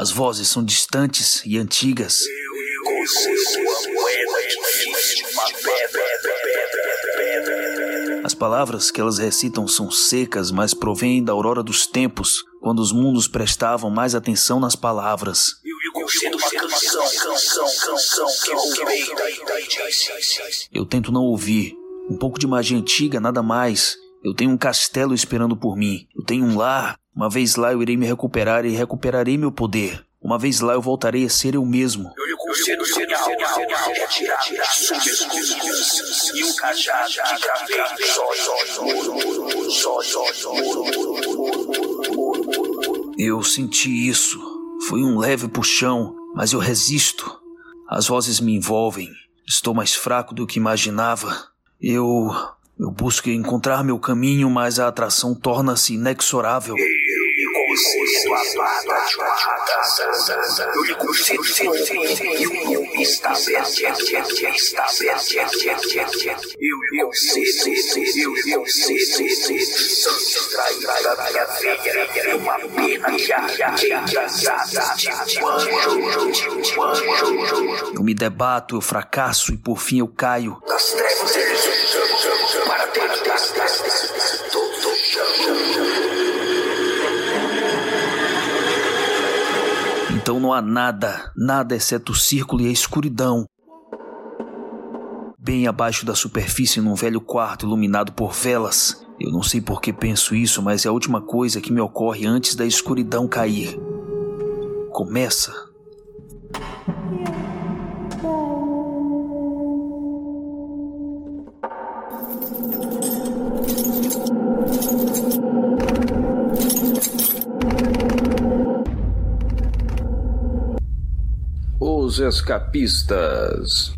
As vozes são distantes e antigas. As palavras que elas recitam são secas, mas provêm da aurora dos tempos, quando os mundos prestavam mais atenção nas palavras. Eu tento não ouvir. Um pouco de magia antiga, nada mais. Eu tenho um castelo esperando por mim. Eu tenho um lar. Uma vez lá eu irei me recuperar e recuperarei meu poder. Uma vez lá eu voltarei a ser eu mesmo. Eu lhe concedo sinal e um cajado Eu senti isso. Foi um leve puxão, mas eu resisto. As vozes me envolvem. Estou mais fraco do que imaginava. Eu. Eu busco encontrar meu caminho, mas a atração torna-se inexorável. Eu lhe concedo eu está perdendo, está perdendo, eu concedo, eu concedo, sangue da minha veia, uma pena engraçada de anjo. Eu me debato, eu fracasso e por fim eu caio. Das trevas eles Então não há nada, nada exceto o círculo e a escuridão. Bem abaixo da superfície, num velho quarto iluminado por velas. Eu não sei por que penso isso, mas é a última coisa que me ocorre antes da escuridão cair. Começa. Os escapistas.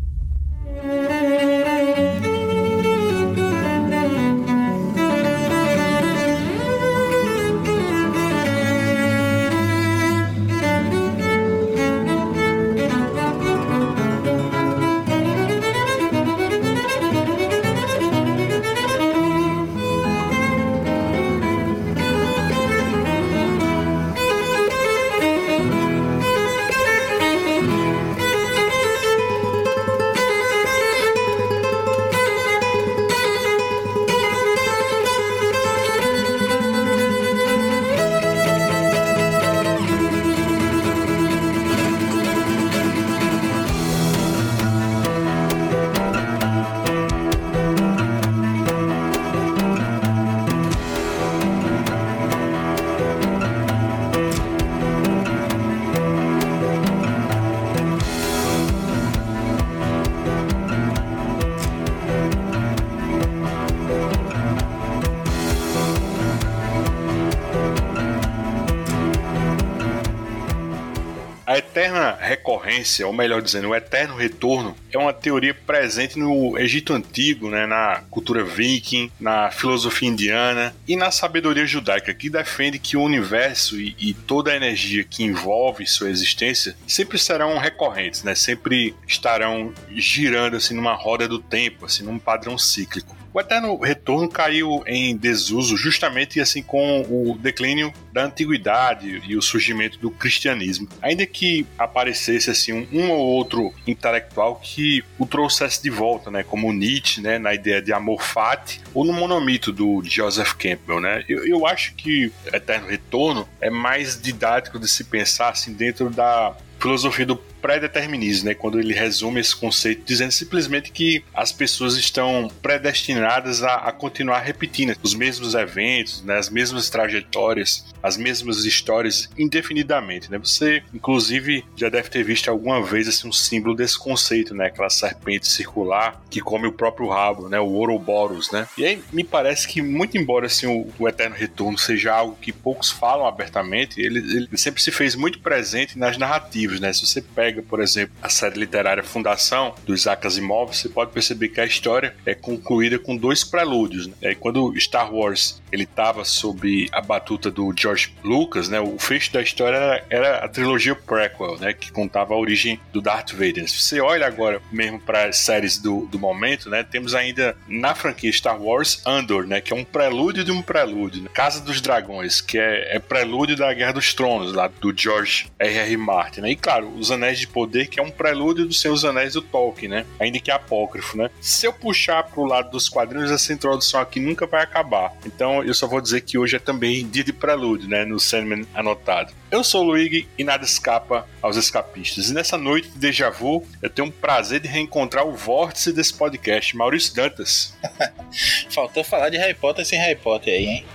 Recorrência, ou melhor dizendo, o eterno retorno, é uma teoria presente no Egito Antigo, né, na cultura viking, na filosofia indiana e na sabedoria judaica, que defende que o universo e, e toda a energia que envolve sua existência sempre serão recorrentes, né, sempre estarão girando assim numa roda do tempo, assim num padrão cíclico. O Eterno Retorno caiu em desuso justamente assim com o declínio da antiguidade e o surgimento do cristianismo. Ainda que aparecesse assim um, ou outro intelectual que o trouxesse de volta, né, como Nietzsche, né, na ideia de amor fati, ou no monomito do Joseph Campbell, né? Eu, eu acho que Eterno Retorno é mais didático de se pensar assim dentro da filosofia do pré-determinismo, né? Quando ele resume esse conceito dizendo simplesmente que as pessoas estão predestinadas a, a continuar repetindo os mesmos eventos, né? as mesmas trajetórias, as mesmas histórias indefinidamente, né? Você, inclusive, já deve ter visto alguma vez assim, um símbolo desse conceito, né? Aquela serpente circular que come o próprio rabo, né? O Ouroboros, né? E aí me parece que, muito embora assim, o, o Eterno Retorno seja algo que poucos falam abertamente, ele, ele sempre se fez muito presente nas narrativas, né? Se você pega pega, por exemplo, a série literária Fundação, do Isaac Asimov, você pode perceber que a história é concluída com dois prelúdios. Né? É, quando Star Wars ele estava sob a batuta do George Lucas, né, o fecho da história era a trilogia prequel, né, que contava a origem do Darth Vader. Se você olha agora mesmo para as séries do, do momento, né, temos ainda na franquia Star Wars Andor, né, que é um prelúdio de um prelúdio. Né? Casa dos Dragões, que é, é prelúdio da Guerra dos Tronos, lá do George R.R. Martin. Né? E claro, Os Anéis de Poder, que é um prelúdio dos seus Anéis do Tolkien, né? ainda que apócrifo. Né? Se eu puxar para o lado dos quadrinhos, essa introdução aqui nunca vai acabar. Então eu só vou dizer que hoje é também dia de prelúdio, né? no Sandman anotado. Eu sou o Luigi e nada escapa aos escapistas. E nessa noite de déjà vu, eu tenho um prazer de reencontrar o vórtice desse podcast, Maurício Dantas. Faltou falar de Harry Potter sem Harry Potter aí, hein?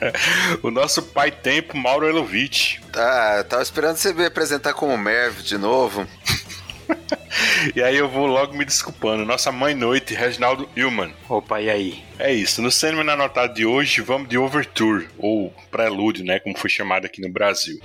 o nosso pai tempo, Mauro Elovitch. Ah, tava esperando você me apresentar como Merv de novo. e aí eu vou logo me desculpando. Nossa mãe noite, Reginaldo Hillman. Opa, e aí? É isso. No cinema anotado de hoje, vamos de Overture, ou Prelúdio, né? Como foi chamado aqui no Brasil.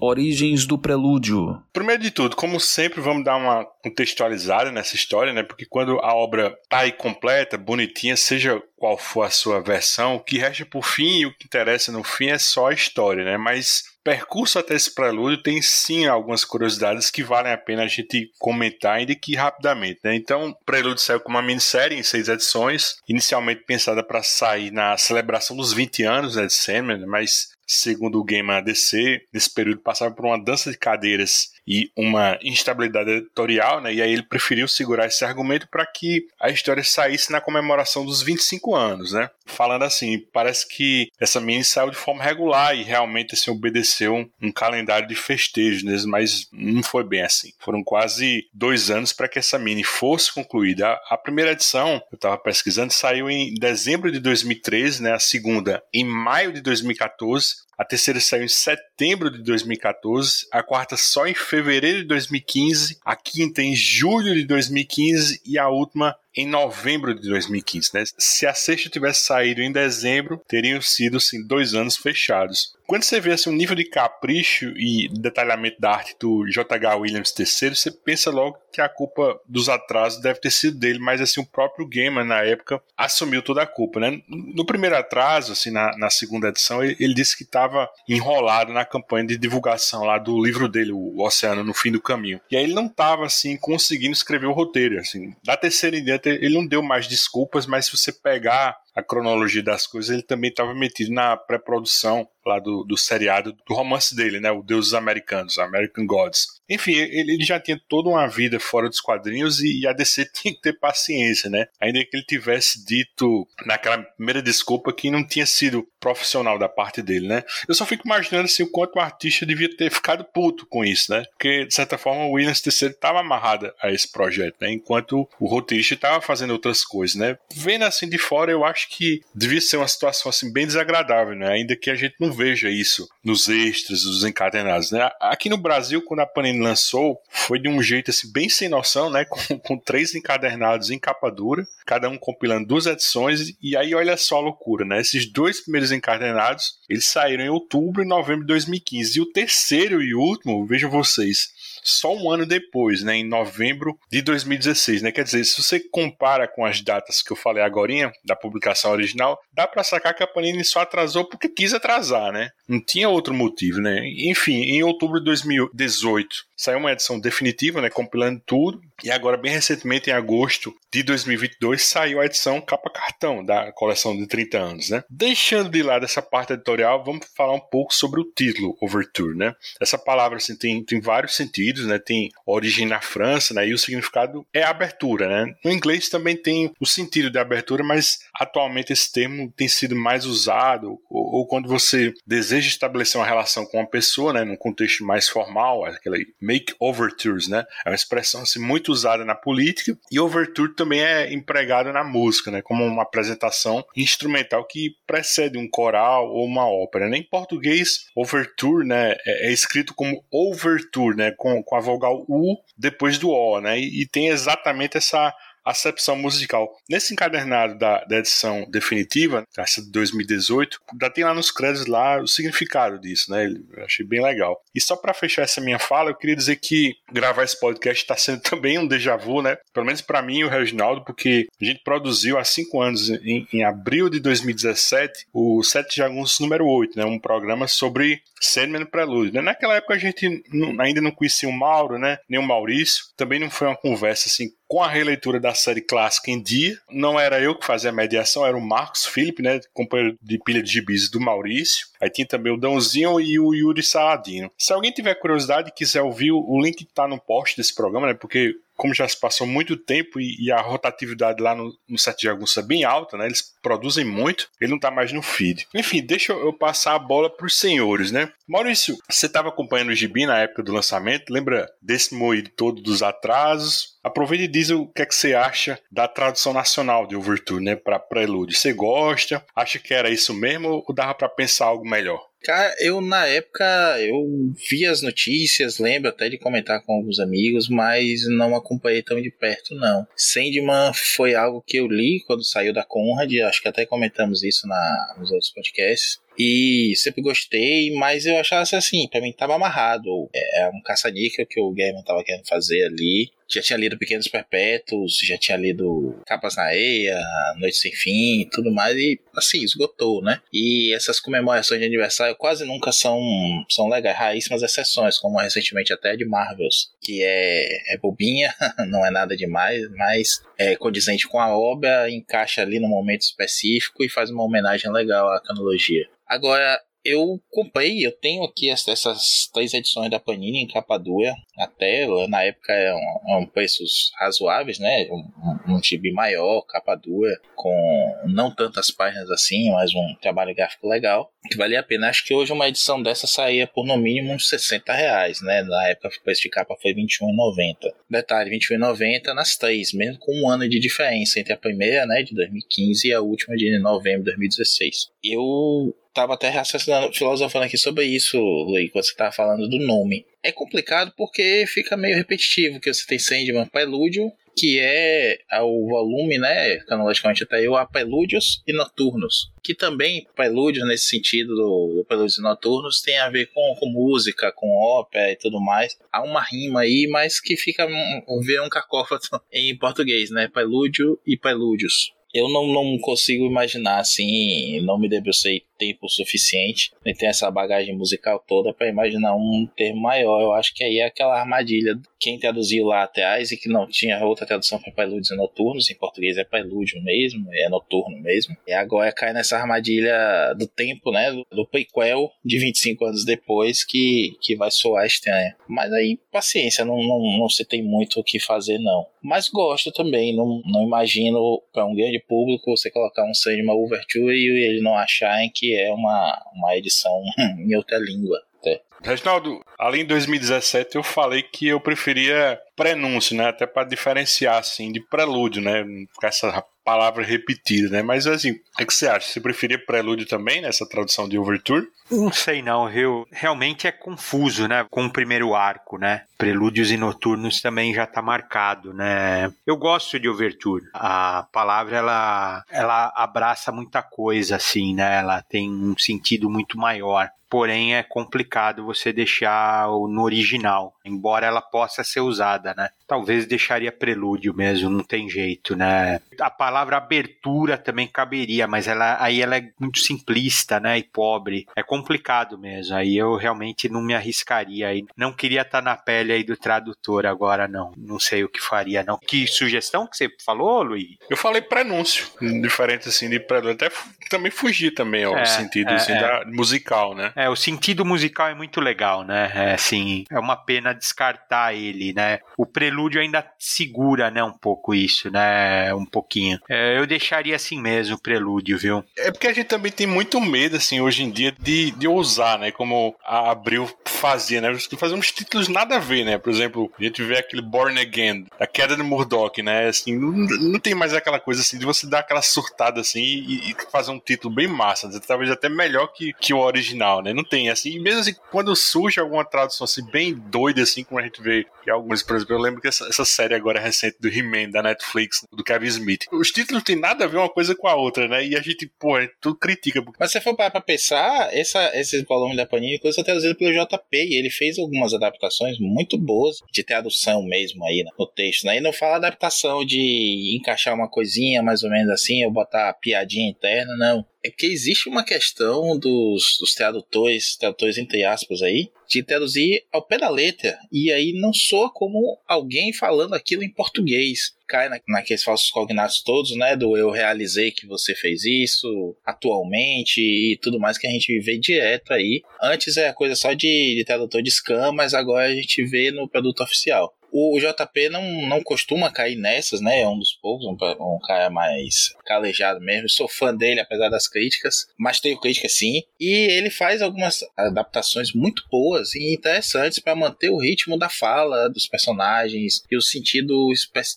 Origens do Prelúdio. Primeiro de tudo, como sempre, vamos dar uma contextualizada nessa história, né? Porque quando a obra tá aí completa, bonitinha, seja qual for a sua versão, o que resta por fim e o que interessa no fim é só a história, né? Mas percurso até esse prelúdio tem sim algumas curiosidades que valem a pena a gente comentar ainda que rapidamente, né? Então, o Prelúdio saiu como uma minissérie em seis edições, inicialmente pensada para sair na celebração dos 20 anos né, de Sandman, mas segundo o Game ADC, nesse período passava por uma dança de cadeiras e uma instabilidade editorial, né? E aí ele preferiu segurar esse argumento para que a história saísse na comemoração dos 25 anos, né? Falando assim, parece que essa mini saiu de forma regular e realmente assim, obedeceu um, um calendário de festejos, né? mas não foi bem assim. Foram quase dois anos para que essa mini fosse concluída. A, a primeira edição, eu estava pesquisando, saiu em dezembro de 2013, né? A segunda em maio de 2014 a terceira saiu em setembro de 2014, a quarta só em fevereiro de 2015, a quinta em julho de 2015 e a última em novembro de 2015. Né? Se a sexta tivesse saído em dezembro, teriam sido assim, dois anos fechados. Quando você vê assim, o nível de capricho e detalhamento da arte do J.H. Williams III, você pensa logo que a culpa dos atrasos deve ter sido dele, mas assim, o próprio Gamer na época assumiu toda a culpa. Né? No primeiro atraso, assim, na, na segunda edição, ele, ele disse que estava enrolado na campanha de divulgação lá do livro dele, O Oceano no Fim do Caminho. E aí ele não estava assim, conseguindo escrever o roteiro. Assim. Da terceira em diante, ele não deu mais desculpas, mas se você pegar a cronologia das coisas, ele também estava metido na pré-produção lá do, do seriado, do romance dele, né? O Deuses Americanos, American Gods. Enfim, ele, já tinha toda uma vida fora dos quadrinhos e, e, a DC tinha que ter paciência, né? Ainda que ele tivesse dito naquela primeira desculpa que não tinha sido profissional da parte dele, né? Eu só fico imaginando assim, o quanto o artista devia ter ficado puto com isso, né? Porque, de certa forma, o Williams III estava amarrado a esse projeto, né? Enquanto o roteirista estava fazendo outras coisas, né? Vendo assim de fora, eu acho que devia ser uma situação assim bem desagradável, né? Ainda que a gente não veja isso nos extras, nos encadenados, né? Aqui no Brasil, quando a Panini lançou, foi de um jeito assim bem sem noção, né? Com, com três encadernados em capa dura, cada um compilando duas edições e aí olha só a loucura, né? Esses dois primeiros encadernados, eles saíram em outubro e novembro de 2015 e o terceiro e último, vejam vocês, só um ano depois, né, em novembro de 2016, né? Quer dizer, se você compara com as datas que eu falei agora da publicação original, dá para sacar que a Panini só atrasou porque quis atrasar, né? Não tinha outro motivo, né? Enfim, em outubro de 2018, saiu uma edição definitiva, né, compilando tudo, e agora bem recentemente em agosto de 2022 saiu a edição capa cartão da coleção de 30 anos, né? Deixando de lado essa parte editorial, vamos falar um pouco sobre o título Overture, né? Essa palavra assim tem, tem vários sentidos, né? Tem origem na França, né? E o significado é abertura, né? No inglês também tem o sentido de abertura, mas atualmente esse termo tem sido mais usado ou, ou quando você deseja estabelecer uma relação com uma pessoa, né, num contexto mais formal, aquela make overtures, né? É uma expressão assim muito muito usada na política, e overture também é empregado na música, né, como uma apresentação instrumental que precede um coral ou uma ópera. Né? Em português, overture né, é, é escrito como overture, né, com, com a vogal U depois do O, né, e, e tem exatamente essa acepção musical. Nesse encadernado da, da edição definitiva, essa de 2018, já tem lá nos créditos lá o significado disso, né? Eu achei bem legal. E só para fechar essa minha fala, eu queria dizer que gravar esse podcast está sendo também um déjà vu, né? Pelo menos para mim e o Reginaldo, porque a gente produziu há cinco anos, em, em abril de 2017, o Sete Jagunços número 8, né? Um programa sobre Sandman Prelúdio. Né? Naquela época a gente ainda não conhecia o Mauro, né? Nem o Maurício. Também não foi uma conversa assim com a releitura da série clássica em dia. Não era eu que fazia a mediação, era o Marcos Felipe, né? Companheiro de pilha de gibis do Maurício. Aí tinha também o Dãozinho e o Yuri Saladino. Se alguém tiver curiosidade e quiser ouvir, o link tá no post desse programa, né? Porque como já se passou muito tempo e, e a rotatividade lá no, no set de jagunça é bem alta, né? Eles produzem muito, ele não tá mais no feed. Enfim, deixa eu passar a bola pros senhores, né? Maurício, você estava acompanhando o Gibi na época do lançamento, lembra desse moído todo dos atrasos? Aproveita e diz o que é que você acha da tradução nacional de Overture, né, para Prelude. Você gosta? Acha que era isso mesmo ou dava para pensar algo melhor? Cara, eu na época eu vi as notícias, lembro até de comentar com alguns amigos, mas não acompanhei tão de perto não. Sandman foi algo que eu li quando saiu da Conrad, acho que até comentamos isso na, nos outros podcasts. E sempre gostei, mas eu achava assim, pra mim tava amarrado. É, é um caça-níquel que o Gaiman tava querendo fazer ali. Já tinha lido Pequenos Perpétuos, já tinha lido Capas na Eia, Noite Sem Fim tudo mais, e assim, esgotou, né? E essas comemorações de aniversário quase nunca são, são legais, raríssimas exceções, como recentemente até de Marvels, que é, é bobinha, não é nada demais, mas é condizente com a obra, encaixa ali no momento específico e faz uma homenagem legal à canologia. Agora, eu comprei, eu tenho aqui essas três edições da Panini em capa dura, até na época eram, eram preços razoáveis, né? Um, um gibi maior, capa dura, com não tantas páginas assim, mas um trabalho gráfico legal, que valia a pena. Acho que hoje uma edição dessa saía por no mínimo uns 60 reais, né? Na época o preço de capa foi R$21,90. Detalhe, R$21,90 nas três, mesmo com um ano de diferença entre a primeira, né, de 2015 e a última de novembro de 2016. Eu tava até raciocinando, filosofando aqui sobre isso, Luiz, quando você tava falando do nome. É complicado porque fica meio repetitivo, que você tem Sandman Prelúdio, que é o volume, né, cronologicamente até eu, a Prelúdios e Noturnos. Que também, Prelúdios, nesse sentido do, do Prelúdios e Noturnos, tem a ver com, com música, com ópera e tudo mais. Há uma rima aí, mas que fica um, ver um cacófato em português, né, Prelúdio e Prelúdios eu não, não consigo imaginar assim, não me debrucei tempo suficiente, nem tem essa bagagem musical toda para imaginar um termo maior. Eu acho que aí é aquela armadilha. Quem traduziu lá atrás e que não tinha outra tradução para Prelúdios e Noturnos, em português é Prelúdio mesmo, é Noturno mesmo. E agora cai nessa armadilha do tempo, né? Do prequel de 25 anos depois que, que vai soar estranha. Mas aí, paciência, não, não, não se tem muito o que fazer, não. Mas gosto também, não, não imagino para um grande público você colocar um Sandman Overture e ele não acharem que é uma, uma edição em outra língua. Até. Reginaldo, além de 2017, eu falei que eu preferia prenúncio, né? Até para diferenciar, assim, de prelúdio, né? Com essa palavra repetida, né? Mas, assim, o que você acha? Você preferia prelúdio também nessa tradução de Overture? Não sei não, eu, realmente é confuso, né, com o primeiro arco, né? Prelúdios e Noturnos também já tá marcado, né? Eu gosto de Overture. A palavra ela ela abraça muita coisa assim, né? Ela tem um sentido muito maior porém é complicado você deixar no original, embora ela possa ser usada, né? Talvez deixaria prelúdio mesmo, não tem jeito, né? A palavra abertura também caberia, mas ela aí ela é muito simplista, né, e pobre. É complicado mesmo. Aí eu realmente não me arriscaria aí. Não queria estar na pele aí do tradutor agora não. Não sei o que faria não. Que sugestão que você falou, Luiz? Eu falei prenúncio, diferente assim de prelúdio, até também fugir também ao é, sentido é, assim, é. Da, musical, né? É, o sentido musical é muito legal, né? É, assim, é uma pena descartar ele, né? O prelúdio ainda segura, né, um pouco isso, né? Um pouquinho. É, eu deixaria assim mesmo o prelúdio, viu? É porque a gente também tem muito medo, assim, hoje em dia, de, de ousar, né? Como a Abril fazia, né? Fazer uns títulos nada a ver né? Por exemplo, a gente vê aquele Born Again, a queda de Murdoch, né? Assim, não, não tem mais aquela coisa assim de você dar aquela surtada assim e, e fazer um título bem massa, talvez até melhor que, que o original, né? Não tem assim, mesmo assim, quando surge alguma tradução assim bem doida assim, como a gente vê em algumas, por exemplo, eu lembro que essa, essa série agora recente do He-Man da Netflix, do Kevin Smith. Os títulos tem nada a ver uma coisa com a outra, né? E a gente, pô, tudo critica. Mas se for parar pra pensar, essa, esses volumes da Panini coisa traduzido pelo JP e ele fez algumas adaptações muito boas de tradução mesmo aí no texto, né? E não fala adaptação de encaixar uma coisinha mais ou menos assim, ou botar piadinha interna, não. É que existe uma questão dos, dos tradutores, tradutores entre aspas aí, de traduzir ao pé da letra. E aí não soa como alguém falando aquilo em português. Cai na, naqueles falsos cognatos todos, né? Do eu realizei que você fez isso atualmente e tudo mais que a gente vê direto aí. Antes é coisa só de, de tradutor de scam, mas agora a gente vê no produto oficial. O JP não, não costuma cair nessas, né? É um dos poucos, um, um cara mais calejado mesmo. sou fã dele, apesar das críticas, mas tenho críticas sim. E ele faz algumas adaptações muito boas e interessantes para manter o ritmo da fala dos personagens e o sentido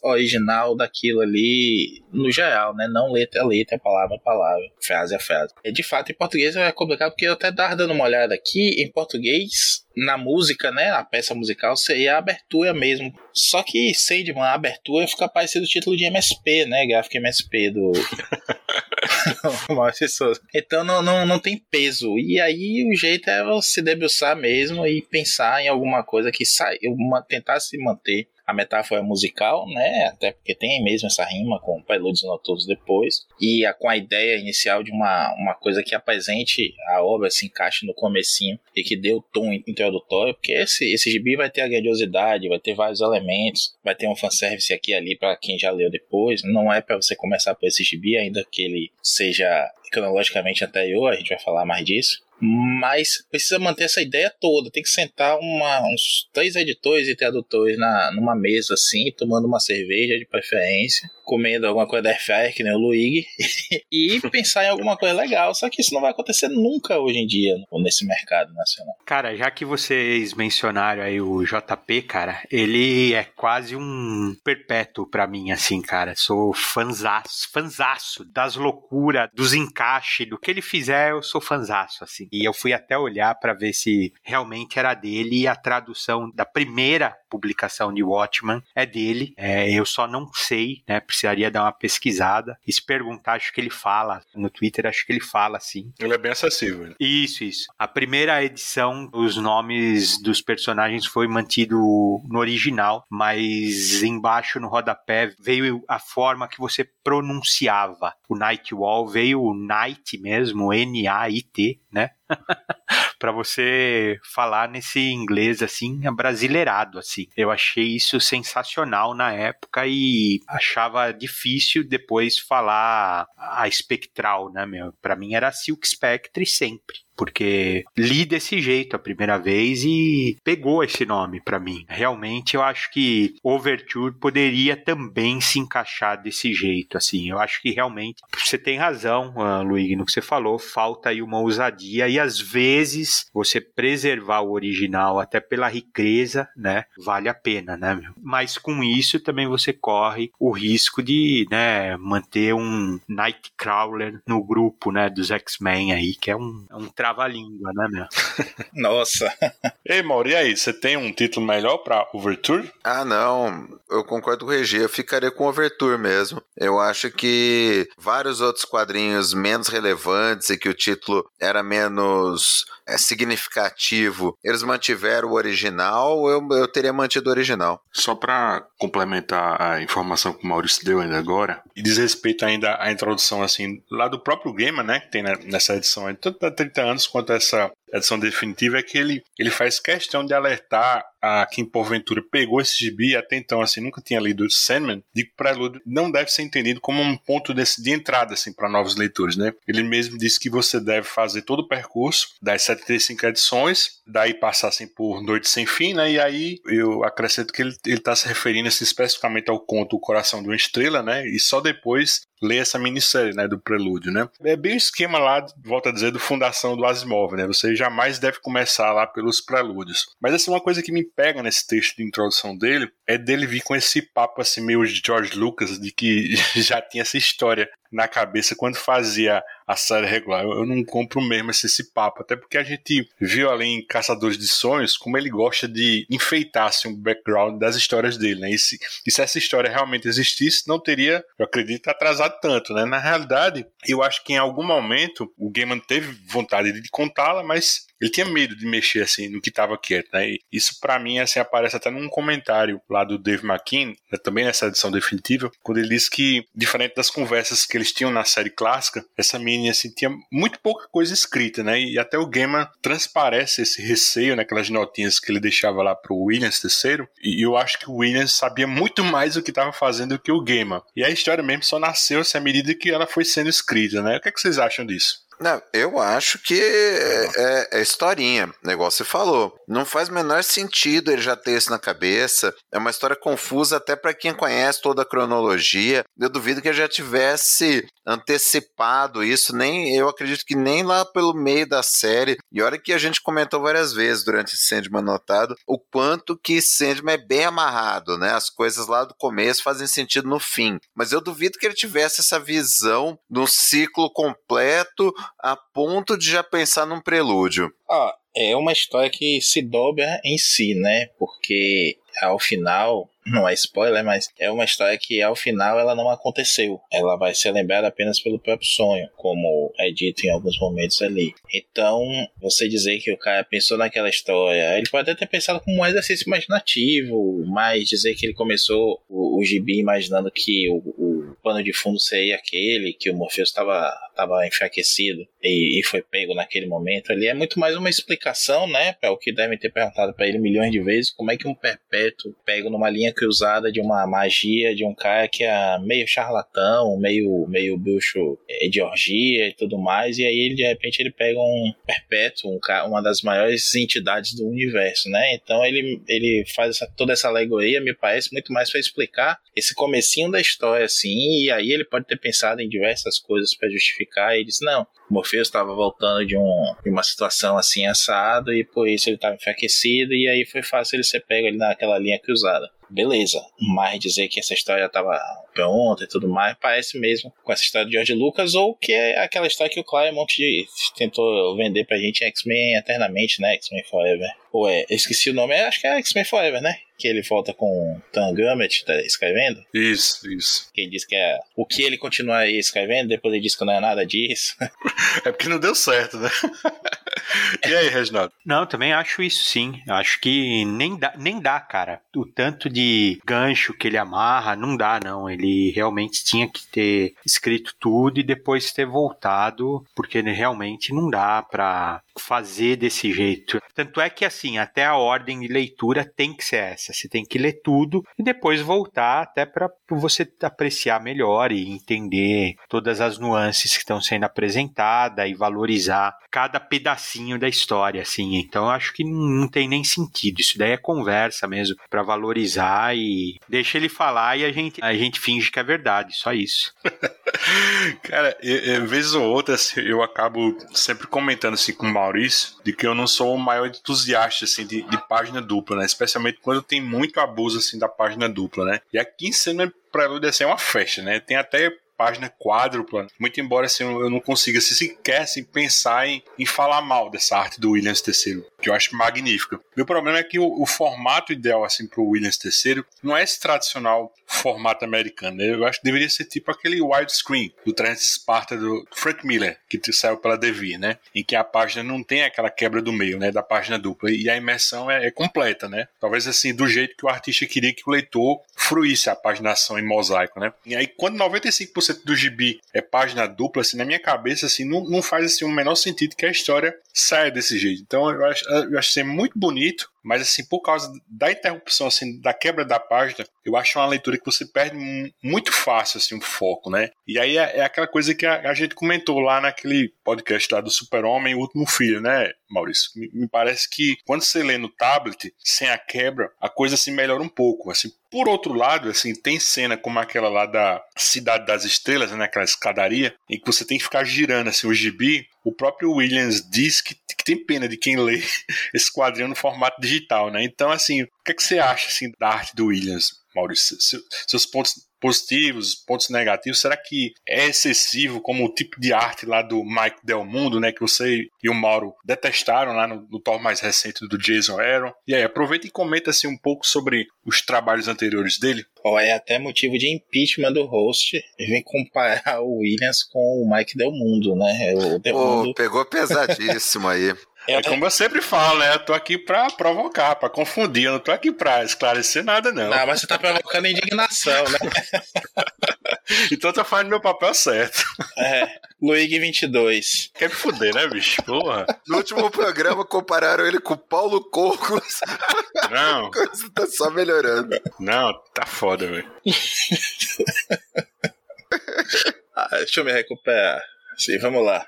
original daquilo ali no geral, né? Não letra a letra, palavra a palavra, frase a frase. E de fato, em português é complicado porque eu até tava dando uma olhada aqui. Em português, na música, né, a peça musical seria a abertura mesmo. Só que Sandman, a abertura fica parecido o título de MSP, né, gráfico MSP do Então não, não, não tem peso. E aí o jeito é você debruçar mesmo e pensar em alguma coisa que sai, tentar se manter a metáfora musical, né? Até porque tem mesmo essa rima com prelúdios noturnos depois. E a, com a ideia inicial de uma, uma coisa que apresente a obra, se encaixe no comecinho e que dê o tom introdutório, porque esse, esse gibi vai ter a grandiosidade, vai ter vários elementos, vai ter um fanservice aqui e ali para quem já leu depois. Não é para você começar por esse gibi, ainda que ele seja cronologicamente anterior, a gente vai falar mais disso. Mas precisa manter essa ideia toda. Tem que sentar uma, uns três editores e tradutores na, numa mesa assim, tomando uma cerveja de preferência, comendo alguma coisa da Airfryer, que nem o Luigi, e pensar em alguma coisa legal. Só que isso não vai acontecer nunca hoje em dia nesse mercado nacional. Cara, já que vocês mencionaram aí o JP, cara, ele é quase um perpétuo para mim, assim, cara. Sou fanzaço, fanzaço das loucuras, dos encaixes, do que ele fizer, eu sou fanzaço, assim. E eu fui até olhar para ver se realmente era dele e a tradução da primeira publicação de Watchman é dele. É, eu só não sei, né? Precisaria dar uma pesquisada. E se perguntar, acho que ele fala. No Twitter, acho que ele fala assim. Ele é bem acessível. Isso, isso. A primeira edição, os nomes dos personagens foi mantido no original, mas embaixo no rodapé veio a forma que você pronunciava. O Nightwall veio o Night mesmo, N-A-I-T, né? para você falar nesse inglês assim, brasileirado assim. Eu achei isso sensacional na época e achava difícil depois falar a espectral, né, meu? Para mim era Silk Spectre sempre porque li desse jeito a primeira vez e pegou esse nome para mim. Realmente eu acho que Overture poderia também se encaixar desse jeito, assim. Eu acho que realmente você tem razão, uh, Luigi, no que você falou, falta aí uma ousadia e às vezes você preservar o original até pela riqueza, né, vale a pena, né, meu? Mas com isso também você corre o risco de, né, manter um Nightcrawler no grupo, né, dos X-Men aí, que é um, é um trabalho trava-língua, né, meu? Nossa. Ei, Mauro, e aí? Você tem um título melhor pra Overture? Ah, não. Eu concordo com o Regi. Eu ficaria com Overture mesmo. Eu acho que vários outros quadrinhos menos relevantes e que o título era menos é, significativo, eles mantiveram o original, eu, eu teria mantido o original. Só para complementar a informação que o Maurício deu ainda agora, e diz respeito ainda à introdução assim, lá do próprio Gamer, né, que tem nessa edição, tanto há 30 anos quanto essa edição definitiva, é que ele, ele faz questão de alertar a quem porventura pegou esse gibi até então assim nunca tinha lido Sandman, de que Prelúdio não deve ser entendido como um ponto desse, de entrada assim para novos leitores, né? Ele mesmo disse que você deve fazer todo o percurso das 75 edições, daí passar assim por Noite Sem Fim, né? E aí eu acrescento que ele está se referindo assim, especificamente ao conto O Coração de uma Estrela, né? E só depois ler essa minissérie, né, do Prelúdio, né? É bem o esquema lá, volta a dizer, do Fundação do Asimov, né? Você jamais deve começar lá pelos prelúdios. Mas assim, uma coisa que me pega nesse texto de introdução dele é dele vir com esse papo assim meio de George Lucas de que já tinha essa história na cabeça quando fazia a série regular. Eu, não compro mesmo esse, esse, papo, até porque a gente viu ali em Caçadores de Sonhos como ele gosta de enfeitar assim, o background das histórias dele, né? E se, e se essa história realmente existisse, não teria, eu acredito, atrasado tanto, né? Na realidade, eu acho que em algum momento o Gaiman teve vontade de contá-la, mas ele tinha medo de mexer assim no que estava quieto, né? E isso para mim assim aparece até num comentário lá do Dave McKean, né, também nessa edição definitiva, quando ele diz que diferente das conversas que eles tinham na série clássica, essa mini assim tinha muito pouca coisa escrita, né? E até o Gaiman transparece esse receio naquelas né, notinhas que ele deixava lá pro Williams terceiro, e eu acho que o Williams sabia muito mais do que estava fazendo do que o Gaiman. E a história mesmo só nasceu assim, à medida que ela foi sendo escrita, né? O que, é que vocês acham disso? Não, eu acho que é, é, historinha, negócio você falou. Não faz o menor sentido ele já ter isso na cabeça. É uma história confusa até para quem conhece toda a cronologia. Eu duvido que ele já tivesse antecipado isso, nem eu acredito que nem lá pelo meio da série. E olha que a gente comentou várias vezes durante Sandman notado o quanto que Sandman é bem amarrado, né? As coisas lá do começo fazem sentido no fim. Mas eu duvido que ele tivesse essa visão do ciclo completo a ponto de já pensar num prelúdio. Ah, é uma história que se dobra em si, né? Porque ao final, não é spoiler, mas é uma história que ao final ela não aconteceu. Ela vai ser lembrada apenas pelo próprio sonho, como é dito em alguns momentos ali. Então, você dizer que o cara pensou naquela história, ele pode até ter pensado como um exercício imaginativo, mas dizer que ele começou o, o gibi imaginando que o, o pano de fundo seria aquele, que o Morpheus estava estava enfraquecido e, e, foi pego naquele momento ali, é muito mais uma explicação, né, para o que devem ter perguntado para ele milhões de vezes, como é que um perpétuo pego numa linha cruzada de uma magia de um cara que é meio charlatão, meio meio bruxo é, de orgia e tudo mais, e aí ele, de repente ele pega um perpétuo, um, uma das maiores entidades do universo, né? Então ele, ele faz essa, toda essa alegoria, me parece muito mais para explicar esse comecinho da história assim, e aí ele pode ter pensado em diversas coisas para justificar. E disse: não, Morpheus estava voltando de, um, de uma situação assim assado e por isso ele estava enfraquecido. E aí foi fácil ele ser pego ali naquela linha cruzada beleza. Mas dizer que essa história estava pronta e tudo mais, parece mesmo com essa história de George Lucas, ou que é aquela história que o Claremont tentou vender pra gente X-Men eternamente, né? X-Men Forever. Ou é, eu esqueci o nome, acho que é X-Men Forever, né? Que ele volta com Tan tá escrevendo. Isso, isso. Que ele diz que é o que ele continua aí escrevendo, depois ele diz que não é nada disso. é porque não deu certo, né? e aí, Reginaldo? Não, também acho isso sim. Acho que nem dá, nem dá, cara. O tanto de gancho que ele amarra, não dá, não. Ele realmente tinha que ter escrito tudo e depois ter voltado, porque realmente não dá pra fazer desse jeito. Tanto é que, assim, até a ordem de leitura tem que ser essa. Você tem que ler tudo e depois voltar até para você apreciar melhor e entender todas as nuances que estão sendo apresentadas e valorizar cada pedacinho da história, assim. Então, acho que não tem nem sentido. Isso daí é conversa mesmo para valorizar e deixa ele falar e a gente, a gente finge que é verdade. Só isso. Cara, vez ou outra assim, eu acabo sempre comentando assim com o Maurício de que eu não sou o maior entusiasta assim de, de página dupla, né? Especialmente quando tem muito abuso assim da página dupla, né? E aqui em cima Prelude assim, é uma festa, né? Tem até página quádrupla. Muito embora assim, eu não consiga assim, sequer assim, pensar em, em falar mal dessa arte do Williams III, que eu acho magnífica. Meu problema é que o, o formato ideal assim, para o Williams III não é esse tradicional formato americano. Né? Eu acho que deveria ser tipo aquele widescreen do Trans Sparta do Frank Miller, que saiu pela Devir, né? Em que a página não tem aquela quebra do meio, né? Da página dupla. E a imersão é, é completa, né? Talvez assim, do jeito que o artista queria que o leitor fruísse a paginação em mosaico, né? E aí, quando 95% do gibi é página dupla, assim, na minha cabeça, assim, não, não faz assim, o menor sentido que a história saia desse jeito. Então, eu acho, eu acho assim, muito bonito mas assim, por causa da interrupção, assim, da quebra da página, eu acho uma leitura que você perde muito fácil, assim, o foco, né? E aí é, é aquela coisa que a, a, gente comentou lá naquele podcast lá do Super-Homem, o último filho, né, Maurício? Me, me, parece que quando você lê no tablet, sem a quebra, a coisa assim, melhora um pouco, assim. Por outro lado, assim, tem cena como aquela lá da Cidade das Estrelas, né, aquela escadaria, em que você tem que ficar girando, assim, o gibi. O próprio Williams diz que, que tem pena de quem lê esse quadrinho no formato digital, né? Então, assim, o que, é que você acha, assim, da arte do Williams, Maurício? Seus pontos positivos, pontos negativos, será que é excessivo como o tipo de arte lá do Mike Del Mundo, né, que você e o Mauro detestaram lá no, no Thor mais recente do Jason Aaron? E aí, aproveita e comenta assim um pouco sobre os trabalhos anteriores dele. Oh, é até motivo de impeachment do host. Ele vem comparar o Williams com o Mike Del Mundo, né? O Del oh, Mundo... Pegou pesadíssimo aí. É, é como eu sempre falo, né? Eu tô aqui pra provocar, pra confundir. Eu não tô aqui pra esclarecer nada, não. Não, mas você tá provocando indignação, né? então eu tô fazendo meu papel certo. É. Luigi 22. Quer me fuder, né, bicho? Porra. No último programa compararam ele com o Paulo Cocos. Não. A coisa tá só melhorando. Não, tá foda, velho. ah, deixa eu me recuperar. Sim, vamos lá.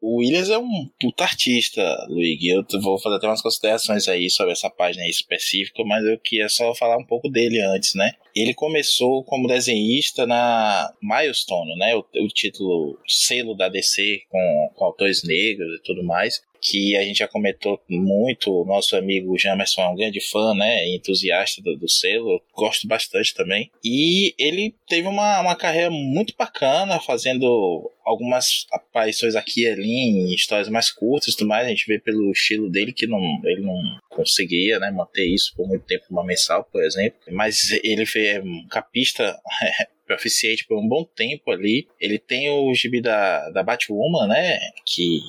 O Williams é um puta artista, Luigi. Eu vou fazer até umas considerações aí sobre essa página específica, mas eu queria só falar um pouco dele antes, né? Ele começou como desenhista na Milestone, né? O, o título selo da DC com, com autores negros e tudo mais que a gente já comentou muito. O nosso amigo Jamerson é um grande fã, né? Entusiasta do, do selo. Gosto bastante também. E ele teve uma, uma carreira muito bacana, fazendo algumas aparições aqui e ali em histórias mais curtas e tudo mais. A gente vê pelo estilo dele que não, ele não conseguia né, manter isso por muito tempo, uma mensal, por exemplo. Mas ele fez um capista proficiente por um bom tempo ali. Ele tem o gibi da, da Batwoman, né? Que,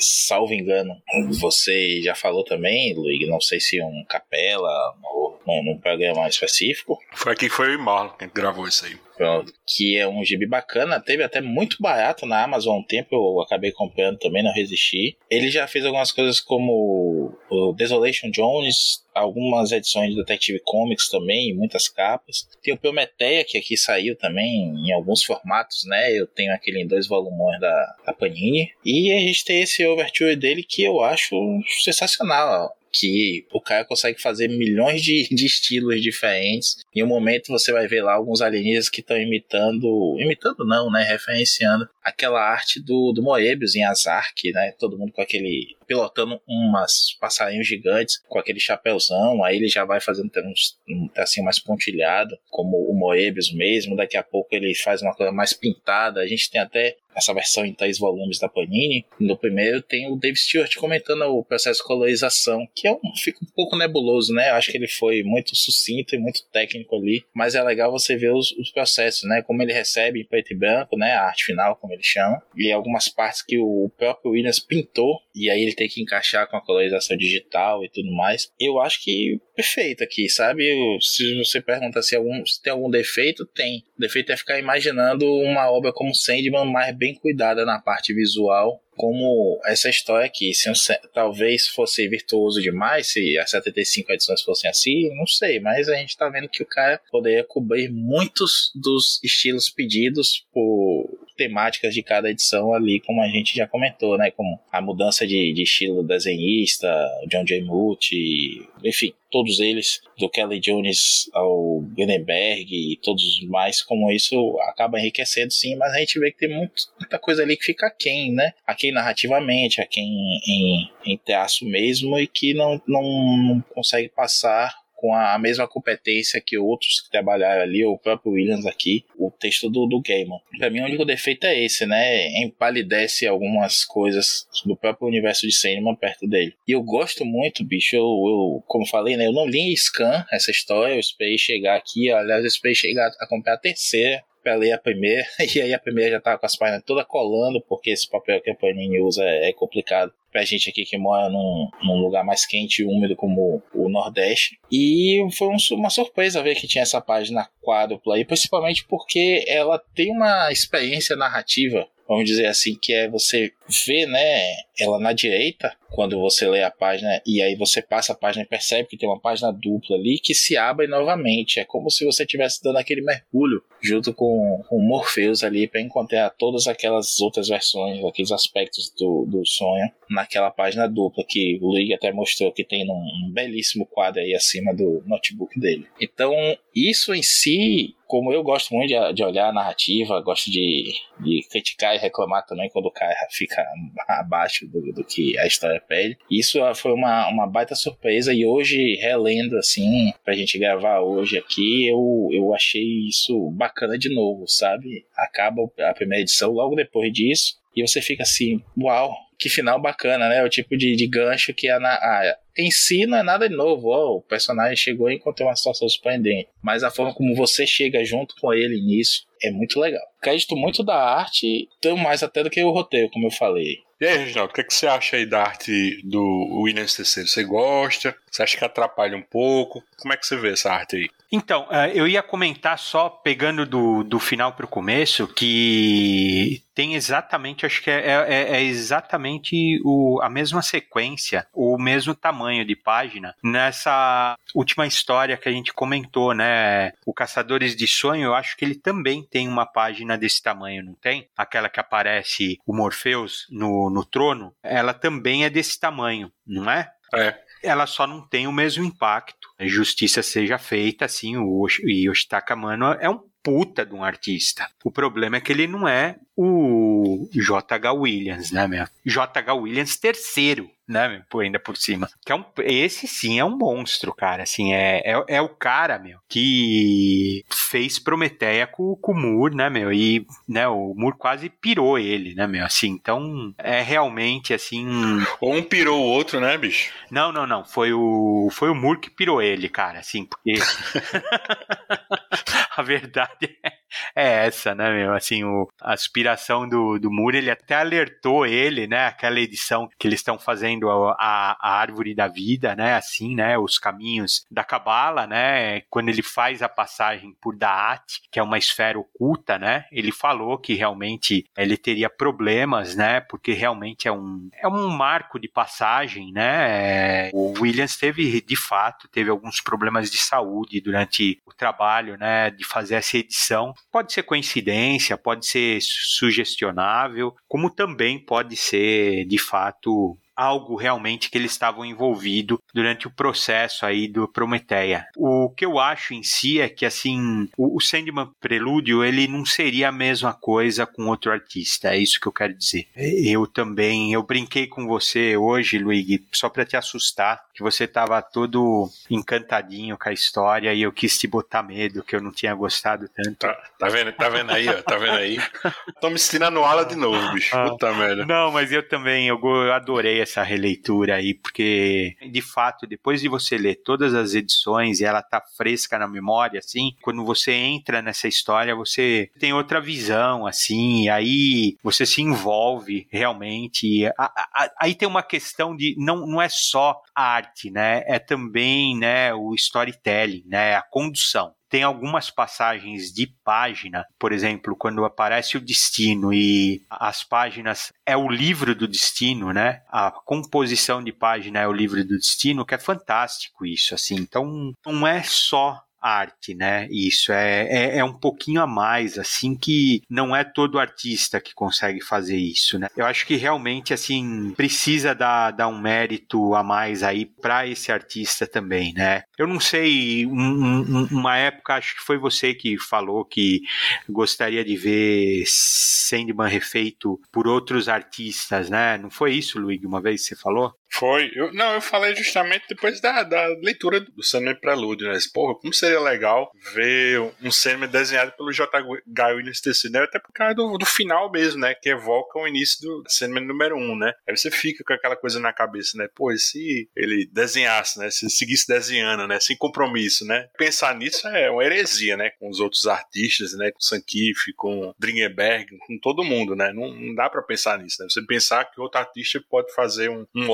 salvo engano, você já falou também, Luigi, não sei se um capela ou num, num programa específico. Foi aqui que foi o Marlon que gravou isso aí. Pronto, que é um gibi bacana, teve até muito barato na Amazon um tempo, eu acabei comprando também, não resisti. Ele já fez algumas coisas como o Desolation Jones, algumas edições de Detective Comics também, muitas capas. Tem o Prometeia, que aqui saiu também em alguns formatos, né? Eu tenho aquele em dois volumões da, da Panini. E a gente tem esse Overture dele que eu acho sensacional que o cara consegue fazer milhões de, de estilos diferentes. Em um momento você vai ver lá alguns alienígenas que estão imitando, imitando não, né, referenciando aquela arte do, do Moebius em Azark, né, todo mundo com aquele pilotando umas passarinhos gigantes com aquele chapéuzão, aí ele já vai fazendo uns, um tracinho mais pontilhado, como o Moebius mesmo, daqui a pouco ele faz uma coisa mais pintada, a gente tem até essa versão em três volumes da Panini. No primeiro tem o Dave Stewart comentando o processo de colorização, que é um, fica um pouco nebuloso, né? Eu acho que ele foi muito sucinto e muito técnico ali, mas é legal você ver os, os processos, né? Como ele recebe em preto e branco, né? A arte final, como ele chama, e algumas partes que o próprio Williams pintou, e aí ele tem que encaixar com a colorização digital e tudo mais. Eu acho que perfeito aqui, sabe? Se você pergunta se, algum, se tem algum defeito, tem. O defeito é ficar imaginando uma obra como Sandman mais bem cuidada na parte visual como essa história aqui. Se talvez fosse virtuoso demais, se as 75 edições fossem assim, não sei, mas a gente tá vendo que o cara poderia cobrir muitos dos estilos pedidos por temáticas de cada edição ali, como a gente já comentou, né? Como a mudança de, de estilo desenhista, John J. Muth, enfim, todos eles, do Kelly Jones ao Gutenberg e todos os mais, como isso acaba enriquecendo sim, mas a gente vê que tem muito, muita coisa ali que fica aquém, né? Aquém narrativamente, aquém em, em traço mesmo, e que não, não consegue passar com a mesma competência que outros que trabalharam ali, o próprio Williams aqui, o texto do, do Gaiman. Pra mim, o único defeito é esse, né? Empalidece algumas coisas do próprio universo de Sandman perto dele. E eu gosto muito, bicho, eu, eu como falei, né? Eu não li scan essa história, eu esperei chegar aqui, aliás, eu esperei chegar a comprar a terceira pra ler a primeira, e aí a primeira já tava com as páginas toda colando, porque esse papel que a Panini usa é, é complicado pra gente aqui que mora num, num lugar mais quente e úmido como o Nordeste. E foi um, uma surpresa ver que tinha essa página quádrupla aí, principalmente porque ela tem uma experiência narrativa vamos dizer assim, que é você vê, né, ela na direita, quando você lê a página e aí você passa a página e percebe que tem uma página dupla ali que se abre novamente. É como se você estivesse dando aquele mergulho junto com, com Morpheus ali para encontrar todas aquelas outras versões, aqueles aspectos do, do sonho naquela página dupla que o Luigi até mostrou que tem um, um belíssimo quadro aí acima do notebook dele. Então, isso em si como eu gosto muito de, de olhar a narrativa, gosto de, de, criticar e reclamar também quando o cara fica abaixo do, do, que a história pede. Isso foi uma, uma baita surpresa e hoje, relendo assim, pra gente gravar hoje aqui, eu, eu achei isso bacana de novo, sabe? Acaba a primeira edição, logo depois disso, e você fica assim, uau, que final bacana, né? O tipo de, de gancho que a, a, em si não é nada de novo. Oh, o personagem chegou e encontrou uma situação surpreendente. Mas a forma como você chega junto com ele nisso é muito legal. Crédito muito da arte, tão mais até do que o roteiro, como eu falei. E aí, Reginaldo, o que, é que você acha aí da arte do Williams III? Você gosta? Você acha que atrapalha um pouco? Como é que você vê essa arte aí? Então, uh, eu ia comentar só, pegando do, do final para o começo, que tem exatamente, acho que é, é, é exatamente o, a mesma sequência, o mesmo tamanho de página nessa última história que a gente comentou, né? O Caçadores de Sonho, eu acho que ele também tem uma página desse tamanho, não tem? Aquela que aparece o Morpheus no, no trono, ela também é desse tamanho, não é? É ela só não tem o mesmo impacto. Justiça seja feita, assim, o Yoshitaka Mano é um puta de um artista. O problema é que ele não é o J.H. Williams, né, meu? J.H. Williams terceiro, né, meu? Por, ainda por cima. Que é um, esse sim é um monstro, cara. Assim, é, é, é o cara, meu, que fez Prometeia com, com o Moore, né, meu? E, né, o Moore quase pirou ele, né, meu? Assim, então, é realmente, assim... Ou um pirou o outro, né, bicho? Não, não, não. Foi o, foi o Moore que pirou ele, cara, assim, porque... a verdade é é essa, né, meu? Assim, o, a aspiração do, do Moore, ele até alertou ele, né? Aquela edição que eles estão fazendo a, a, a, árvore da vida, né? Assim, né? Os caminhos da Cabala, né? Quando ele faz a passagem por Daat, que é uma esfera oculta, né? Ele falou que realmente ele teria problemas, né? Porque realmente é um, é um marco de passagem, né? O Williams teve, de fato, teve alguns problemas de saúde durante o trabalho, né? De fazer essa edição. Pode ser coincidência, pode ser sugestionável, como também pode ser, de fato, algo realmente que eles estavam envolvidos durante o processo aí do Prometeia. O que eu acho em si é que assim, o, Sandman Prelúdio, ele não seria a mesma coisa com outro artista, é isso que eu quero dizer. Eu também, eu brinquei com você hoje, Luigi, só para te assustar, que você tava todo encantadinho com a história e eu quis te botar medo, que eu não tinha gostado tanto. Tá, tá vendo? Tá vendo aí, ó? Tá vendo aí? Tô me ensinando aula de novo, bicho. Ah. Puta merda. Não, mas eu também, eu adorei essa releitura aí, porque de fato, depois de você ler todas as edições e ela tá fresca na memória, assim, quando você entra nessa história, você tem outra visão, assim, aí você se envolve realmente. Aí tem uma questão de não, não é só a arte, né? É também, né, o storytelling, né, a condução tem algumas passagens de página, por exemplo, quando aparece o destino e as páginas é o livro do destino, né? A composição de página é o livro do destino, que é fantástico isso, assim. Então, não é só arte, né? Isso é, é, é, um pouquinho a mais, assim, que não é todo artista que consegue fazer isso, né? Eu acho que realmente, assim, precisa dar, dar um mérito a mais aí para esse artista também, né? Eu não sei, um, um, uma época, acho que foi você que falou que gostaria de ver Sandman refeito por outros artistas, né? Não foi isso, Luigi, uma vez você falou? Foi. Eu, não, eu falei justamente depois da, da leitura do Sandman Prelúdio, né? Porra, como seria legal ver um Sandman desenhado pelo J.H. Williams ter né? Até por causa do, do final mesmo, né? Que evoca o início do Sandman número 1, um, né? Aí você fica com aquela coisa na cabeça, né? Pô, e se ele desenhasse, né? Se seguisse desenhando, bacana, né? Sem compromisso, né? Pensar nisso é uma heresia, né? Com os outros artistas, né? Com Sankif, com Dringenberg, com todo mundo, né? Não, não dá para pensar nisso, né? Você pensar que outro artista pode fazer um, um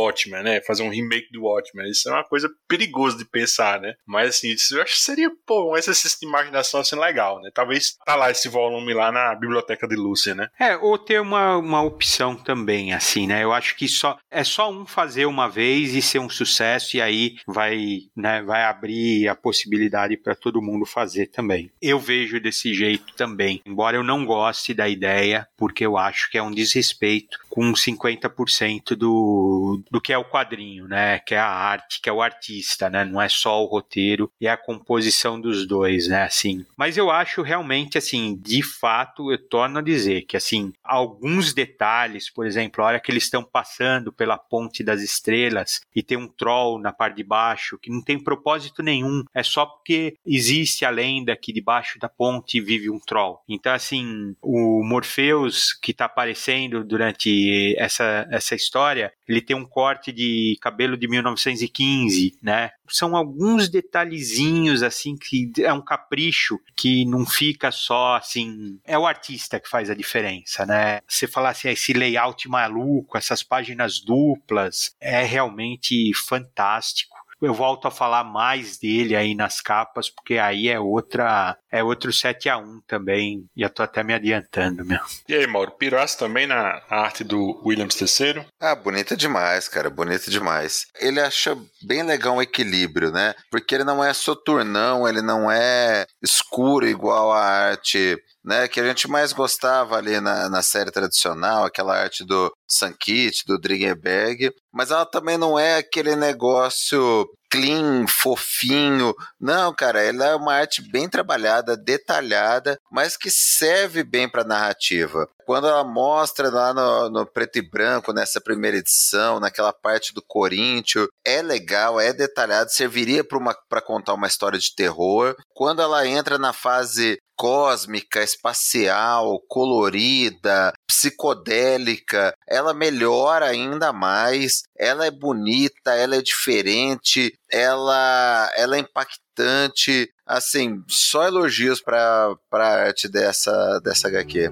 né? Fazer um remake do Watchmen. Isso é uma coisa perigosa de pensar, né? Mas assim, eu acho que seria, pô, um exercício de imaginação assim legal, né? Talvez tá lá esse volume lá na biblioteca de Lúcia, né? É, ou ter uma, uma opção também, assim, né? Eu acho que só é só um fazer uma vez e ser um sucesso e aí vai, né, vai abrir a possibilidade para todo mundo fazer também. Eu vejo desse jeito também, embora eu não goste da ideia, porque eu acho que é um desrespeito com 50% do, do que é o quadrinho, né? Que é a arte, que é o artista, né? Não é só o roteiro e a composição dos dois, né? Assim. Mas eu acho realmente, assim, de fato, eu torno a dizer que, assim, alguns detalhes, por exemplo, a hora que eles estão passando pela ponte das estrelas e tem um troll na parte de baixo que não tem propósito nenhum, é só porque existe a lenda que debaixo da ponte vive um troll. Então, assim, o Morpheus que está aparecendo durante essa, essa história, ele tem um corte de cabelo de 1915, né? São alguns detalhezinhos, assim, que é um capricho que não fica só, assim... É o artista que faz a diferença, né? Você falar assim, esse layout maluco, essas páginas duplas, é realmente fantástico eu volto a falar mais dele aí nas capas, porque aí é outra é outro 7 a 1 também. Já tô até me adiantando, meu. E aí, Mauro, pirasse também na arte do Williams III? Ah, bonita demais, cara, bonita demais. Ele acha bem legal o equilíbrio, né? Porque ele não é soturnão, ele não é escuro igual a arte né, que a gente mais gostava ali na, na série tradicional, aquela arte do Sankit, do Dringenberg, mas ela também não é aquele negócio clean, fofinho. Não, cara, ela é uma arte bem trabalhada, detalhada, mas que serve bem para narrativa. Quando ela mostra lá no, no, preto e branco, nessa primeira edição, naquela parte do Corinthians, é legal, é detalhado, serviria para contar uma história de terror. Quando ela entra na fase cósmica, espacial, colorida, psicodélica, ela melhora ainda mais. Ela é bonita, ela é diferente, ela, ela é impactante. Assim, só elogios para a arte dessa, dessa HQ.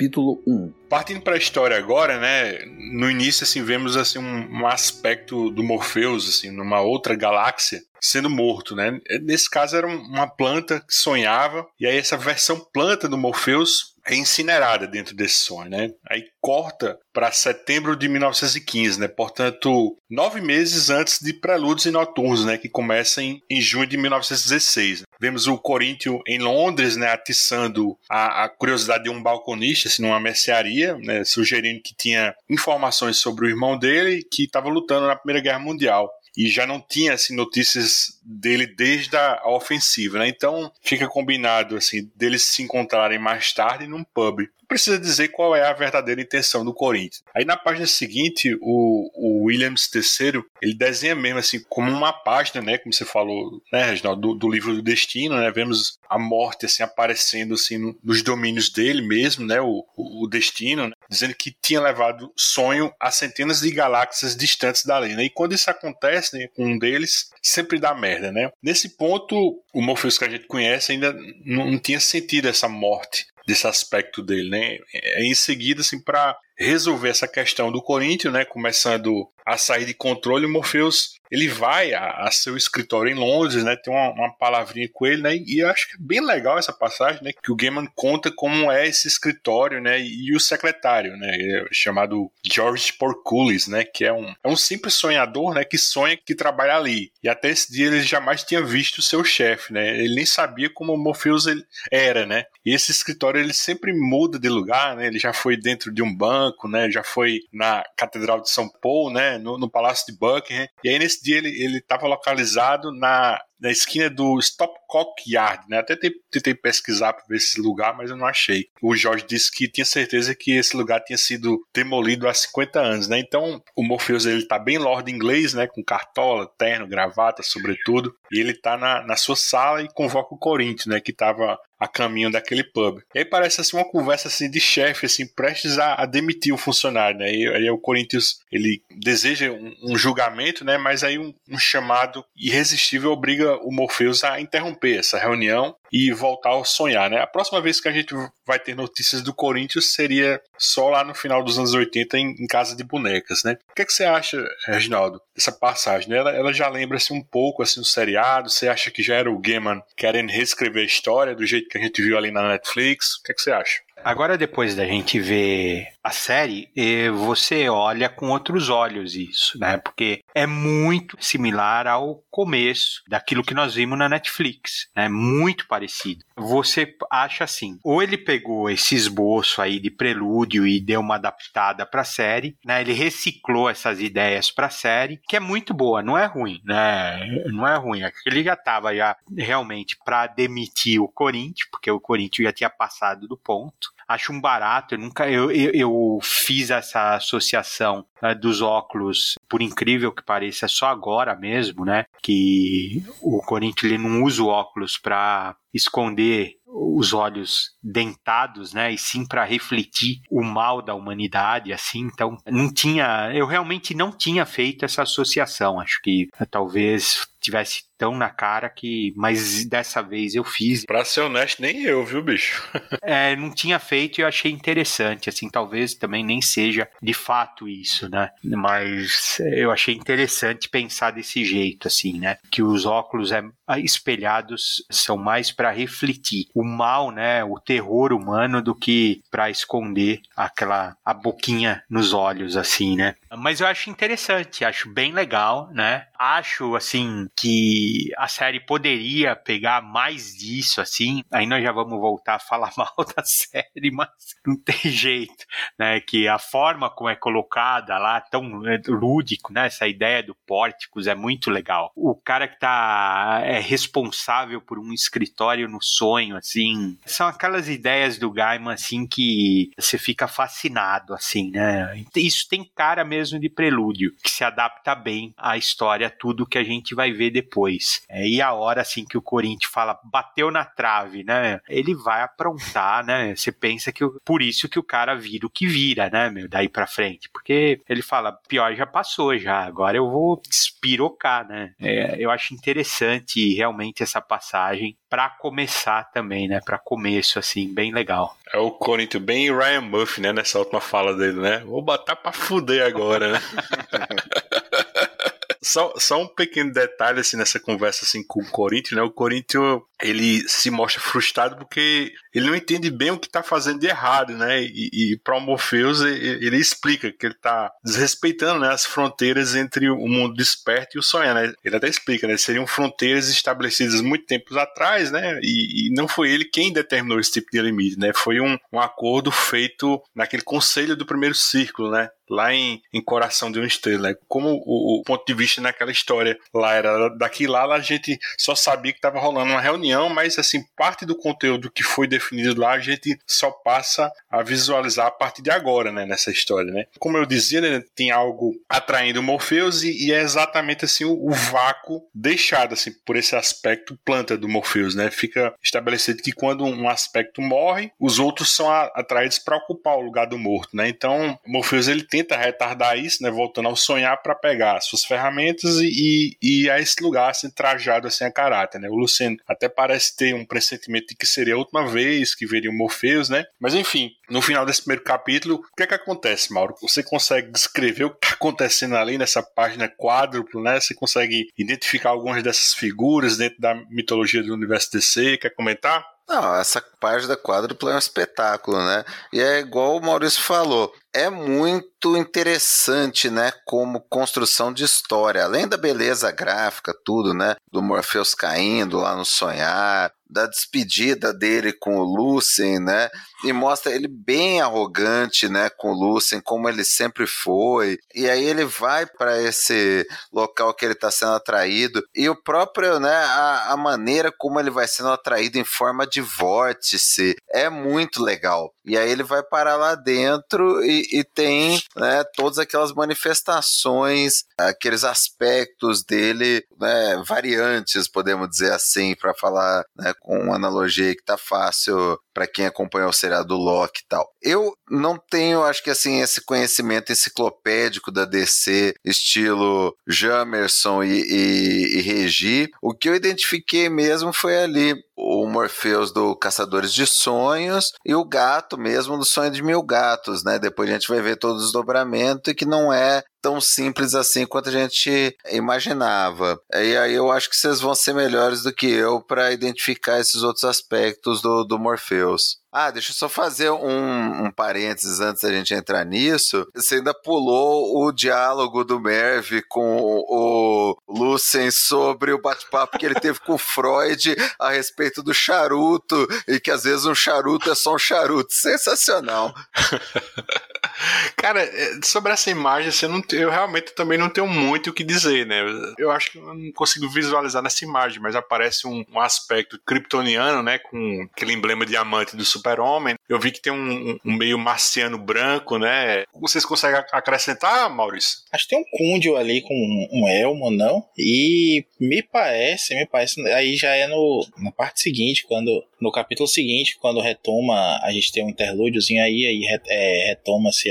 Capítulo 1. Partindo para a história agora, né? No início, assim, vemos assim um, um, aspecto do Morpheus, assim, numa outra galáxia, sendo morto, né? Nesse caso era uma planta que sonhava e aí essa versão planta do Morpheus é incinerada dentro desse sonho, né? Aí corta para setembro de 1915, né? Portanto, nove meses antes de Prelúdios e Noturnos, né? Que começa em, junho de 1916. Vemos o Coríntio em Londres, né? Atiçando a, a curiosidade de um balconista, assim, numa mercearia, né? Sugerindo que tinha informações sobre o irmão dele que estava lutando na Primeira Guerra Mundial e já não tinha assim, notícias dele desde a ofensiva, né? Então fica combinado assim deles se encontrarem mais tarde num pub precisa dizer qual é a verdadeira intenção do Corinthians. Aí na página seguinte, o, o Williams III, ele desenha mesmo assim, como uma página, né, como você falou, né, Reginaldo, do, do livro do Destino, né, vemos a morte assim aparecendo assim no, nos domínios dele mesmo, né, o, o, Destino, né, dizendo que tinha levado sonho a centenas de galáxias distantes da lei, né, e quando isso acontece, né, com um deles, sempre dá merda, né. Nesse ponto, o Morpheus que a gente conhece ainda não, não tinha sentido essa morte desse aspecto dele, né? É, em seguida, assim, para resolver essa questão do Corinthians, né? Começando a sair de controle, o Morpheus ele vai a, a, seu escritório em Londres, né? Tem uma, uma, palavrinha com ele, né? E eu acho que é bem legal essa passagem, né? Que o Gaiman conta como é esse escritório, né? E o secretário, né? É chamado George Porculis, né? Que é um, é um simples sonhador, né? Que sonha que trabalha ali. E até esse dia ele jamais tinha visto o seu chefe, né? Ele nem sabia como o Morpheus era, né? E esse escritório ele sempre muda de lugar, né? Ele já foi dentro de um banco, né? Já foi na Catedral de São Paulo, né? No, no Palácio de Buckingham. E aí nesse dia ele estava localizado na na esquina do Stopcock Yard, né? Até tentei pesquisar para ver esse lugar, mas eu não achei. O Jorge disse que tinha certeza que esse lugar tinha sido demolido há 50 anos, né? Então, o Morpheus ele tá bem lord inglês, né? Com cartola, terno, gravata, sobretudo. E ele tá na, na sua sala e convoca o Corinthians, né? Que tava a caminho daquele pub. E aí parece assim uma conversa assim de chefe, assim, prestes a, a, demitir o funcionário, né? E aí o Corinthians, ele deseja um, um julgamento, né? Mas aí um, um chamado irresistível obriga o Morpheus a interromper essa reunião e voltar a sonhar, né? A próxima vez que a gente vai ter notícias do Corinthians seria só lá no final dos anos 80 em, em Casa de Bonecas, né? O que, é que você acha, Reginaldo, dessa passagem? Né? Ela, ela já lembra-se um pouco assim, o seriado? Você acha que já era o Gaiman querendo reescrever a história do jeito que a gente viu ali na Netflix? O que, é que você acha? Agora, depois da gente ver a série, você olha com outros olhos isso, né? Porque é muito similar ao começo daquilo que nós vimos na Netflix, né? Muito parecido. Você acha assim, ou ele pegou esse esboço aí de prelúdio e deu uma adaptada para a série, né? Ele reciclou essas ideias para a série, que é muito boa, não é ruim, né? Não é ruim. Ele já estava já realmente para demitir o Corinthians, porque o Corinthians já tinha passado do ponto acho um barato. Eu nunca eu, eu, eu fiz essa associação né, dos óculos, por incrível que pareça, só agora mesmo, né? Que o Corinthians ele não usa o óculos para esconder os olhos dentados, né, e sim para refletir o mal da humanidade, assim. Então, não tinha, eu realmente não tinha feito essa associação. Acho que talvez tivesse tão na cara que. Mas dessa vez eu fiz. Pra ser honesto, nem eu, viu, bicho? é, não tinha feito e eu achei interessante. Assim, talvez também nem seja de fato isso, né? Mas eu achei interessante pensar desse jeito, assim, né? Que os óculos é, espelhados são mais para refletir o mal, né? O terror humano do que para esconder aquela a boquinha nos olhos, assim, né? Mas eu acho interessante, acho bem legal, né? Acho, assim, que a série poderia pegar mais disso, assim. Aí nós já vamos voltar a falar mal da série, mas não tem jeito, né? Que a forma como é colocada lá, tão é, lúdico, né? Essa ideia do pórticos é muito legal. O cara que tá é responsável por um escritório no sonho, são aquelas ideias do Gaiman, assim, que você fica fascinado, assim, né? Isso tem cara mesmo de prelúdio, que se adapta bem à história, tudo que a gente vai ver depois. É, e a hora assim que o Corinthians fala bateu na trave, né? Ele vai aprontar, né? Você pensa que por isso que o cara vira o que vira, né, meu, daí para frente, porque ele fala pior já passou já, agora eu vou despirocar, né? É, eu acho interessante realmente essa passagem para começar também, né? Para começo assim, bem legal. É o Corinthians bem Ryan Murphy, né? Nessa última fala dele, né? Vou botar para fuder agora, né? Só, só um pequeno detalhe assim nessa conversa assim com o Corinthians, né? O Corinthians ele se mostra frustrado porque ele não entende bem o que está fazendo de errado, né? E, e para o Morpheus ele, ele, explica que ele está desrespeitando né, as fronteiras entre o mundo desperto e o sonho, né? Ele até explica, né? Seriam fronteiras estabelecidas muito tempos atrás, né? E, e, não foi ele quem determinou esse tipo de limite, né? Foi um, um acordo feito naquele conselho do primeiro círculo, né? Lá em, em Coração de uma Estrela. Né? Como o, o, ponto de vista naquela história lá era daqui lá, a gente só sabia que estava rolando uma reunião, mas assim, parte do conteúdo que foi definido lá, a gente só passa a visualizar a partir de agora, né, nessa história, né? Como eu dizia, né, tem algo atraindo o Morpheus e, e é exatamente assim o, o, vácuo deixado assim por esse aspecto planta do Morpheus, né? Fica estabelecido que quando um aspecto morre, os outros são a, atraídos para ocupar o lugar do morto, né? Então, Morpheus ele tem tenta retardar isso, né, voltando ao sonhar para pegar suas ferramentas e, e, a esse lugar assim, trajado assim a caráter, né? O Luciano até parece ter um pressentimento de que seria a última vez que veria o Morpheus, né? Mas enfim, no final desse primeiro capítulo, o que é que acontece, Mauro? Você consegue descrever o que está acontecendo ali nessa página quádruplo, né? Você consegue identificar algumas dessas figuras dentro da mitologia do universo DC? Quer comentar? Não, essa página quádrupla é um espetáculo, né? E é igual o Maurício falou, é muito interessante, né, como construção de história, além da beleza gráfica, tudo, né, do Morpheus caindo lá no sonhar, da despedida dele com o Lucien, né, e mostra ele bem arrogante, né, com o Lucien, como ele sempre foi, e aí ele vai para esse local que ele está sendo atraído, e o próprio, né, a, a maneira como ele vai sendo atraído em forma de vórtice é muito legal. E aí ele vai parar lá dentro e, e tem né, todas aquelas manifestações, aqueles aspectos dele né, variantes, podemos dizer assim, para falar né, com uma analogia que tá fácil para quem acompanha o seriado do Loki e tal. Eu não tenho, acho que assim, esse conhecimento enciclopédico da DC, estilo Jamerson e, e, e Regi. O que eu identifiquei mesmo foi ali o Morpheus do Caçadores de Sonhos e o gato mesmo do Sonho de Mil Gatos, né? Depois a gente vai ver todo o desdobramento e que não é tão simples assim quanto a gente imaginava. E aí eu acho que vocês vão ser melhores do que eu para identificar esses outros aspectos do, do Morpheus. Ah, deixa eu só fazer um, um, parênteses antes da gente entrar nisso. Você ainda pulou o diálogo do Merv com o Lucien sobre o bate-papo que ele teve com o Freud a respeito do charuto e que às vezes um charuto é só um charuto. Sensacional. Cara, é, sobre essa imagem, você não, eu realmente também não tenho muito o que dizer, né? Eu acho que eu não consigo visualizar nessa imagem, mas aparece um, um aspecto kryptoniano, né? Com aquele emblema diamante do super-homem. Eu vi que tem um, um, meio marciano branco, né? Vocês conseguem acrescentar, Maurício? Acho que tem um cúndio ali com um elmo, não? E me parece, me parece, aí já é no, na parte seguinte, quando no capítulo seguinte, quando retoma, a gente tem um interlúdiozinho aí, aí é, retoma-se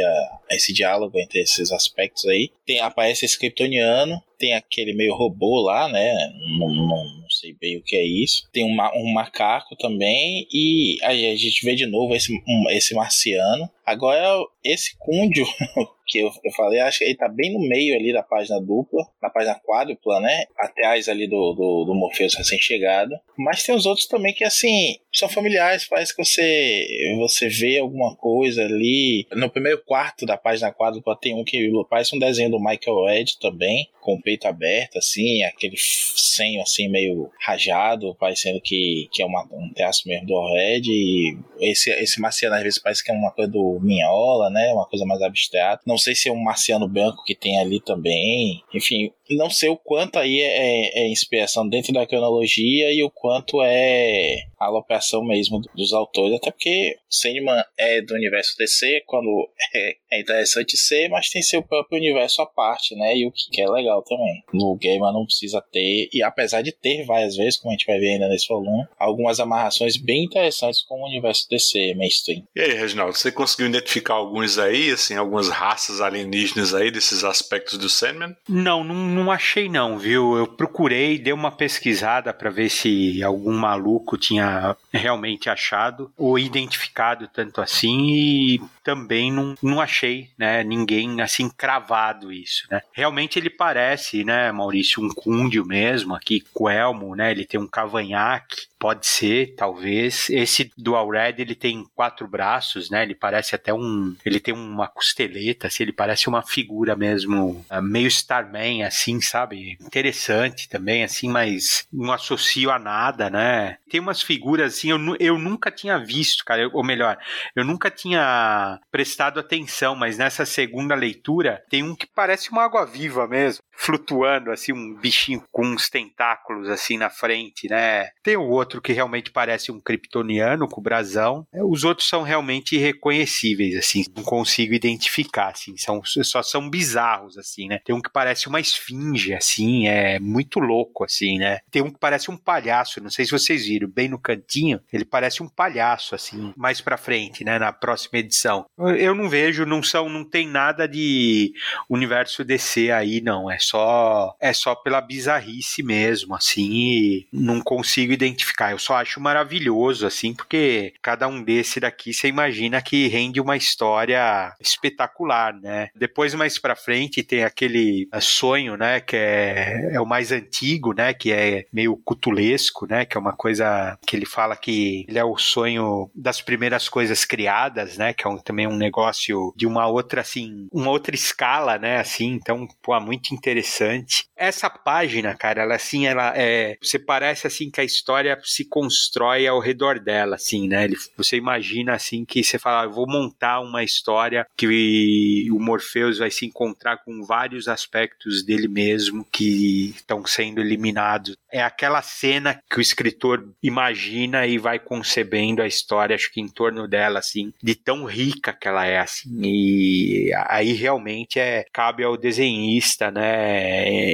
esse diálogo entre esses aspectos aí. Tem, aparece esse kryptoniano, tem aquele meio robô lá, né? Não, não, não sei bem o que é isso. Tem um, um macaco também, e aí a gente vê de novo esse, um, esse marciano. Agora, esse cúndio que eu, eu falei, acho que ele tá bem no meio ali da página dupla, na página quádrupla, né? Atrás ali do, do, do Morpheus recém-chegado. Mas tem os outros também que, assim, são familiares, parece que você, você vê alguma coisa ali. No primeiro quarto da página quádrupla tem um que parece um desenho do Michael Ed também, com o peito aberto, assim, aquele senho assim meio rajado, parecendo que, que é uma, um traço mesmo do Red. E esse, esse marciano às vezes parece que é uma coisa do Minhola, né? Uma coisa mais abstrata. Não sei se é um marciano branco que tem ali também. Enfim, não sei o quanto aí é, é inspiração dentro da cronologia e o quanto é alocação mesmo dos autores, até porque Sandman é do universo DC, quando é, é, interessante ser, mas tem seu próprio universo à parte, né? E o que é legal também. No Gamer não precisa ter, e apesar de ter várias vezes, como a gente vai ver ainda nesse volume, algumas amarrações bem interessantes com o universo DC mainstream. E aí, Reginaldo, você conseguiu identificar alguns aí, assim, algumas raças alienígenas aí desses aspectos do Sandman? Não, não, não achei não, viu? Eu procurei, dei uma pesquisada para ver se algum maluco tinha realmente achado ou identificado tanto assim e também não, não achei, né, ninguém assim cravado isso, né. Realmente ele parece, né, Maurício, um cúndio mesmo aqui, Coelmo, né, ele tem um cavanhaque, pode ser, talvez. Esse Dual Red, ele tem quatro braços, né, ele parece até um, ele tem uma costeleta, assim, ele parece uma figura mesmo, uh, meio Starman, assim, sabe, interessante também, assim, mas não associo a nada, né. Tem umas figuras, assim, eu, eu nunca tinha visto, cara, ou melhor, eu nunca tinha prestado atenção, mas nessa segunda leitura tem um que parece uma água viva mesmo. Flutuando, assim, um bichinho com uns tentáculos assim na frente, né? Tem o outro que realmente parece um kryptoniano com o brasão. Os outros são realmente irreconhecíveis, assim, não consigo identificar, assim, são, só são bizarros, assim, né? Tem um que parece uma esfinge, assim, é muito louco, assim, né? Tem um que parece um palhaço, não sei se vocês viram, bem no cantinho, ele parece um palhaço, assim, mais pra frente, né? Na próxima edição. Eu não vejo, não são, não tem nada de universo DC aí, não. É só, é só pela bizarrice mesmo, assim, e não consigo identificar. Eu só acho maravilhoso, assim, porque cada um desse daqui você imagina que rende uma história espetacular, né? Depois, mais pra frente, tem aquele eh, sonho, né? Que é, é o mais antigo, né? Que é meio cutulesco, né? Que é uma coisa que ele fala que ele é o sonho das primeiras coisas criadas, né? Que é um, também um negócio de uma outra, assim, uma outra escala, né? Assim, então, pô, muito interessante. Essa página, cara, ela assim, ela é. Você parece assim que a história se constrói ao redor dela, assim, né? Ele, você imagina assim que você fala, ah, eu vou montar uma história que o Morpheus vai se encontrar com vários aspectos dele mesmo que estão sendo eliminados. É aquela cena que o escritor imagina e vai concebendo a história, acho que em torno dela, assim, de tão rica que ela é, assim. E aí realmente é cabe ao desenhista, né,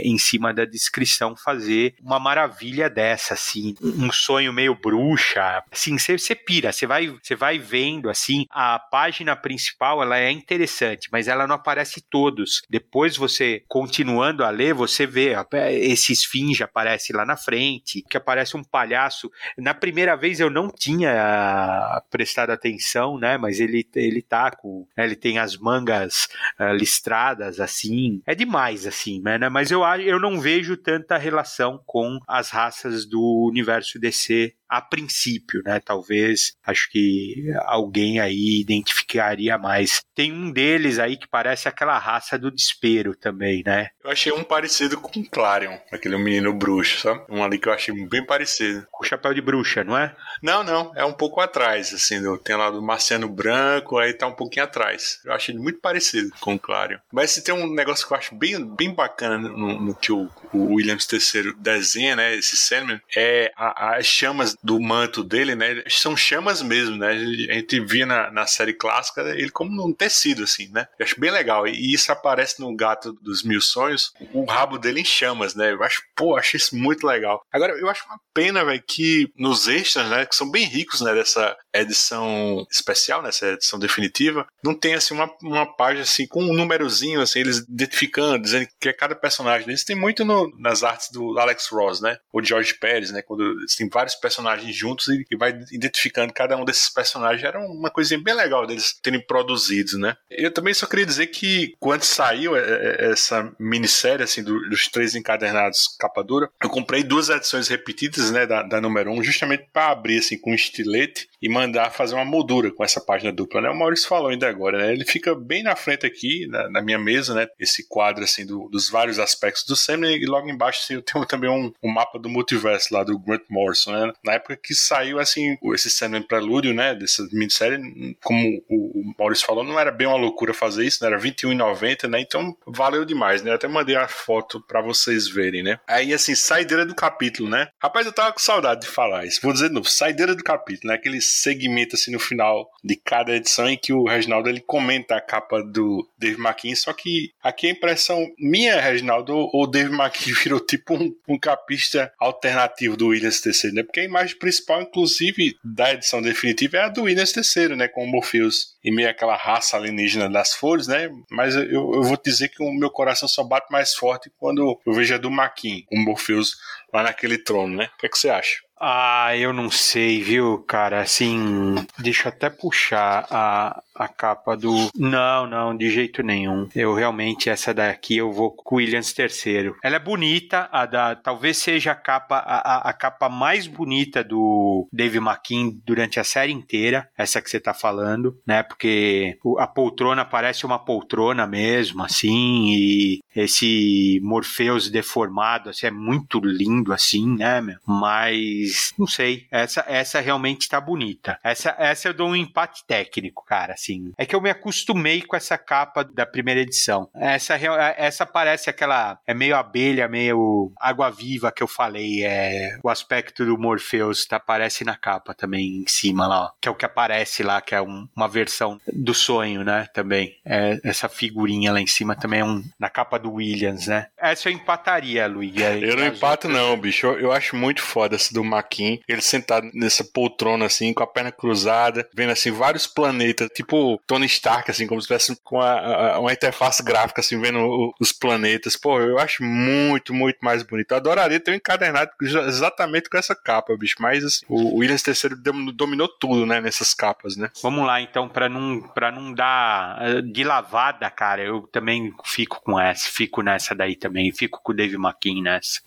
em cima da descrição fazer uma maravilha dessa, assim, um sonho meio bruxa, assim, você pira, você vai, você vai vendo, assim, a página principal, ela é interessante, mas ela não aparece todos. Depois você, continuando a ler, você vê, esse esfinge aparece lá na frente, que aparece um palhaço. Na primeira vez eu não tinha prestado atenção, né, mas ele, ele tá com, né, ele tem as mangas uh, listradas, assim, é demais, assim, né, mas eu, eu não vejo tanta relação com as raças do universo DC a princípio, né? Talvez acho que alguém aí identificaria mais. Tem um deles aí que parece aquela raça do desespero também, né? Eu achei um parecido com o Clarion, aquele menino bruxo, sabe? Um ali que eu achei bem parecido. Com o chapéu de bruxa, não é? Não, não, é um pouco atrás, assim, do, tem lá do Marciano Branco, aí tá um pouquinho atrás. Eu achei muito parecido com o Clarion. Mas se tem um negócio que eu acho bem, bem bacana no, no que o, o Williams III desenha, né? Esse Sandman, é a, as chamas do manto dele, né? São chamas mesmo, né? A gente via na, na série clássica ele como um tecido, assim, né? Eu acho bem legal. E isso aparece no Gato dos Mil Sonhos, o rabo dele em chamas, né? Eu acho, pô, acho isso muito legal. Agora, eu acho uma pena, velho, que nos extras, né? Que são bem ricos, né? Dessa edição especial, nessa edição definitiva, não tem, assim, uma, uma página, assim, com um númerozinho, assim, eles identificando, dizendo que é cada personagem deles. Tem muito no, nas artes do Alex Ross, né? O George Pérez, né? Quando tem vários personagens juntos e, e vai identificando cada um desses personagens. Era uma coisinha bem legal deles terem produzido, né? Eu também só queria dizer que quando saiu é, é, essa minissérie, assim, dos três encadernados capa dura, eu comprei duas edições repetidas, né, da, da número um, justamente para abrir, assim, com um estilete e mandar fazer uma moldura com essa página dupla, né? O Maurício falou ainda agora, né? Ele fica bem na frente aqui, na, na minha mesa, né? Esse quadro, assim, do, dos vários aspectos do Sam e logo embaixo assim, eu tenho também um, um mapa do multiverso lá do Grant Morrison, né? Na época que saiu, assim, esse Sandman Prelúdio, né, dessa minissérie, como o Maurício falou, não era bem uma loucura fazer isso, né, era R$21,90, né, então valeu demais, né, eu até mandei a foto para vocês verem, né. Aí, assim, saideira do capítulo, né, rapaz, eu tava com saudade de falar isso, vou dizer de novo, saideira do capítulo, né, aquele segmento, assim, no final de cada edição em que o Reginaldo, ele comenta a capa do Dave McKean, só que aqui a impressão minha, Reginaldo, o Dave McKean virou tipo um, um capista alternativo do Williams TC, né, porque a imagem principal, inclusive, da edição definitiva é a do Williams III, né? Com o Morpheus e meio aquela raça alienígena das flores, né? Mas eu, eu vou dizer que o meu coração só bate mais forte quando eu vejo a do Maquin, com o Morpheus lá naquele trono, né? O que, é que você acha? Ah, eu não sei, viu, cara? Assim, deixa eu até puxar a, a capa do. Não, não, de jeito nenhum. Eu realmente, essa daqui eu vou com Williams III. Ela é bonita, a da. Talvez seja a capa, a, a capa mais bonita do Dave McKean durante a série inteira. Essa que você tá falando, né? Porque a poltrona parece uma poltrona mesmo, assim, e Esse Morpheus deformado, assim, é muito lindo, assim, né, meu? Mas, não sei, essa, essa realmente tá bonita. Essa, essa eu dou um empate técnico, cara, assim. É que eu me acostumei com essa capa da primeira edição. Essa, essa parece aquela, é meio abelha, meio água-viva que eu falei, é o aspecto do Morpheus tá, aparece na capa também, em cima lá, ó, que é o que aparece lá, que é um, uma versão do sonho, né, também. É, essa figurinha lá em cima também é um, na capa do Williams, né. Essa eu empataria, Luiz. Eu não empato não, bicho. Eu, eu, acho muito foda essa do Maquin. Ele sentado nessa poltrona assim, com a perna cruzada, vendo assim vários planetas, tipo Tony Stark, assim, como se tivesse com a, a, uma interface gráfica, assim, vendo o, os planetas. Pô, eu acho muito, muito mais bonito. Eu adoraria ter um encadernado exatamente com essa capa, bicho. Mas assim, o Williams III dominou tudo, né, nessas capas, né? Vamos lá, então, para não, pra não dar eh, de lavada, cara, eu também fico com essa, fico nessa daí também, fico com o Dave McKean nessa,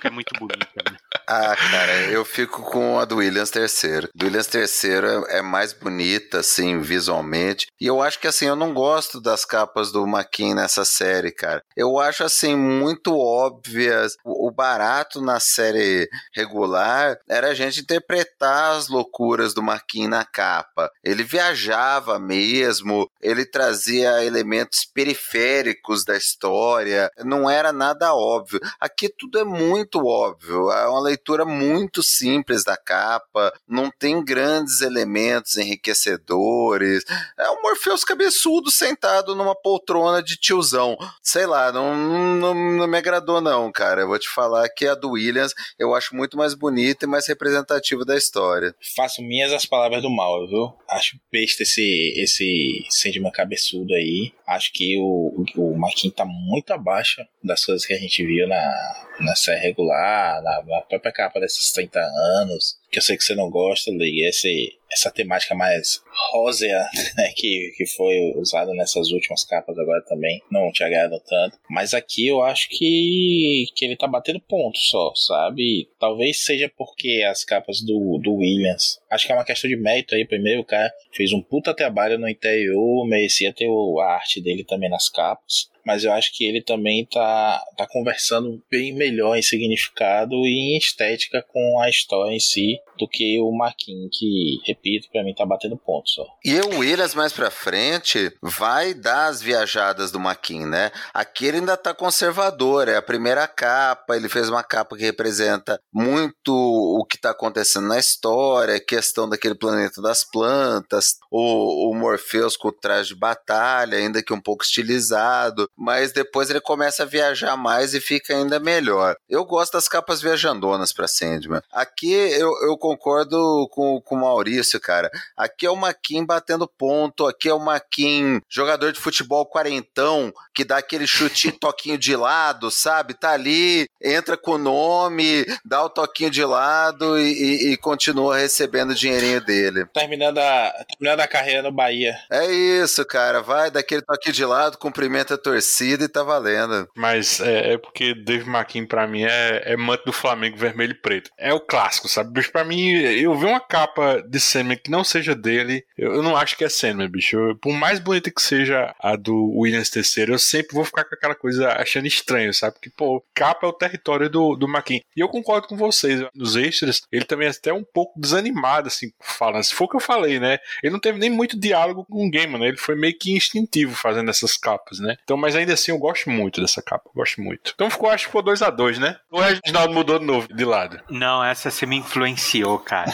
que é muito bonita, né? Ah, cara, eu fico com a do Williams III. Do Williams III é, é mais bonita, assim, visualmente. E eu acho que, assim, eu não gosto das capas do McKean nessa série, cara. Eu acho, assim, muito óbvias. O barato na série regular era a gente interpretar as loucuras do Marquinhos na capa. Ele viajava mesmo, ele trazia elementos periféricos da história, não era nada óbvio. Aqui tudo é muito óbvio, é uma leitura muito simples da capa, não tem grandes elementos enriquecedores. É um Morpheus cabeçudo sentado numa poltrona de tiozão. Sei lá, não, não, não me agradou não, cara. Eu vou te falar que a do Williams eu acho muito mais bonita e mais representativa da história. Faço minhas as palavras do mal, viu? Acho besta esse, esse Sandman cabeçudo aí. Acho que o, o Marquinhos tá muito abaixo das coisas que a gente viu na, na série regular, na, na própria capa desses 30 anos que eu sei que você não gosta, Lee, esse, essa temática mais rósea, né, que, que foi usada nessas últimas capas agora também, não te agrada tanto. Mas aqui eu acho que, que ele tá batendo ponto só, sabe? Talvez seja porque as capas do, do Williams, acho que é uma questão de mérito aí, primeiro o cara fez um puta trabalho no interior, merecia ter a arte dele também nas capas mas eu acho que ele também tá, tá conversando bem melhor em significado e em estética com a história em si do que o Marquinhos, que, repito, para mim tá batendo ponto só. E o Williams mais pra frente vai dar as viajadas do Marquinhos, né? Aqui ele ainda tá conservador, é a primeira capa, ele fez uma capa que representa muito o que tá acontecendo na história, questão daquele planeta das plantas, o, o Morpheus com o traje de batalha, ainda que um pouco estilizado, mas depois ele começa a viajar mais e fica ainda melhor. Eu gosto das capas viajandonas pra Sandman. Aqui eu, eu concordo com, com o Maurício, cara. Aqui é o Maquin batendo ponto, aqui é o Maquin, jogador de futebol quarentão, que dá aquele chute toquinho de lado, sabe? Tá ali, entra com o nome, dá o toquinho de lado e, e, e continua recebendo o dinheirinho dele. Terminando a, terminando a carreira no Bahia. É isso, cara. Vai daquele toquinho de lado, cumprimenta a torcida e tá valendo. Mas é, é porque Dave McKean pra mim é, é manto do Flamengo vermelho e preto. É o clássico, sabe? Bicho, pra mim, eu vi uma capa de Sandman que não seja dele, eu, eu não acho que é Sandman, bicho. Eu, por mais bonita que seja a do Williams III, eu sempre vou ficar com aquela coisa achando estranho, sabe? Porque, pô, capa é o território do, do McKean. E eu concordo com vocês, nos extras, ele também é até um pouco desanimado, assim, falando. Se for o que eu falei, né? Ele não teve nem muito diálogo com o game, né? Ele foi meio que instintivo fazendo essas capas, né? Então, mas ainda assim eu gosto muito dessa capa, gosto muito. Então ficou, acho que ficou 2 a 2 né? O Reginaldo mudou de novo de lado. Não, essa você me influenciou, cara.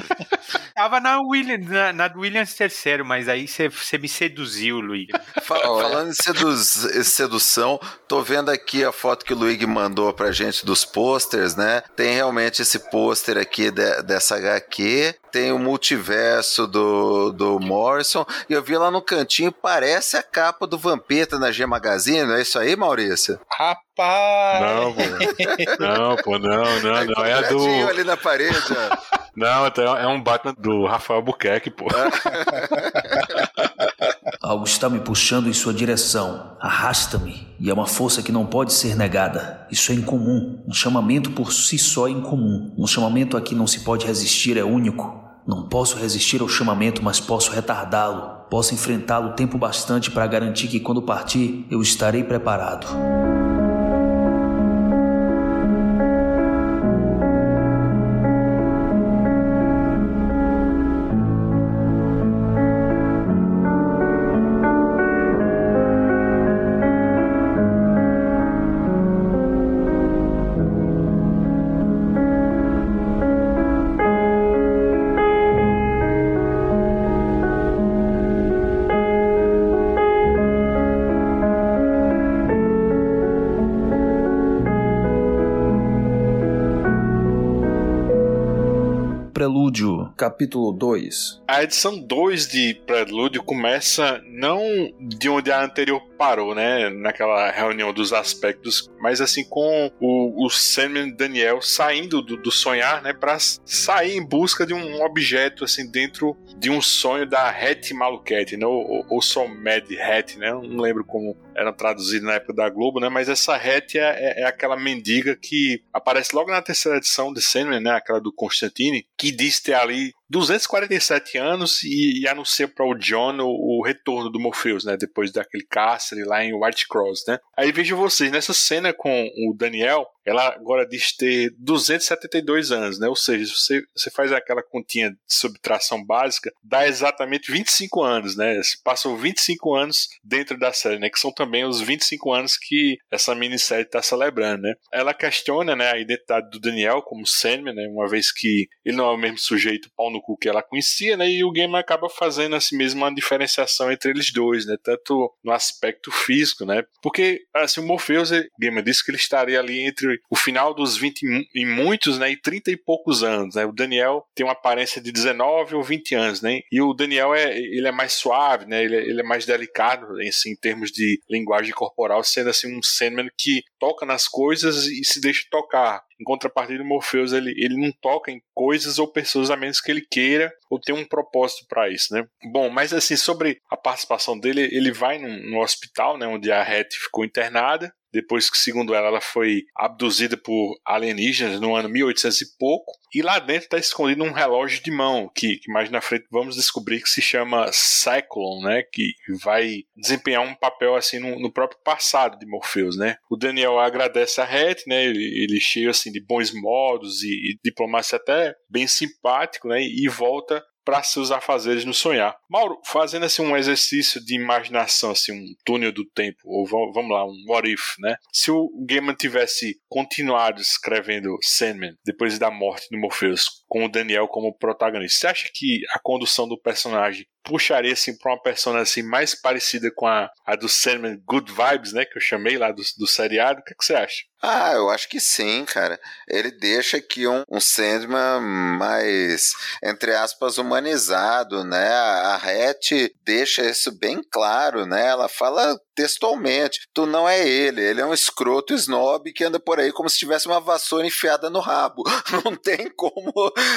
Tava na Williams, na, na Williams terceiro, mas aí você, me seduziu, Luiz. Falando em seduz, sedução, tô vendo aqui a foto que o Luigi mandou pra gente dos posters, né? Tem realmente esse pôster aqui de, dessa HQ tem o multiverso do, do Morrison, e eu vi lá no cantinho, parece a capa do Vampeta na G Magazine, não é isso aí, Maurício? Rapaz! Não, pô. Não, pô, não, não, não. É a do. ali na parede, ó. Não, é um Batman do Rafael Buquerque, pô. Algo está me puxando em sua direção. Arrasta-me. E é uma força que não pode ser negada. Isso é incomum. Um chamamento por si só é incomum. Um chamamento a que não se pode resistir é único. Não posso resistir ao chamamento, mas posso retardá-lo. possa enfrentá-lo tempo bastante para garantir que quando partir eu estarei preparado. Capítulo 2. A edição 2 de Prelúdio começa não de onde a anterior parou, né? Naquela reunião dos aspectos, mas assim com o, o Sandman Daniel saindo do, do sonhar, né? Pra sair em busca de um objeto, assim, dentro de um sonho da Hattie Maluquete, né? Ou, ou só Mad Hat, né? Não lembro como era traduzido na época da Globo, né? Mas essa Hattie é, é, é aquela mendiga que aparece logo na terceira edição de Sandman, né? Aquela do Constantine, que diz ter ali 247 anos e, e anuncia para o John o, o, retorno do Morpheus, né? Depois daquele cárcere lá em White Cross, né? Aí vejo vocês, nessa cena com o Daniel, ela agora diz ter 272 anos, né? Ou seja, você, você faz aquela continha de subtração básica, dá exatamente 25 anos, né? Se passam 25 anos dentro da série, né? Que são também os 25 anos que essa minissérie está celebrando, né? Ela questiona, né, a identidade do Daniel como Sandman, né? Uma vez que ele não é o mesmo sujeito pau no cu que ela conhecia, né? E o game acaba fazendo assim mesmo uma diferenciação entre eles dois, né? Tanto no aspecto físico, né? Porque assim, o Morpheus, o gamer disse que ele estaria ali entre o final dos 20 e muitos, né? E 30 e poucos anos, né? O Daniel tem uma aparência de 19 ou 20 anos, né? E o Daniel é, ele é mais suave, né? Ele, é, ele é mais delicado, assim, em termos de linguagem corporal, sendo assim um Sandman que toca nas coisas e se deixa tocar. Em contrapartida, o Morpheus ele, ele não toca em coisas ou pessoas a menos que ele queira ou tenha um propósito para isso, né? Bom, mas assim, sobre a participação dele, ele vai no, no hospital, né, onde a Hattie ficou internada, depois que, segundo ela, ela foi abduzida por alienígenas no ano 1800 e pouco. E lá dentro está escondido um relógio de mão, que, que, mais na frente vamos descobrir que se chama Cyclone, né? Que vai desempenhar um papel assim no, no próprio passado de Morpheus, né? O Daniel agradece a Hattie, né? Ele, ele cheio assim de bons modos e, e diplomacia até bem simpático, né? E volta para seus afazeres no sonhar. Mauro, fazendo assim um exercício de imaginação, assim, um túnel do tempo, ou vamos lá, um what if, né? Se o Gaiman tivesse continuado escrevendo Sandman depois da morte do Morpheus, com o Daniel como protagonista, você acha que a condução do personagem puxaria assim para uma persona assim mais parecida com a, a do Sandman Good Vibes, né, que eu chamei lá do, do seriado. O que, é que você acha? Ah, eu acho que sim, cara. Ele deixa aqui um, um Sandman mais, entre aspas, humanizado, né? A Hattie deixa isso bem claro, né? Ela fala textualmente. Tu não é ele, ele é um escroto snob que anda por aí como se tivesse uma vassoura enfiada no rabo. Não tem como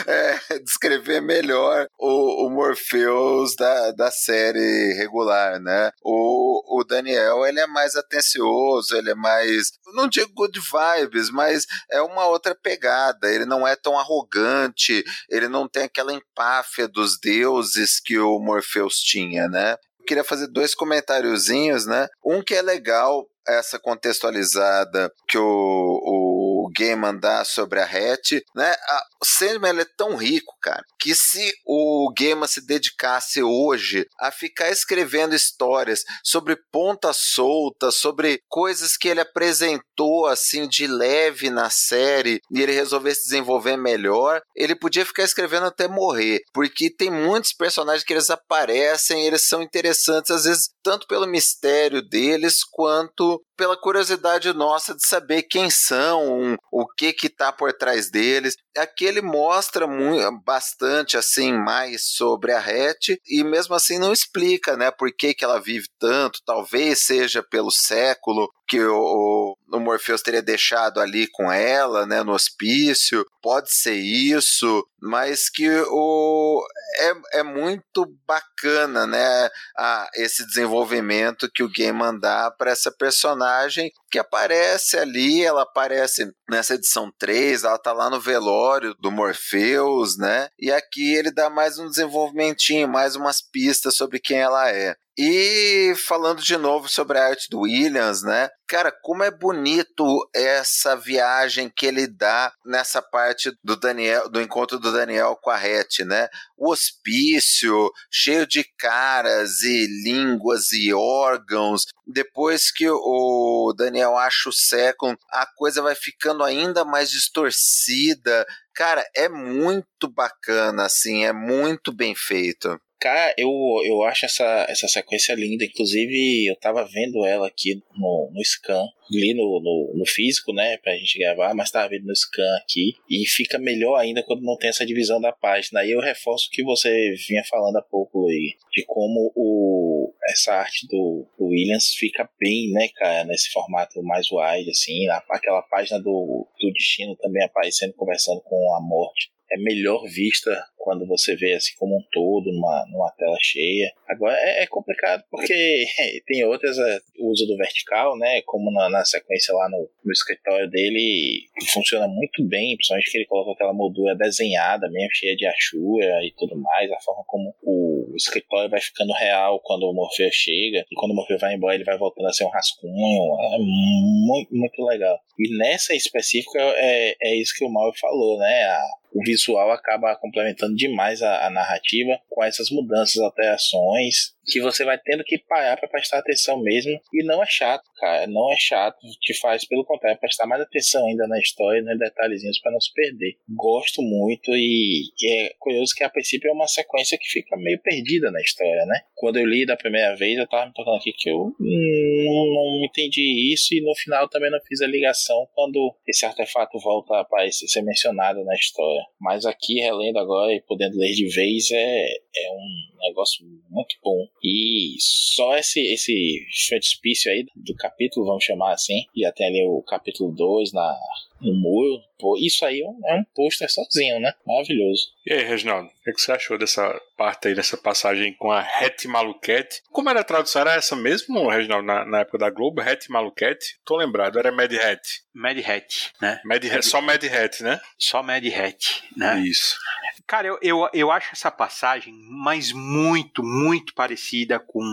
é, descrever melhor o, o Morpheus da, da série regular, né? O, o Daniel, ele é mais atencioso, ele é mais, não digo good vibes, mas é uma outra pegada. Ele não é tão arrogante, ele não tem aquela empáfia dos deuses que o Morpheus tinha, né? queria fazer dois comentáriozinhos, né? Um que é legal, essa contextualizada que o, o Gaiman dá sobre a Hatch, né? A, o Sandman é tão rico, cara, que se o Gaiman se dedicasse hoje a ficar escrevendo histórias sobre pontas soltas, sobre coisas que ele apresentou assim de leve na série e ele resolvesse desenvolver melhor, ele podia ficar escrevendo até morrer, porque tem muitos personagens que eles aparecem, eles são interessantes às vezes tanto pelo mistério deles quanto pela curiosidade nossa de saber quem são, o que que tá por trás deles. Aqui ele mostra muito, bastante assim mais sobre a Hattie e mesmo assim não explica, né, por que que ela vive tanto. Talvez seja pelo século que o, o Morpheus teria deixado ali com ela, né, no hospício. Pode ser isso, mas que o é, é muito bacana, né, a, esse desenvolvimento que o game mandar para essa personagem que aparece ali, ela aparece nessa edição 3, ela tá lá no velório do Morpheus, né? E aqui ele dá mais um desenvolvimentinho, mais umas pistas sobre quem ela é. E falando de novo sobre a arte do Williams, né? Cara, como é bonito essa viagem que ele dá nessa parte do Daniel, do encontro do Daniel com a Hattie, né? O hospício cheio de caras e línguas e órgãos. Depois que o Daniel acha o Second, a coisa vai ficando ainda mais distorcida. Cara, é muito bacana, assim, é muito bem feito. Cara, eu, eu acho essa, essa sequência linda. Inclusive, eu tava vendo ela aqui no, no scan, ali no, no, no, físico, né, pra gente gravar, mas tava vendo no scan aqui. E fica melhor ainda quando não tem essa divisão da página. Aí eu reforço o que você vinha falando há pouco aí, de como o, essa arte do, do Williams fica bem, né, cara, nesse formato mais wide, assim. Aquela página do, do destino também aparecendo, conversando com a morte é melhor vista quando você vê assim como um todo numa, numa tela cheia. Agora é, é complicado porque tem outras, é, o uso do vertical, né? Como na, na sequência lá no, no, escritório dele, funciona muito bem, principalmente que ele coloca aquela moldura desenhada, mesmo cheia de achura e tudo mais, a forma como o escritório vai ficando real quando o Morpheus chega, e quando o Morpheus vai embora ele vai voltando a ser um rascunho, é muito, muito legal. E nessa específica é, é isso que o Mauro falou, né? A, o visual acaba complementando demais a, a narrativa com essas mudanças, alterações que você vai tendo que parar para prestar atenção mesmo. E não é chato, cara. Não é chato. Te faz, pelo contrário, prestar mais atenção ainda na história, nos detalhezinhos para não se perder. Gosto muito e, e, é curioso que a princípio é uma sequência que fica meio perdida na história, né? Quando eu li da primeira vez, eu tava me tocando aqui que eu não, não entendi isso e no final também não fiz a ligação quando esse artefato volta a ser mencionado na história. Mas aqui, relendo agora e podendo ler de vez, é, é um negócio muito bom. E só esse, esse frontispício aí do capítulo, vamos chamar assim, e até ali o capítulo 2 na, no muro, pô, isso aí é um pôster sozinho, né? Maravilhoso. E aí, Reginaldo, o que, você achou dessa parte aí, dessa passagem com a Het Maluquete? Como era a tradução? Era essa mesmo, Reginaldo, na, na época da Globo? Het Maluquete? Tô lembrado, era Mad Hat. Mad Hat, né? Mad Hat, só Mad Hat, né? Só Mad Hat, né? Isso. Cara, eu, eu, eu acho essa passagem, mas muito, muito parecida com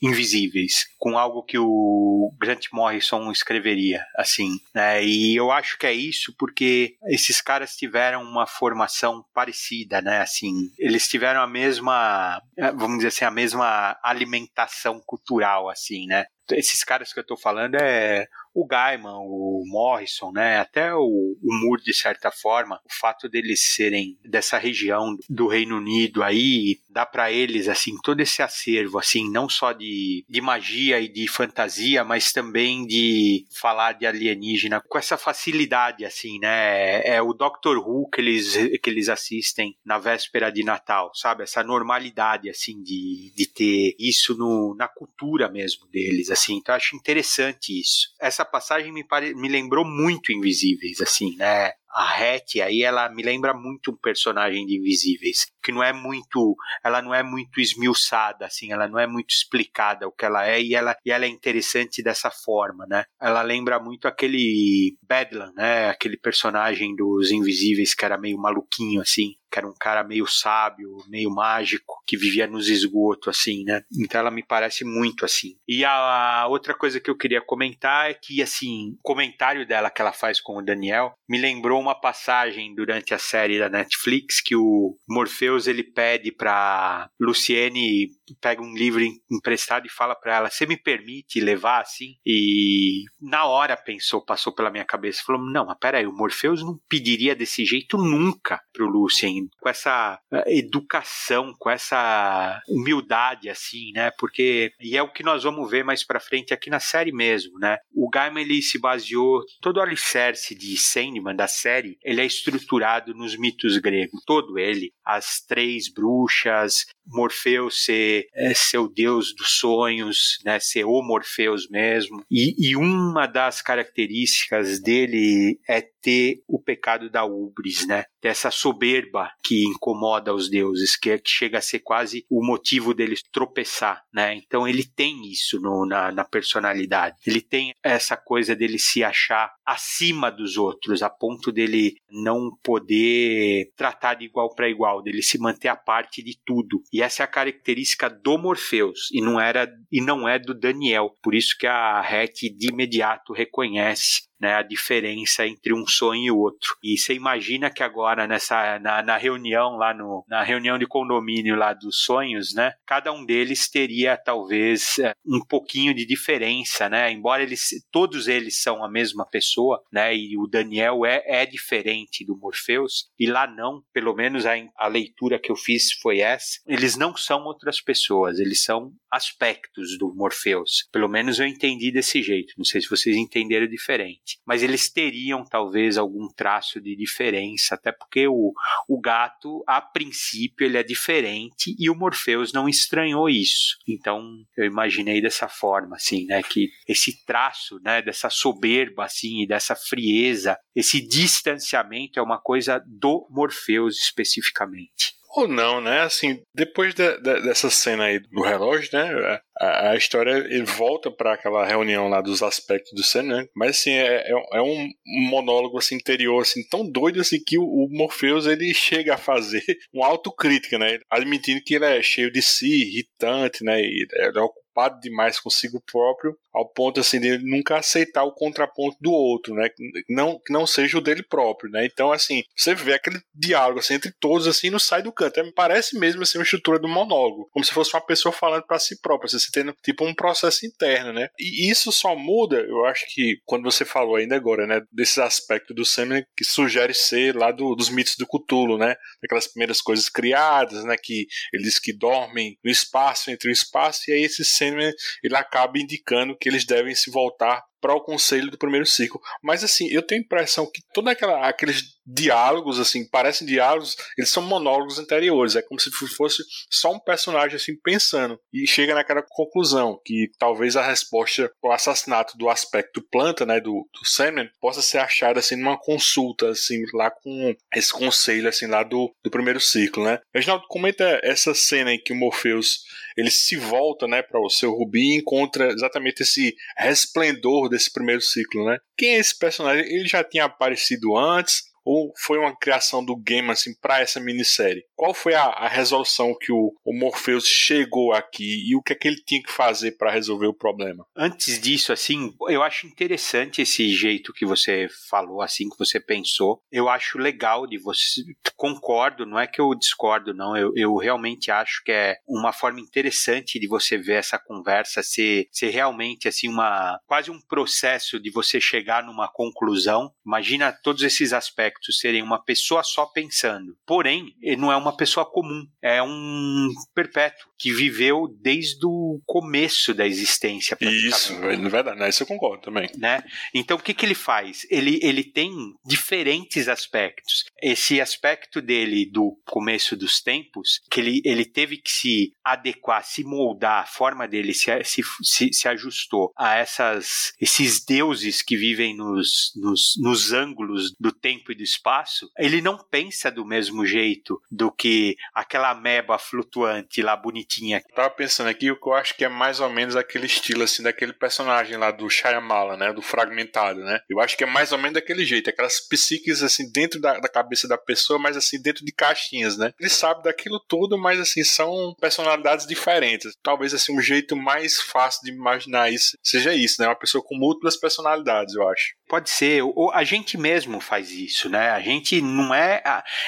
Invisíveis, com algo que o Grant Morrison escreveria, assim, né? E eu acho que é isso porque esses caras tiveram uma formação parecida, né? Assim, eles tiveram a mesma, vamos dizer assim, a mesma alimentação cultural, assim, né? Esses caras que eu tô falando é o Gaiman, o Morrison, né, até o, o Moore de certa forma, o fato deles serem dessa região do Reino Unido aí, dá para eles assim todo esse acervo assim, não só de, de magia e de fantasia, mas também de falar de alienígena com essa facilidade assim, né? É o Doctor Who que eles que eles assistem na véspera de Natal, sabe? Essa normalidade assim de, de ter isso no, na cultura mesmo deles assim. Então eu acho interessante isso. Essa essa passagem me, pare... me lembrou muito Invisíveis, assim, né? a Hattie aí ela me lembra muito um personagem de Invisíveis, que não é muito, ela não é muito esmiuçada assim, ela não é muito explicada o que ela é e ela, e ela é interessante dessa forma, né? Ela lembra muito aquele Bedlam, né? Aquele personagem dos Invisíveis que era meio maluquinho assim, que era um cara meio sábio, meio mágico, que vivia nos esgotos, assim, né? Então ela me parece muito assim. E a outra coisa que eu queria comentar é que, assim, o comentário dela que ela faz com o Daniel me lembrou uma passagem durante a série da Netflix que o Morpheus ele pede para Luciene pega um livro emprestado e fala para ela: "Você me permite levar assim?" E na hora pensou, passou pela minha cabeça, falou: "Não, mas pera aí, o Morpheus não pediria desse jeito nunca pro Lucien, com essa eh, educação, com essa humildade assim, né? Porque e é o que nós vamos ver mais para frente aqui na série mesmo, né? O Gaiman ele se baseou todo o alicerce de Sandman da série, ele é estruturado nos mitos gregos, todo ele, as três bruxas, Morfeu ser é, ser o deus dos sonhos, né, ser o Morpheus mesmo. E, e uma das características dele é ter o pecado da ubris, né? Dessa soberba que incomoda os deuses, que, é, que chega a ser quase o motivo deles tropeçar, né? Então ele tem isso no, na, na personalidade. Ele tem essa coisa dele se achar acima dos outros, a ponto dele não poder tratar de igual para igual, dele se manter a parte de tudo. E essa é a característica do Morpheus e não era e não é do Daniel. Por isso que a Hattie de imediato reconhece né, a diferença entre um sonho e outro. E você imagina que agora nessa na, na, reunião lá no na reunião de condomínio lá dos sonhos, né, cada um deles teria talvez é, um pouquinho de diferença, né? Embora eles todos eles são a mesma pessoa, né? E o Daniel é, é diferente do Morpheus e lá não, pelo menos a, a leitura que eu fiz foi essa. Eles não são outras pessoas, eles são aspectos do Morpheus. Pelo menos eu entendi desse jeito. Não sei se vocês entenderam diferente. Mas eles teriam talvez algum traço de diferença, até porque o, o gato, a princípio, ele é diferente e o Morpheus não estranhou isso. Então eu imaginei dessa forma, assim, né? Que esse traço, né? Dessa soberba, assim, e dessa frieza, esse distanciamento é uma coisa do Morpheus especificamente. Ou não, né? Assim, depois de, de, dessa cena aí do relógio, né? A, a história volta para aquela reunião lá dos aspectos do Sam, né? Mas assim, é, é, é, um monólogo assim, interior assim, tão doido assim que o, o Morpheus ele chega a fazer uma autocrítica, né? Admitindo que ele é cheio de si, irritante, né? E ele é preocupado demais consigo próprio, ao ponto assim de nunca aceitar o contraponto do outro, né? Não, que não seja o dele próprio, né? Então, assim, você vê aquele diálogo assim, entre todos, assim, não sai do canto. É, parece mesmo assim, uma estrutura do monólogo, como se fosse uma pessoa falando para si própria, assim, você tendo tipo um processo interno, né? E isso só muda, eu acho que quando você falou ainda agora, né, desses aspectos do Sandman que sugere ser lá do, dos mitos do Cthulhu, né? Daquelas primeiras coisas criadas, né? Que eles que dormem no espaço, entre o espaço, e aí esse Sandman ele acaba indicando que eles devem se voltar para o conselho do primeiro ciclo. Mas assim, eu tenho a impressão que todos aqueles diálogos, assim, parecem diálogos, eles são monólogos anteriores. É como se fosse só um personagem assim pensando. E chega naquela conclusão que talvez a resposta ao assassinato do aspecto planta, né, do, do Sandman, possa ser achada assim numa consulta, assim, lá com esse conselho, assim, lá do, do primeiro ciclo, né? Reginaldo, comenta essa cena em que o Morpheus ele se volta, né, para o seu Rubi e encontra exatamente esse resplendor desse primeiro ciclo, né? Quem é esse personagem? Ele já tinha aparecido antes ou foi uma criação do game assim para essa minissérie? Qual foi a, a resolução que o, o, Morpheus chegou aqui e o que é que ele tinha que fazer para resolver o problema? Antes disso, assim, eu acho interessante esse jeito que você falou, assim que você pensou. Eu acho legal de você. Concordo, não é que eu discordo, não. Eu, eu realmente acho que é uma forma interessante de você ver essa conversa ser, ser realmente assim uma quase um processo de você chegar numa conclusão. Imagina todos esses aspectos serem uma pessoa só pensando. Porém, não é uma pessoa comum, é um perpétuo que viveu desde o começo da existência. Isso, é verdade, né? isso eu concordo também. Né? Então, o que, que ele faz? Ele, ele tem diferentes aspectos. Esse aspecto dele do começo dos tempos, que ele, ele teve que se adequar, se moldar, a forma dele se, se, se, se ajustou a essas, esses deuses que vivem nos, nos, nos ângulos do tempo e do espaço, ele não pensa do mesmo jeito do que aquela ameba flutuante lá bonitinha. tava pensando aqui o que eu acho que é mais ou menos aquele estilo assim daquele personagem lá do Shyamala, né, do fragmentado, né? Eu acho que é mais ou menos daquele jeito, aquelas psíquicas assim dentro da, da cabeça da pessoa, mas assim dentro de caixinhas, né? Ele sabe daquilo tudo, mas assim são personalidades diferentes. Talvez assim um jeito mais fácil de imaginar isso seja isso, né? Uma pessoa com múltiplas personalidades, eu acho. Pode ser, ou a gente mesmo faz isso, né? A gente não é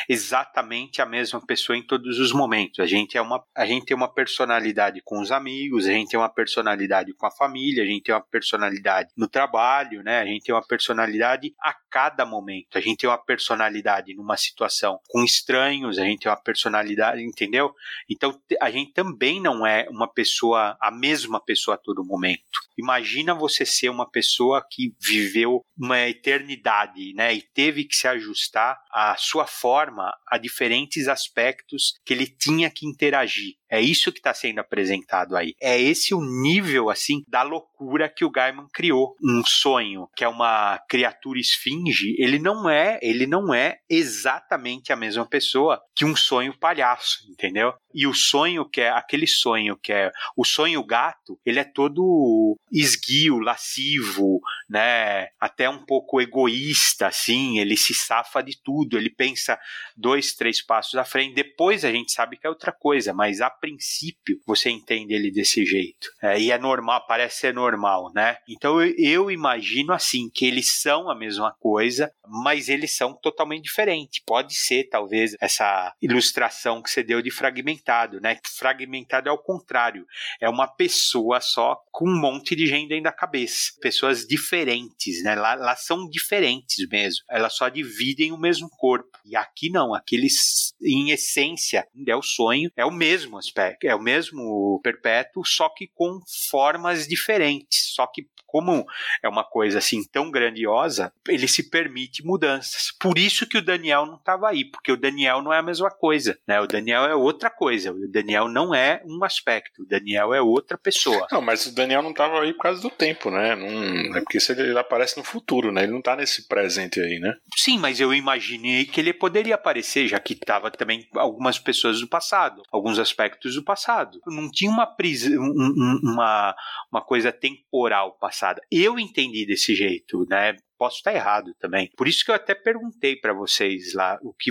exatamente a mesma pessoa em todos os momentos. A gente é uma, a gente tem uma personalidade com os amigos, a gente tem uma personalidade com a família, a gente tem uma personalidade no trabalho, né? A gente tem uma personalidade a cada momento. A gente tem uma personalidade numa situação com estranhos, a gente tem uma personalidade, entendeu? Então a gente também não é uma pessoa, a mesma pessoa a todo momento. Imagina você ser uma pessoa que viveu uma eternidade, né? E teve que se ajustar a sua forma a diferentes aspectos que ele tinha que interagir. É isso que está sendo apresentado aí. É esse o nível, assim, da loucura que o Gaiman criou. Um sonho que é uma criatura esfinge, ele não é, ele não é exatamente a mesma pessoa que um sonho palhaço, entendeu? E o sonho que é aquele sonho que é o sonho gato, ele é todo esguio, lascivo, né? Até um pouco egoísta, assim. Ele se safa de tudo. Ele pensa dois, três passos à frente. Depois a gente sabe que é outra coisa, mas a princípio você entende ele desse jeito. É, e é normal, parece ser normal, né? Então eu, eu imagino assim que eles são a mesma coisa, mas eles são totalmente diferentes. Pode ser talvez essa ilustração que você deu de fragmentado, né? Fragmentado é o contrário, é uma pessoa só com um monte de gente dentro da cabeça, pessoas diferentes, né? Lá, lá são diferentes mesmo. Elas só dividem o mesmo corpo. E aqui não, aqui eles em essência é o sonho, é o mesmo é o mesmo perpétuo, só que com formas diferentes, só que como é uma coisa assim tão grandiosa, ele se permite mudanças. Por isso que o Daniel não estava aí, porque o Daniel não é a mesma coisa, né? O Daniel é outra coisa. O Daniel não é um aspecto. O Daniel é outra pessoa. Não, mas o Daniel não estava aí por causa do tempo, né? Não, é porque se ele aparece no futuro, né? Ele não está nesse presente aí, né? Sim, mas eu imaginei que ele poderia aparecer, já que estava também algumas pessoas do passado, alguns aspectos do passado. Não tinha uma prisão, uma, uma coisa temporal passada passada. Eu entendi desse jeito, né? posso estar errado também. Por isso que eu até perguntei para vocês lá o que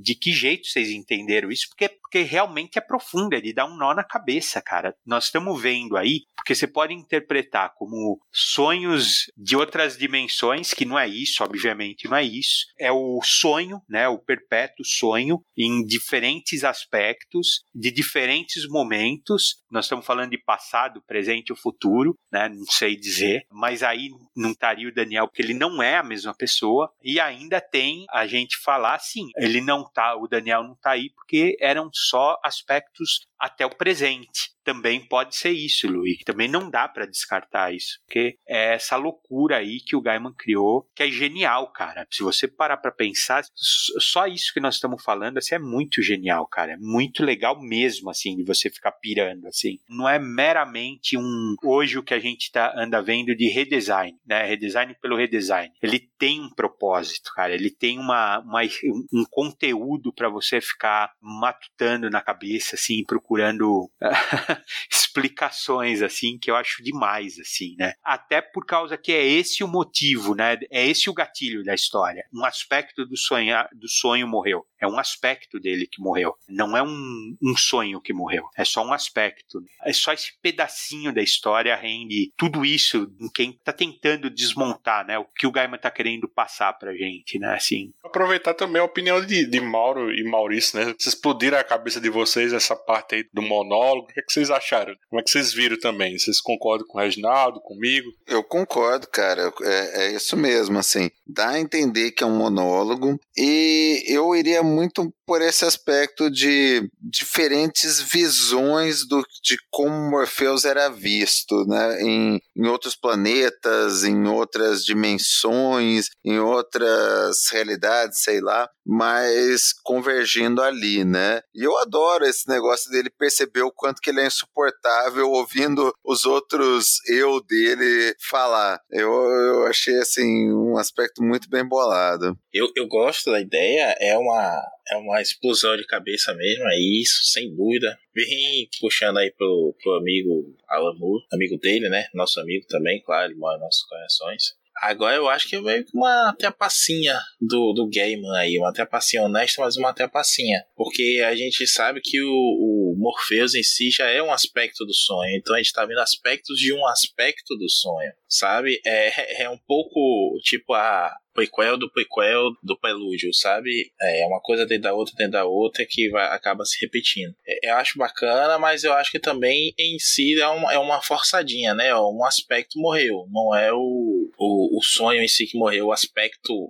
de que jeito vocês entenderam isso, porque, porque realmente é profundo, é de dar um nó na cabeça, cara. Nós estamos vendo aí, porque você pode interpretar como sonhos de outras dimensões, que não é isso, obviamente não é isso. É o sonho, né, o perpétuo sonho em diferentes aspectos, de diferentes momentos. Nós estamos falando de passado, presente ou futuro, né, não sei dizer, mas aí não estaria o Daniel porque ele não é a mesma pessoa e ainda tem a gente falar assim, ele não tá, o Daniel não tá aí porque eram só aspectos até o presente também pode ser isso, Luiz. Também não dá para descartar isso, porque é essa loucura aí que o Gaiman criou, que é genial, cara. Se você parar para pensar, só isso que nós estamos falando, assim, é muito genial, cara. É muito legal mesmo, assim, de você ficar pirando, assim. Não é meramente um hoje o que a gente tá anda vendo de redesign, né? Redesign pelo redesign. Ele tem um propósito, cara. Ele tem uma, uma um conteúdo para você ficar matutando na cabeça, assim, procurando explicações assim que eu acho demais assim, né? Até por causa que é esse o motivo, né? É esse o gatilho da história. Um aspecto do sonho do sonho morreu. É um aspecto dele que morreu. Não é um, um sonho que morreu. É só um aspecto. É só esse pedacinho da história rende tudo isso em quem tá tentando desmontar, né? O que o Gaiman tá querendo passar pra gente, né? Assim. Aproveitar também a opinião de, de Mauro e Maurício, né? Vocês explodiram a cabeça de vocês essa parte aí do monólogo. O que, é que vocês acharam? Como é que vocês viram também? Vocês concordam com o Reginaldo, comigo? Eu concordo, cara. É, é isso mesmo, assim. Dá a entender que é um monólogo e eu iria muito por esse aspecto de diferentes visões do, de como Morpheus era visto, né? Em, em outros planetas, em outras dimensões, em outras realidades, sei lá, mas convergindo ali, né? E eu adoro esse negócio dele perceber o quanto que ele é insuportável ouvindo os outros eu dele falar. Eu, eu achei, assim, um aspecto muito bem bolado. Eu, eu gosto da ideia, é uma é uma explosão de cabeça mesmo, é isso, sem dúvida. Vem puxando aí pro, pro amigo Alan Moore, amigo dele, né? Nosso amigo também, claro, ele mora nas nossas corações. Agora eu acho que é meio que uma trapacinha do, do Gaiman aí, uma trapacinha honesta, mas uma trapacinha. Porque a gente sabe que o, o Morpheus em si já é um aspecto do sonho, então a gente tá vendo aspectos de um aspecto do sonho, sabe? É, é um pouco tipo a, prequel do prequel do prelúdio, sabe? É uma coisa dentro da outra, dentro da outra, que vai, acaba se repetindo. É, eu acho bacana, mas eu acho que também em si é uma, é uma forçadinha, né? Um aspecto morreu, não é o, o, o sonho em si que morreu, o aspecto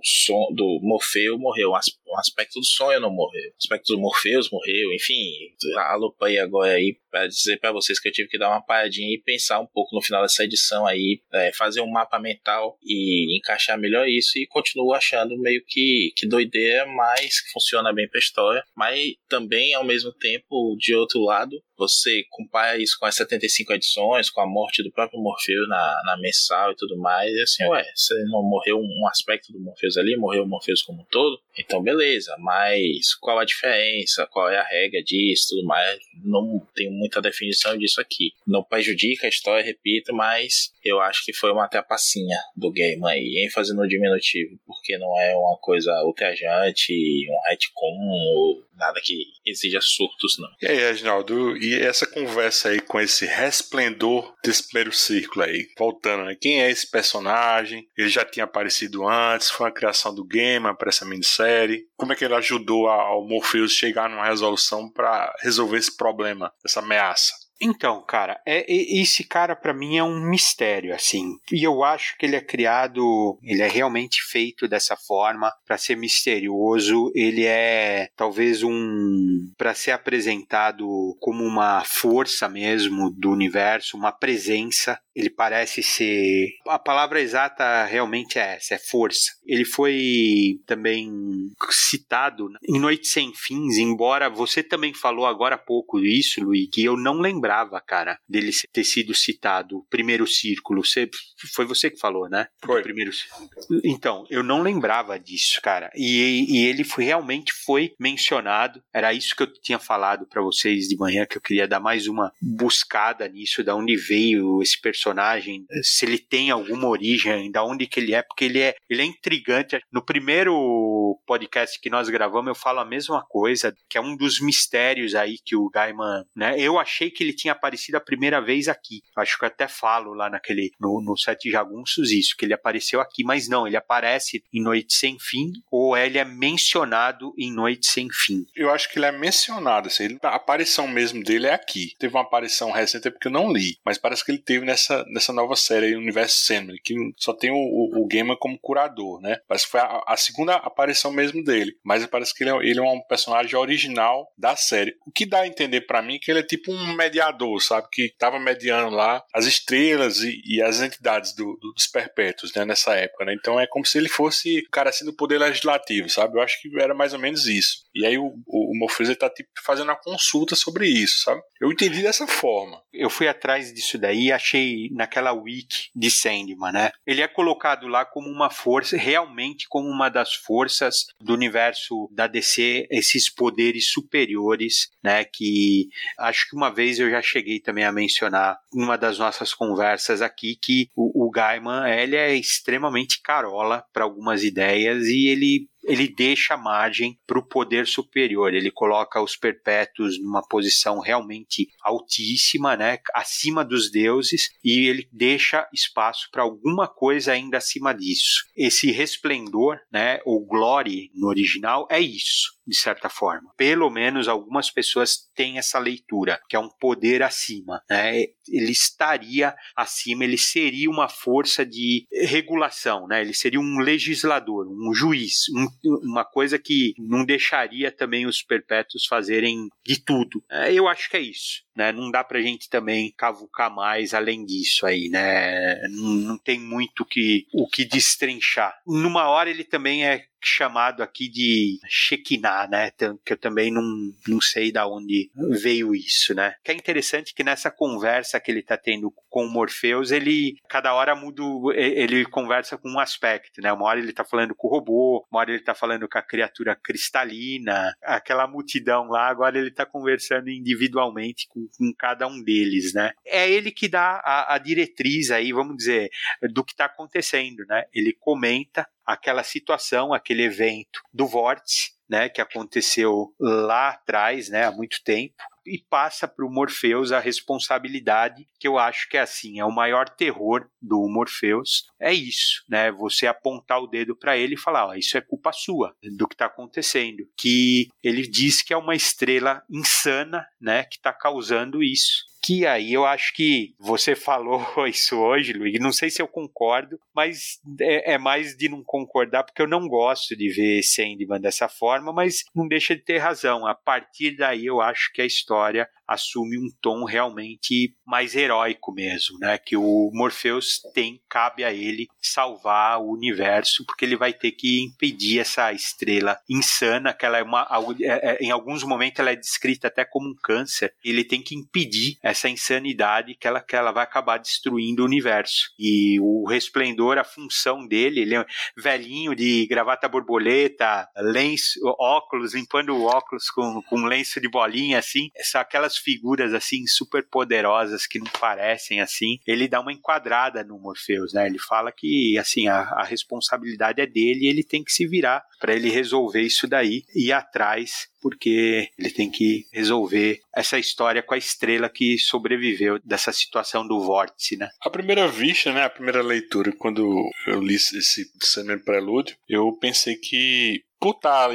do Morfeu morreu, o aspecto do sonho não morreu. O aspecto do Morpheus morreu, enfim. Alopei agora aí para dizer para vocês que eu tive que dar uma paradinha e pensar um pouco no final dessa edição aí, é, fazer um mapa mental e encaixar melhor isso. E continuo achando meio que, que doideira, mas funciona bem pra história. Mas também, ao mesmo tempo, de outro lado, você compara isso com as 75 edições, com a morte do próprio Morpheus na, na mensal e tudo mais, e assim, ué, você não morreu um aspecto do Morpheus ali, morreu o Morpheus como um todo, então beleza, mas qual a diferença, qual é a regra disso, tudo mais, não tem muita definição disso aqui. Não prejudica a história, repito, mas eu acho que foi uma trapacinha do game aí, ênfase no diminutivo, porque não é uma coisa ultrajante, um retcon ou nada que exija surtos, não. E aí, Reginaldo, e essa conversa aí com esse resplendor desse primeiro círculo aí? Voltando, né? Quem é esse personagem? Ele já tinha aparecido antes, foi a criação do Gamer para essa minissérie. Como é que ele ajudou ao Morpheus chegar numa resolução para resolver esse problema, essa ameaça? Então, cara, é, esse cara para mim é um mistério, assim. E eu acho que ele é criado, ele é realmente feito dessa forma para ser misterioso. Ele é talvez um para ser apresentado como uma força mesmo do universo, uma presença. Ele parece ser a palavra exata realmente é essa, é força. Ele foi também citado em Noite Sem Fins, embora você também falou agora há pouco isso, Luiz, que eu não lembrava, cara, dele ter sido citado, primeiro círculo. Você, foi você que falou, né? Foi. Primeiro Então, eu não lembrava disso, cara. E, e ele foi, realmente foi mencionado. Era isso que eu tinha falado para vocês de manhã, que eu queria dar mais uma buscada nisso, da onde veio esse personagem, se ele tem alguma origem, da onde que ele é, porque ele é, ele é intrigante. No primeiro podcast que nós gravamos, eu falo a mesma coisa, que é um dos mistérios aí que o Gaiman, né? Eu achei que ele tinha aparecido a primeira vez aqui. Acho que eu até falo lá naquele no, no Sete Jagunços isso, que ele apareceu aqui, mas não, ele aparece em Noite Sem Fim ou ele é mencionado em Noite Sem Fim. Eu acho que ele é mencionado, assim, a aparição mesmo dele é aqui. Teve uma aparição recente porque eu não li, mas parece que ele teve nessa, nessa nova série, Universo Sandman, que só tem o, o, o Gamer como curador, né? Parece que foi a, a, segunda aparição mesmo dele, mas parece que ele é, ele é um personagem original da série. O que dá a entender para mim é que ele é tipo um mediador sabe? Que estava mediando lá as estrelas e, e as entidades do, do, dos perpétuos, né? Nessa época, né? Então é como se ele fosse o cara assim do poder legislativo, sabe? Eu acho que era mais ou menos isso. E aí o, o, o Morpheus está tipo, fazendo uma consulta sobre isso, sabe? Eu entendi dessa forma. Eu fui atrás disso daí e achei naquela wiki de Sandman, né? Ele é colocado lá como uma força, realmente como uma das forças do universo da DC, esses poderes superiores, né? Que acho que uma vez eu já cheguei também a mencionar numa das nossas conversas aqui que o, o Gaiman ele é extremamente carola para algumas ideias e ele ele deixa margem para o poder superior. Ele coloca os perpétuos numa posição realmente altíssima, né, acima dos deuses, e ele deixa espaço para alguma coisa ainda acima disso. Esse resplendor, né, ou glory no original, é isso de certa forma. Pelo menos algumas pessoas têm essa leitura, que é um poder acima. Né? Ele estaria acima, ele seria uma força de regulação, né? ele seria um legislador, um juiz, um, uma coisa que não deixaria também os perpétuos fazerem de tudo. É, eu acho que é isso. Né? Não dá pra gente também cavucar mais além disso aí, né? Não, não tem muito que, o que destrinchar. Numa hora ele também é chamado aqui de Shekinah, né? Que eu também não, não sei da onde veio isso, né? Que é interessante que nessa conversa que ele tá tendo com o Morpheus, ele cada hora muda, ele conversa com um aspecto, né? Uma hora ele tá falando com o robô, uma hora ele tá falando com a criatura cristalina, aquela multidão lá, agora ele tá conversando individualmente com, com cada um deles, né? É ele que dá a, a diretriz aí, vamos dizer, do que tá acontecendo, né? Ele comenta aquela situação, aquele evento do vórtice, né, que aconteceu lá atrás, né, há muito tempo, e passa para o Morpheus a responsabilidade, que eu acho que é assim, é o maior terror do Morpheus, é isso, né? Você apontar o dedo para ele e falar, ó, isso é culpa sua do que está acontecendo, que ele diz que é uma estrela insana, né, que está causando isso Que aí eu acho que você falou isso hoje, Luiz. Não sei se eu concordo, mas é, é mais de não concordar, porque eu não gosto de ver Sandman dessa forma, mas não deixa de ter razão. A partir daí eu acho que a história assume um tom realmente mais heróico mesmo, né? Que o Morpheus tem, cabe a ele salvar o universo, porque ele vai ter que impedir essa estrela insana, que ela é uma, é, é, em alguns momentos ela é descrita até como um câncer. Ele tem que impedir essa insanidade que ela, que ela vai acabar destruindo o universo. E o Resplendor, a função dele, ele é velhinho de gravata borboleta, lenço, óculos, limpando o óculos com, com lenço de bolinha, assim, são aquelas figuras assim super poderosas que não parecem assim, ele dá uma enquadrada no Morpheus, né? Ele fala que assim a, a responsabilidade é dele e ele tem que se virar para ele resolver isso daí e ir atrás porque ele tem que resolver essa história com a estrela que sobreviveu dessa situação do vórtice, né? A primeira vista, né, a primeira leitura, quando eu li esse Sandman Prelúdio, eu pensei que estar,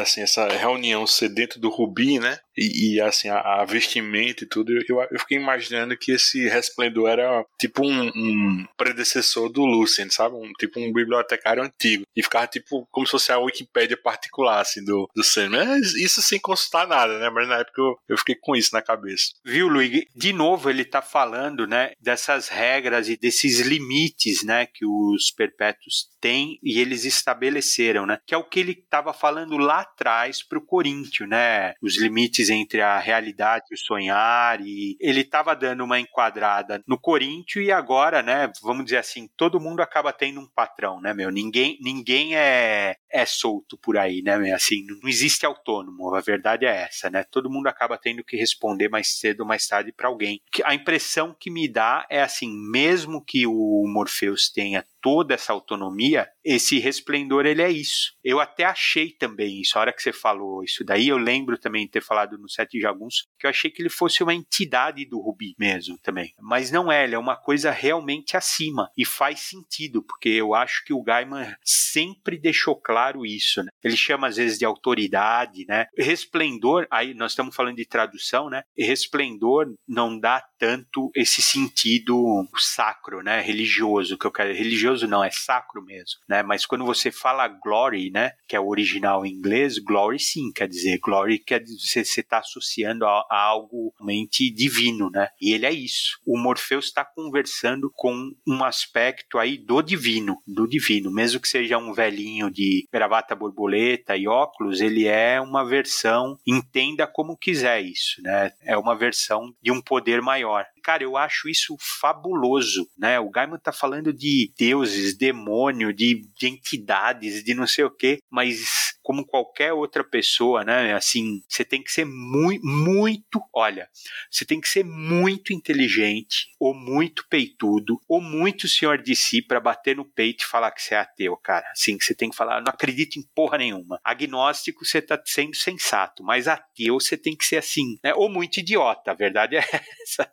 assim, essa reunião ser dentro do Rubi, né? E, e assim, a, a, vestimenta e tudo, eu, eu fiquei imaginando que esse Resplendor era tipo um, um predecessor do Lucien, sabe? Um, tipo um bibliotecário antigo. E ficava tipo como se fosse a Wikipédia particular, assim, do, do Sandman. Isso sem consultar nada, né? Mas na época eu, eu fiquei com isso na cabeça. Viu, Luiz? De novo ele tá falando, né? Dessas regras e desses limites, né? Que os perpétuos têm e eles estabeleceram, né? Que é o que ele estava falando lá atrás pro Coríntio, né? Os limites entre a realidade e o sonhar, e ele estava dando uma enquadrada no Corinthians e agora, né, vamos dizer assim, todo mundo acaba tendo um patrão, né, meu? Ninguém, ninguém é, é solto por aí, né, meu? Assim, não existe autônomo, a verdade é essa, né? Todo mundo acaba tendo que responder mais cedo ou mais tarde para alguém. A impressão que me dá é assim, mesmo que o Morpheus tenha toda essa autonomia, esse resplendor ele é isso. Eu até achei também isso, a hora que você falou isso daí, eu lembro também de ter falado no Sete Jaguns, que eu achei que ele fosse uma entidade do Rubi mesmo também. Mas não é, ele é uma coisa realmente acima e faz sentido, porque eu acho que o Gaiman sempre deixou claro isso, né? Ele chama às vezes de autoridade, né? Resplendor, aí nós estamos falando de tradução, né? Resplendor não dá tanto esse sentido sacro, né? Religioso que eu quero, religioso não, é sacro mesmo, né? Mas quando você fala glory, né, que é o original em inglês, glory sim quer dizer, glory quer dizer você está associando a, a, algo realmente divino, né? E ele é isso. O Morpheus está conversando com um aspecto aí do divino, do divino, mesmo que seja um velhinho de gravata borboleta e óculos, ele é uma versão, entenda como quiser isso, né? É uma versão de um poder maior. Cara, eu acho isso fabuloso, né? O Gaiman tá falando de deuses, demônio, de, de entidades, de não sei o quê, mas como qualquer outra pessoa, né? Assim, você tem que ser muito, muito, olha, você tem que ser muito inteligente, ou muito peitudo, ou muito senhor de si para bater no peito e falar que você é ateu, cara. Assim, você tem que falar, não acredito em porra nenhuma. Agnóstico, você tá sendo sensato, mas ateu, você tem que ser assim, né? Ou muito idiota, a verdade é essa.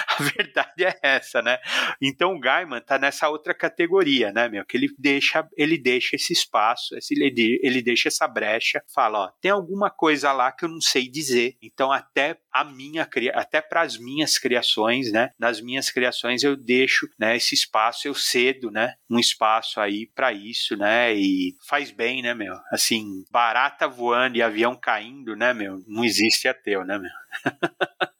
a verdade é essa, né? Então o Gaiman tá nessa outra categoria, né, meu? Que ele deixa, ele deixa esse espaço, ele, ele deixa essa brecha, fala, ó, tem alguma coisa lá que eu não sei dizer. Então até a minha até para as minhas criações, né? Nas minhas criações eu deixo, né, esse espaço, eu cedo, né, um espaço aí para isso, né? E faz bem, né, meu? Assim, barata voando e avião caindo, né, meu? Não existe ateu, né, meu?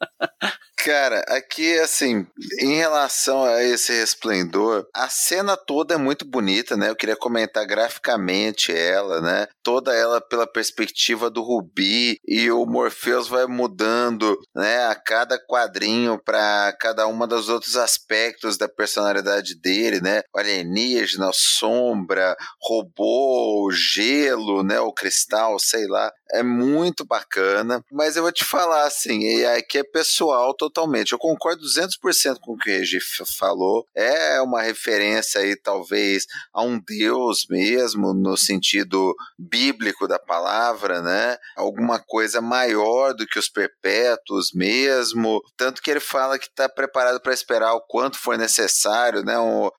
Cara, aqui, assim, em relação a esse resplendor, a cena toda é muito bonita, né? Eu queria comentar graficamente ela, né? Toda ela pela perspectiva do Rubi e o Morpheus vai mudando, né? A cada quadrinho para cada uma dos outros aspectos da personalidade dele, né? O alienígena, sombra, robô, gelo, né? O cristal, sei lá. É muito bacana, mas eu vou te falar assim, e aqui é pessoal totalmente. Eu concordo 200% com o que o Regi falou. É uma referência aí talvez a um deus mesmo no sentido bíblico da palavra, né? Alguma coisa maior do que os perpétuos mesmo, tanto que ele fala que está preparado para esperar o quanto for necessário, né?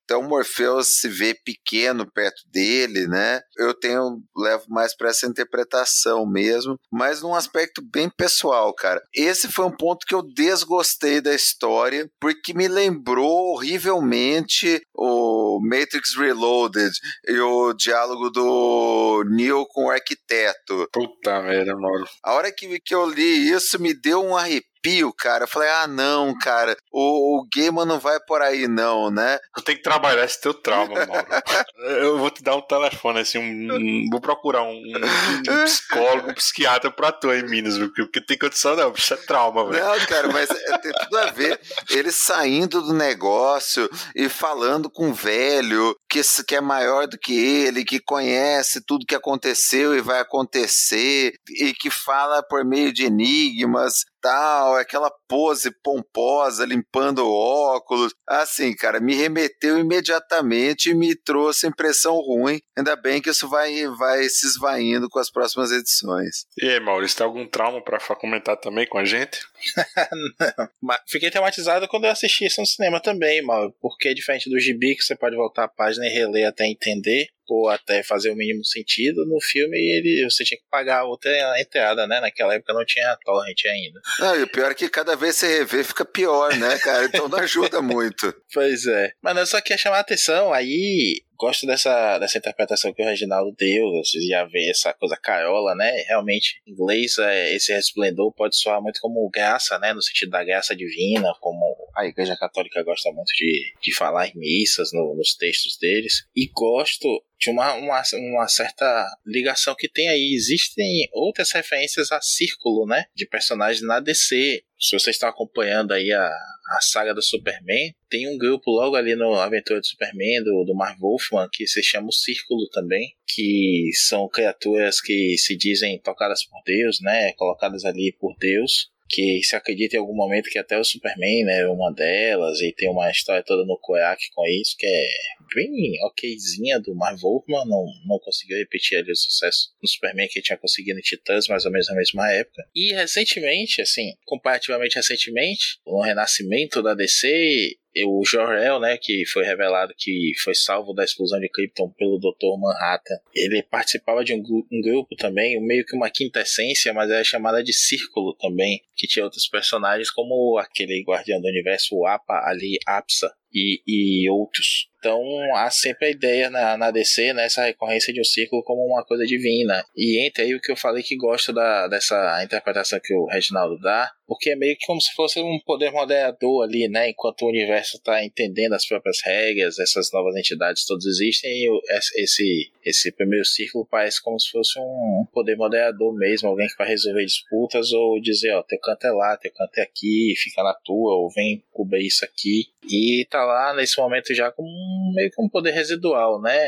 Então o Morpheus se vê pequeno perto dele, né? Eu tenho levo mais para essa interpretação mesmo mesmo, mas num aspecto bem pessoal, cara. Esse foi um ponto que eu desgostei da história, porque me lembrou horrivelmente o Matrix Reloaded e o diálogo do Neo com o arquiteto. Puta merda, mano. A hora que, que eu li isso, me deu um arrepio arrepio, cara. Eu falei, ah, não, cara, o, o Gamer não vai por aí, não, né? Tu tem que trabalhar esse teu trauma, Mauro. eu vou te dar um telefone, assim, um, vou procurar um, um, psicólogo, um psiquiatra pra tu em Minas, viu? Porque tem condição, não, isso é trauma, velho. Não, cara, mas é, tem tudo a ver. Ele saindo do negócio e falando com o velho que, que é maior do que ele, que conhece tudo que aconteceu e vai acontecer, e que fala por meio de enigmas tal, aquela pose pomposa, limpando o óculos. Assim, cara, me remeteu imediatamente e me trouxe impressão ruim. Ainda bem que isso vai, vai se esvaindo com as próximas edições. E aí, Maurício, tem algum trauma para comentar também com a gente? Não. Fiquei traumatizado quando eu assisti isso no cinema também, Mauro, porque diferente do gibi, que você pode voltar a página e reler até entender, ou até fazer o mínimo sentido, no filme ele, você tinha que pagar outra entrada, né? Naquela época não tinha torrent ainda. Não, e o pior é que cada vez você rever fica pior, né, cara? Então não ajuda muito. Pois é. Mas eu só queria chamar a atenção, aí gosto dessa, dessa interpretação que o Reginaldo deu, você já vê essa coisa carola, né? Realmente, em inglês, é, esse resplendor pode soar muito como graça, né? No sentido da graça divina, como a Igreja Católica gosta muito de, de falar em missas no, nos textos deles. E gosto de uma, uma, uma certa ligação que tem aí. Existem outras referências a círculo, né? De personagens na DC. Se vocês estão acompanhando aí a, a saga do Superman, tem um grupo logo ali no Aventura do Superman, do, do Mark Wolfman, que se chama o Círculo também, que são criaturas que se dizem tocadas por Deus, né? Colocadas ali por Deus que se acredita em algum momento que até o Superman né, é uma delas, e tem uma história toda no Koyak com isso, que é bem okzinha do Mark Wolfman, não, não conseguiu repetir ali o sucesso no Superman que tinha conseguido em Titãs, mais ou menos na mesma época. E recentemente, assim, comparativamente recentemente, no renascimento da DC, o Jor-El, né, que foi revelado que foi salvo da explosão de Krypton pelo Dr. Manhattan, ele participava de um, um, grupo também, meio que uma quinta essência, mas era chamada de Círculo também, que tinha outros personagens como aquele Guardião do Universo, o Apa, ali, Apsa, e, e outros. Então há sempre a ideia na, na DC, nessa né, recorrência de um círculo como uma coisa divina. E entre aí o que eu falei que gosto da, dessa interpretação que o Reginaldo dá, porque é meio que como se fosse um poder moderador ali, né? Enquanto o universo está entendendo as próprias regras, essas novas entidades todas existem, e esse, esse primeiro círculo parece como se fosse um poder moderador mesmo, alguém que vai resolver disputas ou dizer, ó, teu canto é lá, teu canto é aqui, fica na tua, ou vem cobrir isso aqui. E tá lá nesse momento já como meio que um poder residual, né?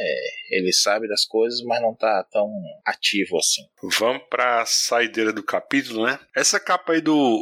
Ele sabe das coisas, mas não tá tão ativo assim. Vamos pra saideira do capítulo, né? Essa capa aí do.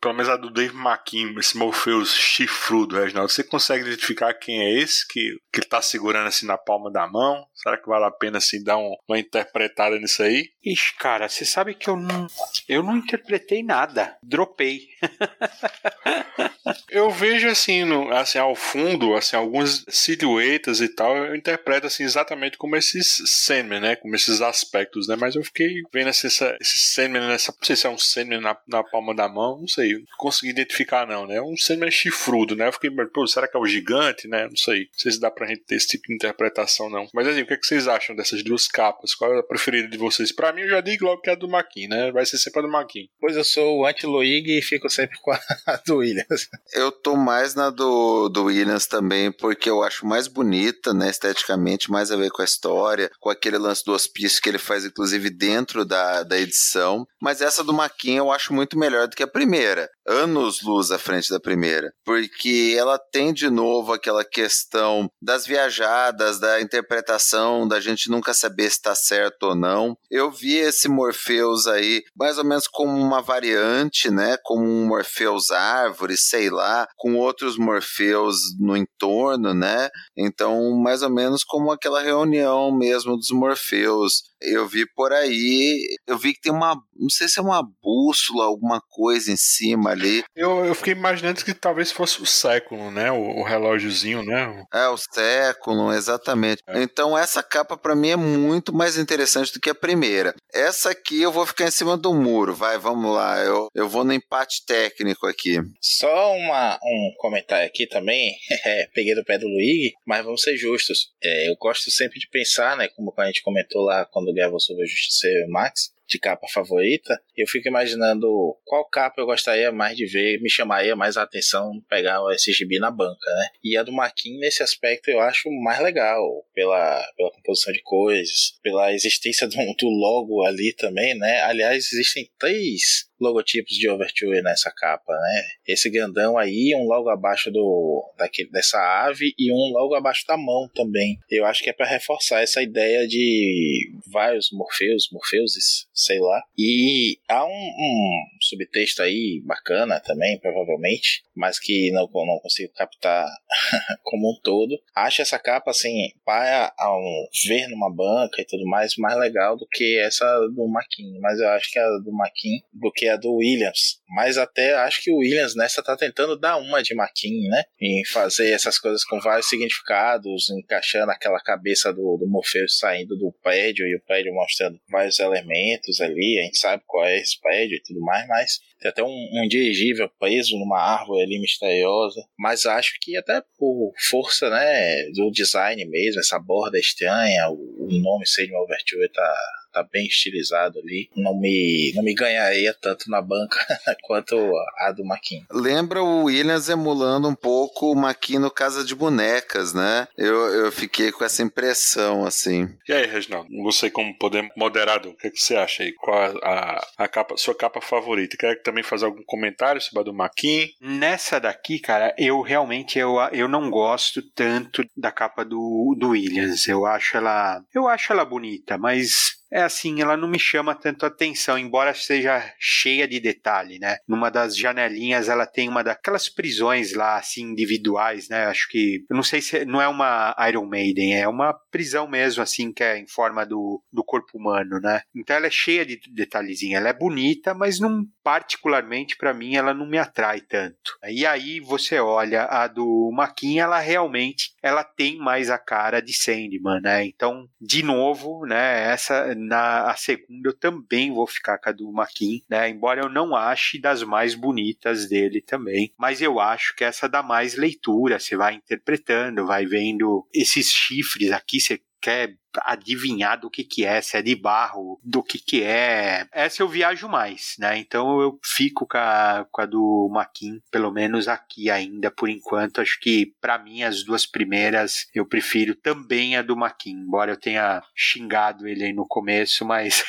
Pelo menos a do Dave McKean, esse Morpheus chifrudo, Reginaldo. Você consegue identificar quem é esse que, que ele tá segurando assim na palma da mão? Será que vale a pena assim dar um, uma interpretada nisso aí? Ixi, cara, você sabe que eu não. Eu não interpretei nada. Dropei. eu vejo assim, no, assim, ao fundo, assim, algumas silhuetas e tal, eu interpreto assim exatamente como esses Sandman, né? Como esses aspectos, né? Mas eu fiquei vendo assim, essa, esse Sandman nessa. Não sei se é um Sandman na, na palma da mão, não sei. Não consegui identificar, não, né? Um Sandman chifrudo, né? Eu fiquei, pô, será que é o gigante, né? Não sei. Não sei se dá pra gente ter esse tipo de interpretação, não. Mas assim, o que, é que vocês acham dessas duas capas? Qual é a preferida de vocês? Pra mim, eu já digo logo que é a do Maquin, né? Vai ser sempre a do Maquin. Pois eu sou o anti-Loig e fico sempre com a do Williams. Eu tô mais na do, do Williams também, porque eu acho mais bonita, né, esteticamente, mais a ver com a história, com aquele lance do hospício que ele faz, inclusive, dentro da, da edição. Mas essa do Maquin eu acho muito melhor do que a primeira. Anos luz à frente da primeira. Porque ela tem de novo aquela questão das viajadas, da interpretação, da gente nunca saber se tá certo ou não. Eu vi esse Morpheus aí mais ou menos como uma variante, né? Como um Morpheus árvore, sei lá, com outros Morpheus no entorno, né? Então, mais ou menos como aquela reunião mesmo dos Morpheus. Eu vi por aí, eu vi que tem uma, não sei se é uma bússola, alguma coisa em cima ali. Eu, eu fiquei imaginando que talvez fosse o século, né? O, o relógiozinho, né? É, o século, exatamente. É. Então, essa capa para mim é muito mais interessante do que a primeira. Essa aqui eu vou ficar em cima do muro, vai, vamos lá. Eu, eu vou no empate técnico aqui. Só uma, um comentário aqui também. É, peguei do pé do Luigi, mas vamos ser justos. É, eu gosto sempre de pensar, né? Como a gente comentou lá quando gravou sobre o Justiceiro Max, de capa favorita, eu fico imaginando qual capa eu gostaria mais de ver, me chamaria mais a atenção pegar esse gibi na banca, né? E a do Marquinhos, nesse aspecto, eu acho mais legal, pela, pela composição de coisas, pela existência do, do logo ali também, né? Aliás, existem três logotipos de Overture nessa capa, né? Esse grandão aí, um logo abaixo do daquele, dessa ave e um logo abaixo da mão também. Eu acho que é para reforçar essa ideia de vários Morpheus, Morpheuses, sei lá. E há um, um subtexto aí bacana também, provavelmente, mas que não, não consigo captar como um todo. Acho essa capa, assim, para um, ver numa banca e tudo mais, mais legal do que essa do Maquin. Mas eu acho que a do Maquin, do que a do Williams. Mas até acho que o Williams nessa tá tentando dar uma de Maquin, né? Em fazer essas coisas com vários significados, encaixando aquela cabeça do, do saindo do prédio e o prédio mostrando vários elementos ali. A gente sabe qual é esse prédio e tudo mais, mas tem até um, um dirigível preso numa árvore ali misteriosa. Mas acho que até por força, né, do design mesmo, essa borda estranha, o, o nome Sage Overture tá tá bem estilizado ali. Não me, não me ganharia tanto na banca quanto a do Maquin. Lembra o Williams emulando um pouco o Maquin no Casa de Bonecas, né? Eu, eu fiquei com essa impressão, assim. E aí, Reginaldo, você como poder moderador, o que, é que você acha aí? Qual a, a, a capa, sua capa favorita? Quer também fazer algum comentário sobre a do Maquin? Nessa daqui, cara, eu realmente eu, eu não gosto tanto da capa do, do Williams. Eu acho ela eu acho ela bonita, mas é assim, ela não me chama tanto atenção, embora seja cheia de detalhe, né? Numa das janelinhas ela tem uma daquelas prisões lá, assim, individuais, né? Acho que, eu não sei se não é uma Iron Maiden, é uma prisão mesmo, assim, que é em forma do, do corpo humano, né? Então ela é cheia de detalhezinho, ela é bonita, mas não, particularmente para mim, ela não me atrai tanto. E aí você olha a do Maquin, ela realmente, ela tem mais a cara de Sandman, né? Então, de novo, né, essa na a segunda eu também vou ficar com a do Maquin, né? Embora eu não ache das mais bonitas dele também, mas eu acho que essa dá mais leitura, você vai interpretando, vai vendo esses chifres aqui, você quer adivinhar do que que é, se é de barro, do que que é. Essa eu viajo mais, né? Então eu fico com a, com a do Maquin, pelo menos aqui ainda por enquanto. Acho que para mim as duas primeiras eu prefiro também a do Maquin, embora eu tenha xingado ele aí no começo, mas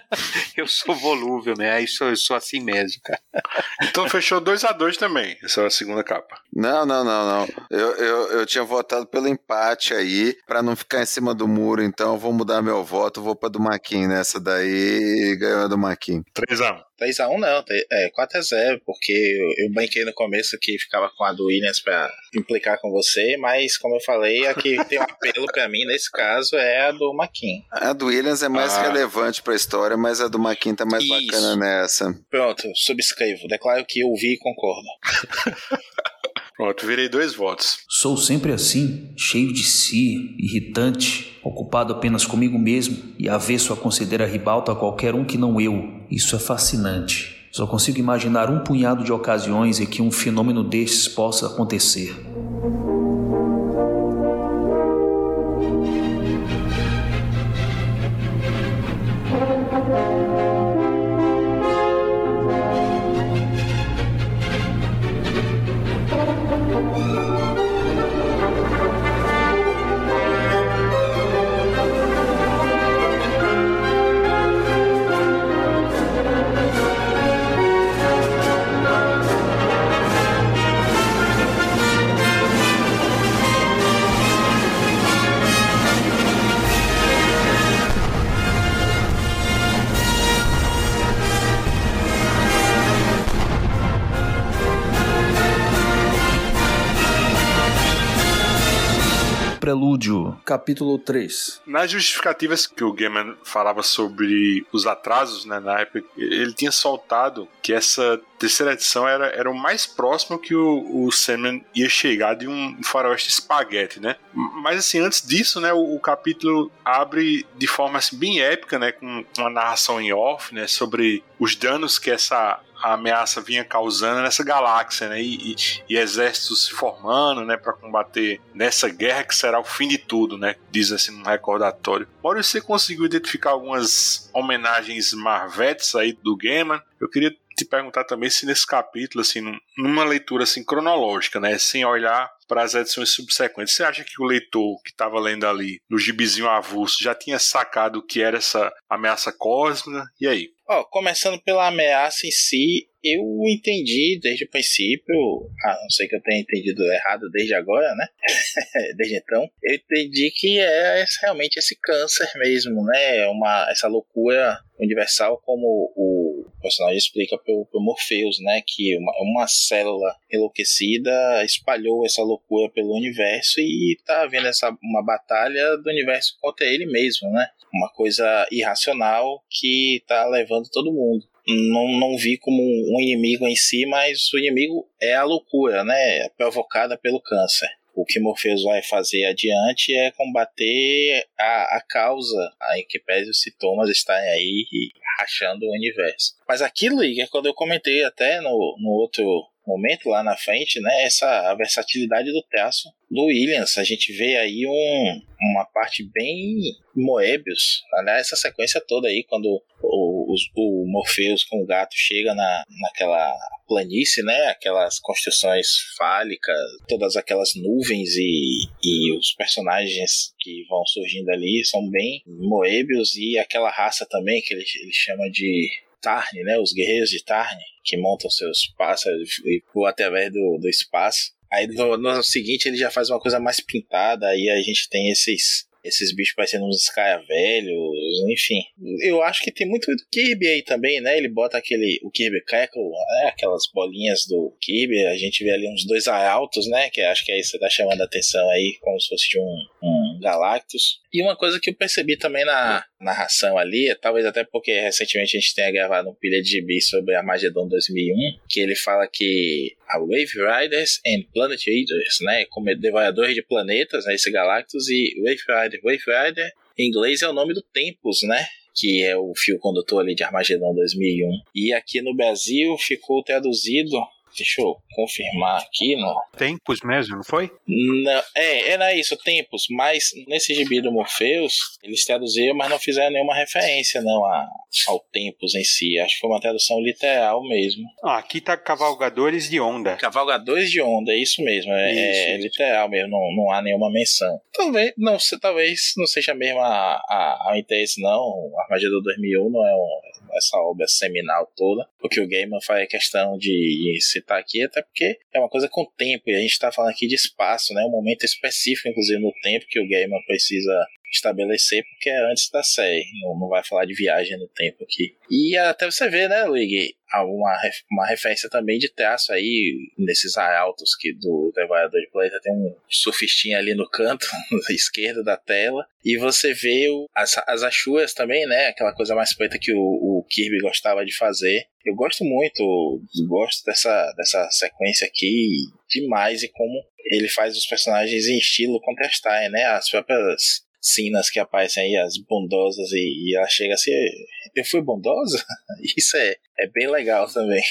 eu sou volúvel, né? Isso eu sou assim mesmo, cara. Então fechou 2 a 2 também, essa é a segunda capa. Não, não, não, não. Eu, eu, eu tinha votado pelo empate aí, para não ficar em cima do muro então vou mudar meu voto, vou pra do Maquin nessa daí e ganhou a do Maquin. 3x1. 3x1 não, é 4x0, porque eu, eu banquei no começo que ficava com a do Williams pra implicar com você, mas como eu falei, a que tem um apelo pra mim nesse caso é a do Maquin. A do Williams é mais ah. relevante pra história, mas a do Maquin tá mais Isso. bacana nessa. Pronto, subscrevo, declaro que eu vi e concordo. Pronto, virei dois votos. Sou sempre assim, cheio de si, irritante, ocupado apenas comigo mesmo e avesso a considerar ribalta a qualquer um que não eu. Isso é fascinante. Só consigo imaginar um punhado de ocasiões em que um fenômeno destes possa acontecer. Capítulo 3. Nas justificativas que o Gaiman falava sobre os atrasos, né, na época, ele tinha soltado que essa terceira edição era, era o mais próximo que o, o Sandman ia chegar de um faroeste espaguete, né? Mas assim, antes disso, né, o, o capítulo abre de forma assim, bem épica, né, com uma narração em off, né, sobre os danos que essa a ameaça vinha causando nessa galáxia, né? E, e, e exércitos se formando, né? Para combater nessa guerra que será o fim de tudo, né? Diz assim no recordatório. Maurício, você conseguiu identificar algumas homenagens marvetes aí do Gaiman? Eu queria te perguntar também se nesse capítulo, assim, numa leitura assim cronológica, né, sem olhar para as edições subsequentes, você acha que o leitor que estava lendo ali no gibizinho avulso já tinha sacado o que era essa ameaça cósmica? E aí? Ó, começando pela ameaça em si, eu entendi desde o princípio, a não sei que eu tenha entendido errado desde agora, né? desde então, eu entendi que é realmente esse câncer mesmo, né? Uma, essa loucura universal, como o personagem explica pro, pro Morpheus, né? Que uma, uma célula enlouquecida espalhou essa loucura pelo universo e tá havendo essa, uma batalha do universo contra ele mesmo, né? Uma coisa irracional que tá levando todo mundo não, não vi como um inimigo em si, mas o inimigo é a loucura, né? Provocada pelo câncer. O que Morpheus vai fazer adiante é combater a, a causa, em que pese os sintomas estarem aí rachando o universo. Mas aquilo, é quando eu comentei até no, no outro momento lá na frente, né, essa a versatilidade do traço do Williams. A gente vê aí um, uma parte bem Moebius, né, essa sequência toda aí, quando o, o, o Morpheus com o gato chega na, naquela planície, né, aquelas construções fálicas, todas aquelas nuvens e, e os personagens que vão surgindo ali são bem Moebius e aquela raça também que ele, ele chama de Tarn, né, os guerreiros de Tarn, que montam seus pássaros e voam através do, do espaço. Aí no, no seguinte ele já faz uma coisa mais pintada, aí a gente tem esses esses bichos parecendo uns velhos, enfim. Eu acho que tem muito do Kirby aí também, né? Ele bota aquele, o Kirby Crackle, né? aquelas bolinhas do Kirby, a gente vê ali uns dois altos, né? Que acho que aí você tá chamando a atenção aí, como se fosse de um, um Galactus. E uma coisa que eu percebi também na narração ali, talvez até porque recentemente a gente tenha gravado um pilha de gibi sobre Armageddon 2001, que ele fala que a Wave Riders and Planet Eaters, né, como devoradores de planetas, né, esse Galactus, e Wave Rider, Wave Rider, em inglês é o nome do Tempus, né, que é o fio condutor ali de Armageddon 2001. E aqui no Brasil ficou traduzido Deixa eu confirmar aqui, não. Tempos mesmo, não foi? Não, é, era isso, tempos, mas nesse gibi do Morpheus, eles traduziram, mas não fizeram nenhuma referência, não, a, ao tempos em si. Acho que foi uma tradução literal mesmo. Ah, aqui tá Cavalgadores de Onda. Cavalgadores de Onda, é isso mesmo, é, isso, é isso. literal mesmo, não, não há nenhuma menção. Talvez não, talvez não seja mesmo a, a, a interesse, não. Armageddon 2001 não é um, essa obra seminal toda, porque o Gaiman faz questão de citar aqui, até porque é uma coisa com tempo, e a gente está falando aqui de espaço, né? Um momento específico, inclusive, no tempo que o Gaiman precisa estabelecer, porque é antes da série. Não, não vai falar de viagem no tempo aqui. E até você ver, né, Luigi, uma, uma referência também de traço aí, nesses arautos que do Devorador de Planeta tem um surfistinho ali no canto, na esquerda da tela. E você vê o, as, as achuas também, né? Aquela coisa mais preta que o, o Kirby gostava de fazer. Eu gosto muito, gosto dessa, dessa sequência aqui demais e como ele faz os personagens em estilo Counter-Strike, né? As próprias cenas que aparecem aí, as bondosas, e, e ela chega assim, eu fui bondosa? Isso é, é bem legal também.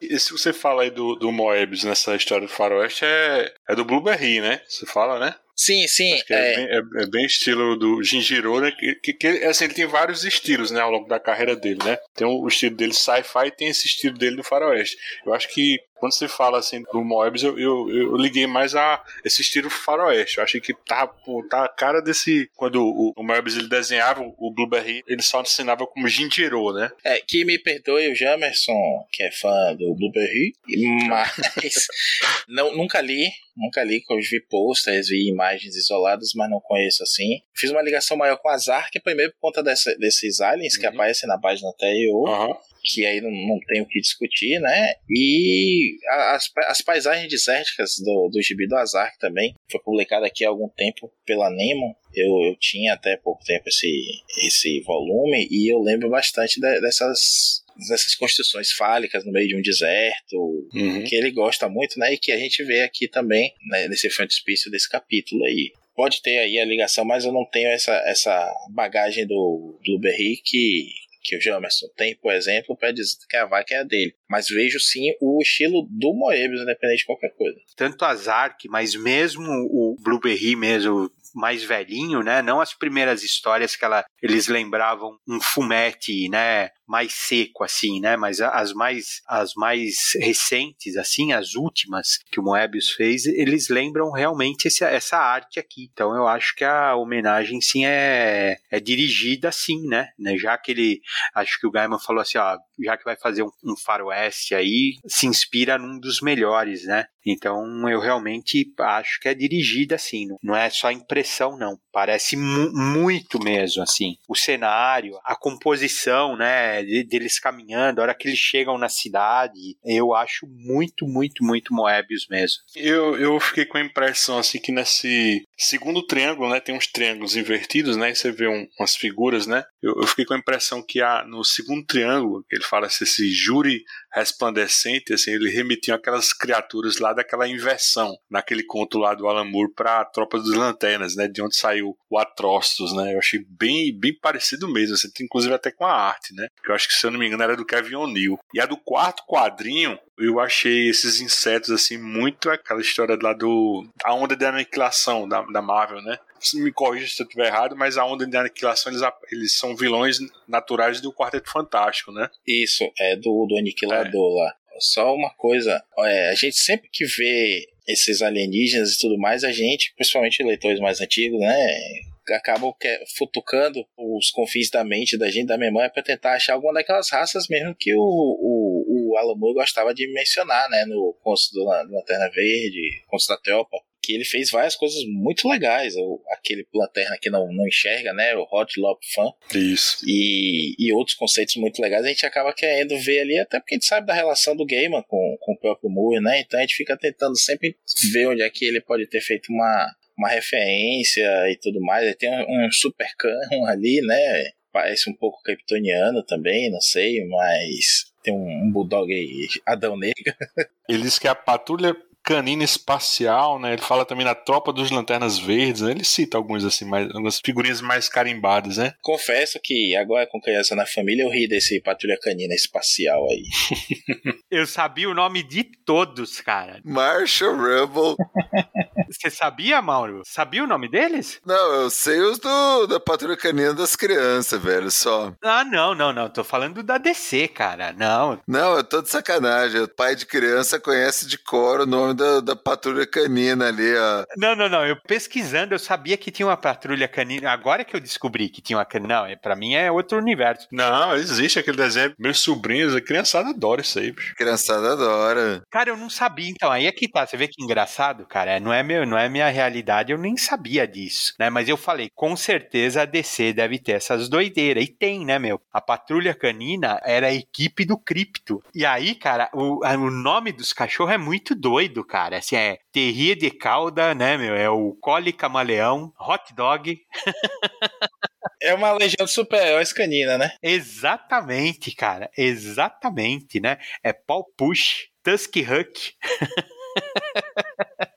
E se você fala aí do, do Moebius nessa história do faroeste, é, é do Blueberry, né? Você fala, né? Sim, sim. É, é... Bem, é, é, bem, estilo do Jinjiro, né? Que, que, que, assim, ele tem vários estilos, né? Ao longo da carreira dele, né? Tem o, o estilo dele sci-fi e tem esse estilo dele do faroeste. Eu acho que quando você fala assim do Moebius, eu, eu, eu, liguei mais a esse estilo faroeste. Eu achei que tá, pô, tá a cara desse. Quando o, o Moebius ele desenhava o Blueberry, ele só ensinava como Jinjiro, né? É, que me perdoe o Jamerson, que é fã do Blueberry, mas não, nunca li, nunca li, eu vi posters, vi imagens isoladas, mas não conheço assim. Fiz uma ligação maior com Azar, que é primeiro por conta dessa, desses aliens uhum. que aparecem na página anterior. Uhum que aí não, não tem o que discutir, né? E as, as paisagens desérticas do, do Gibi do Azar também, foi publicado aqui há algum tempo pela Nemo. Eu, eu tinha até pouco tempo esse, esse volume e eu lembro bastante de, dessas dessas construções fálicas no meio de um deserto, uhum. que ele gosta muito, né? E que a gente vê aqui também, né, nesse frontispício desse capítulo aí pode ter aí a ligação, mas eu não tenho essa, essa bagagem do Blueberry que, que o Jamerson tem, por exemplo, para dizer que a vaca é a dele. Mas vejo sim o estilo do Moebius, independente de qualquer coisa. Tanto a Zark, mas mesmo o Blueberry mesmo mais velhinho, né? Não as primeiras histórias que ela, eles lembravam um fumete, né? Mais seco assim, né? Mas as mais as mais recentes assim, as últimas que o Moebius fez, eles lembram realmente esse, essa arte aqui. Então eu acho que a homenagem sim é, é dirigida assim, né? né? Já que ele acho que o Gaiman falou assim, ó, já que vai fazer um, um faroeste aí, se inspira num dos melhores, né? Então eu realmente acho que é dirigida assim, não é só impressão não, parece mu muito mesmo assim. O cenário, a composição, né? Deles caminhando, a hora que eles chegam na cidade, eu acho muito, muito, muito Moebius mesmo. Eu, eu fiquei com a impressão assim que nesse segundo triângulo, né, tem uns triângulos invertidos, né, e você vê um, umas figuras, né. Eu, eu, fiquei com a impressão que há, no segundo triângulo, ele fala assim, esse júri resplandecente, assim, ele remetia aquelas criaturas lá daquela inversão, naquele conto lá do Alan Moore para a Tropa dos Lanternas, né, de onde saiu o Atrocitus, né, eu achei bem, bem parecido mesmo, assim, inclusive até com a arte, né, que eu acho que, se eu não me engano, era do Kevin O'Neill. E a do quarto quadrinho, eu achei esses insetos, assim, muito aquela história lá do... a onda de aniquilação da, da Marvel, né, me corrija se eu estiver errado, mas a onda de aniquilação eles, eles são vilões naturais do Quarteto Fantástico, né? Isso, é do, do Aniquilador é. lá. Só uma coisa, é, a gente sempre que vê esses alienígenas e tudo mais, a gente, principalmente leitores mais antigos, né? acabam futucando os confins da mente da gente, da memória, para tentar achar alguma daquelas raças mesmo que o, o, o Alan Moore gostava de mencionar, né? No Conto do Lanterna Verde, Conto da Teopa que ele fez várias coisas muito legais. O, aquele Lanterna que não, não enxerga, né? O Hot Lop Fan. Isso. E, e outros conceitos muito legais. A gente acaba querendo ver ali, até porque a gente sabe da relação do Gaiman com, com o próprio Moore, né? Então a gente fica tentando sempre ver onde é que ele pode ter feito uma, uma referência e tudo mais. Ele tem um, um super cão ali, né? Parece um pouco kryptoniano também, não sei, mas tem um, um bulldog aí, Adão Negro. Ele diz que a patrulha canina espacial, né? Ele fala também na Tropa dos Lanternas Verdes, né? Ele cita alguns assim, mais, algumas figurinhas mais carimbadas, né? Confesso que agora com criança na família eu ri desse patrulha canina espacial aí. eu sabia o nome de todos, cara. Marshall Rebel. Você sabia, Mauro? Sabia o nome deles? Não, eu sei os do, da Patrulha Canina das Crianças, velho, só. Ah, não, não, não. Tô falando da DC, cara. Não. Não, eu tô de sacanagem. O pai de criança conhece de cor o nome da, da patrulha canina ali, ó. Não, não, não. Eu pesquisando, eu sabia que tinha uma patrulha canina. Agora que eu descobri que tinha uma canina. Não, é, pra mim é outro universo. Não, existe aquele desenho. Meus sobrinhos, a criançada adora isso aí, bicho. Criançada adora. Cara, eu não sabia. Então, aí é que tá. Você vê que engraçado, cara. Não é, meu, não é minha realidade. Eu nem sabia disso, né? Mas eu falei, com certeza a DC deve ter essas doideiras. E tem, né, meu? A patrulha canina era a equipe do Cripto. E aí, cara, o, o nome dos cachorros é muito doido, cara. Assim, é Terrier de Cauda, né, meu? É o Collie Camaleão, Hot Dog. É uma legião de super-heróis canina, né? Exatamente, cara. Exatamente, né? É Paul Push, Tusky Huck.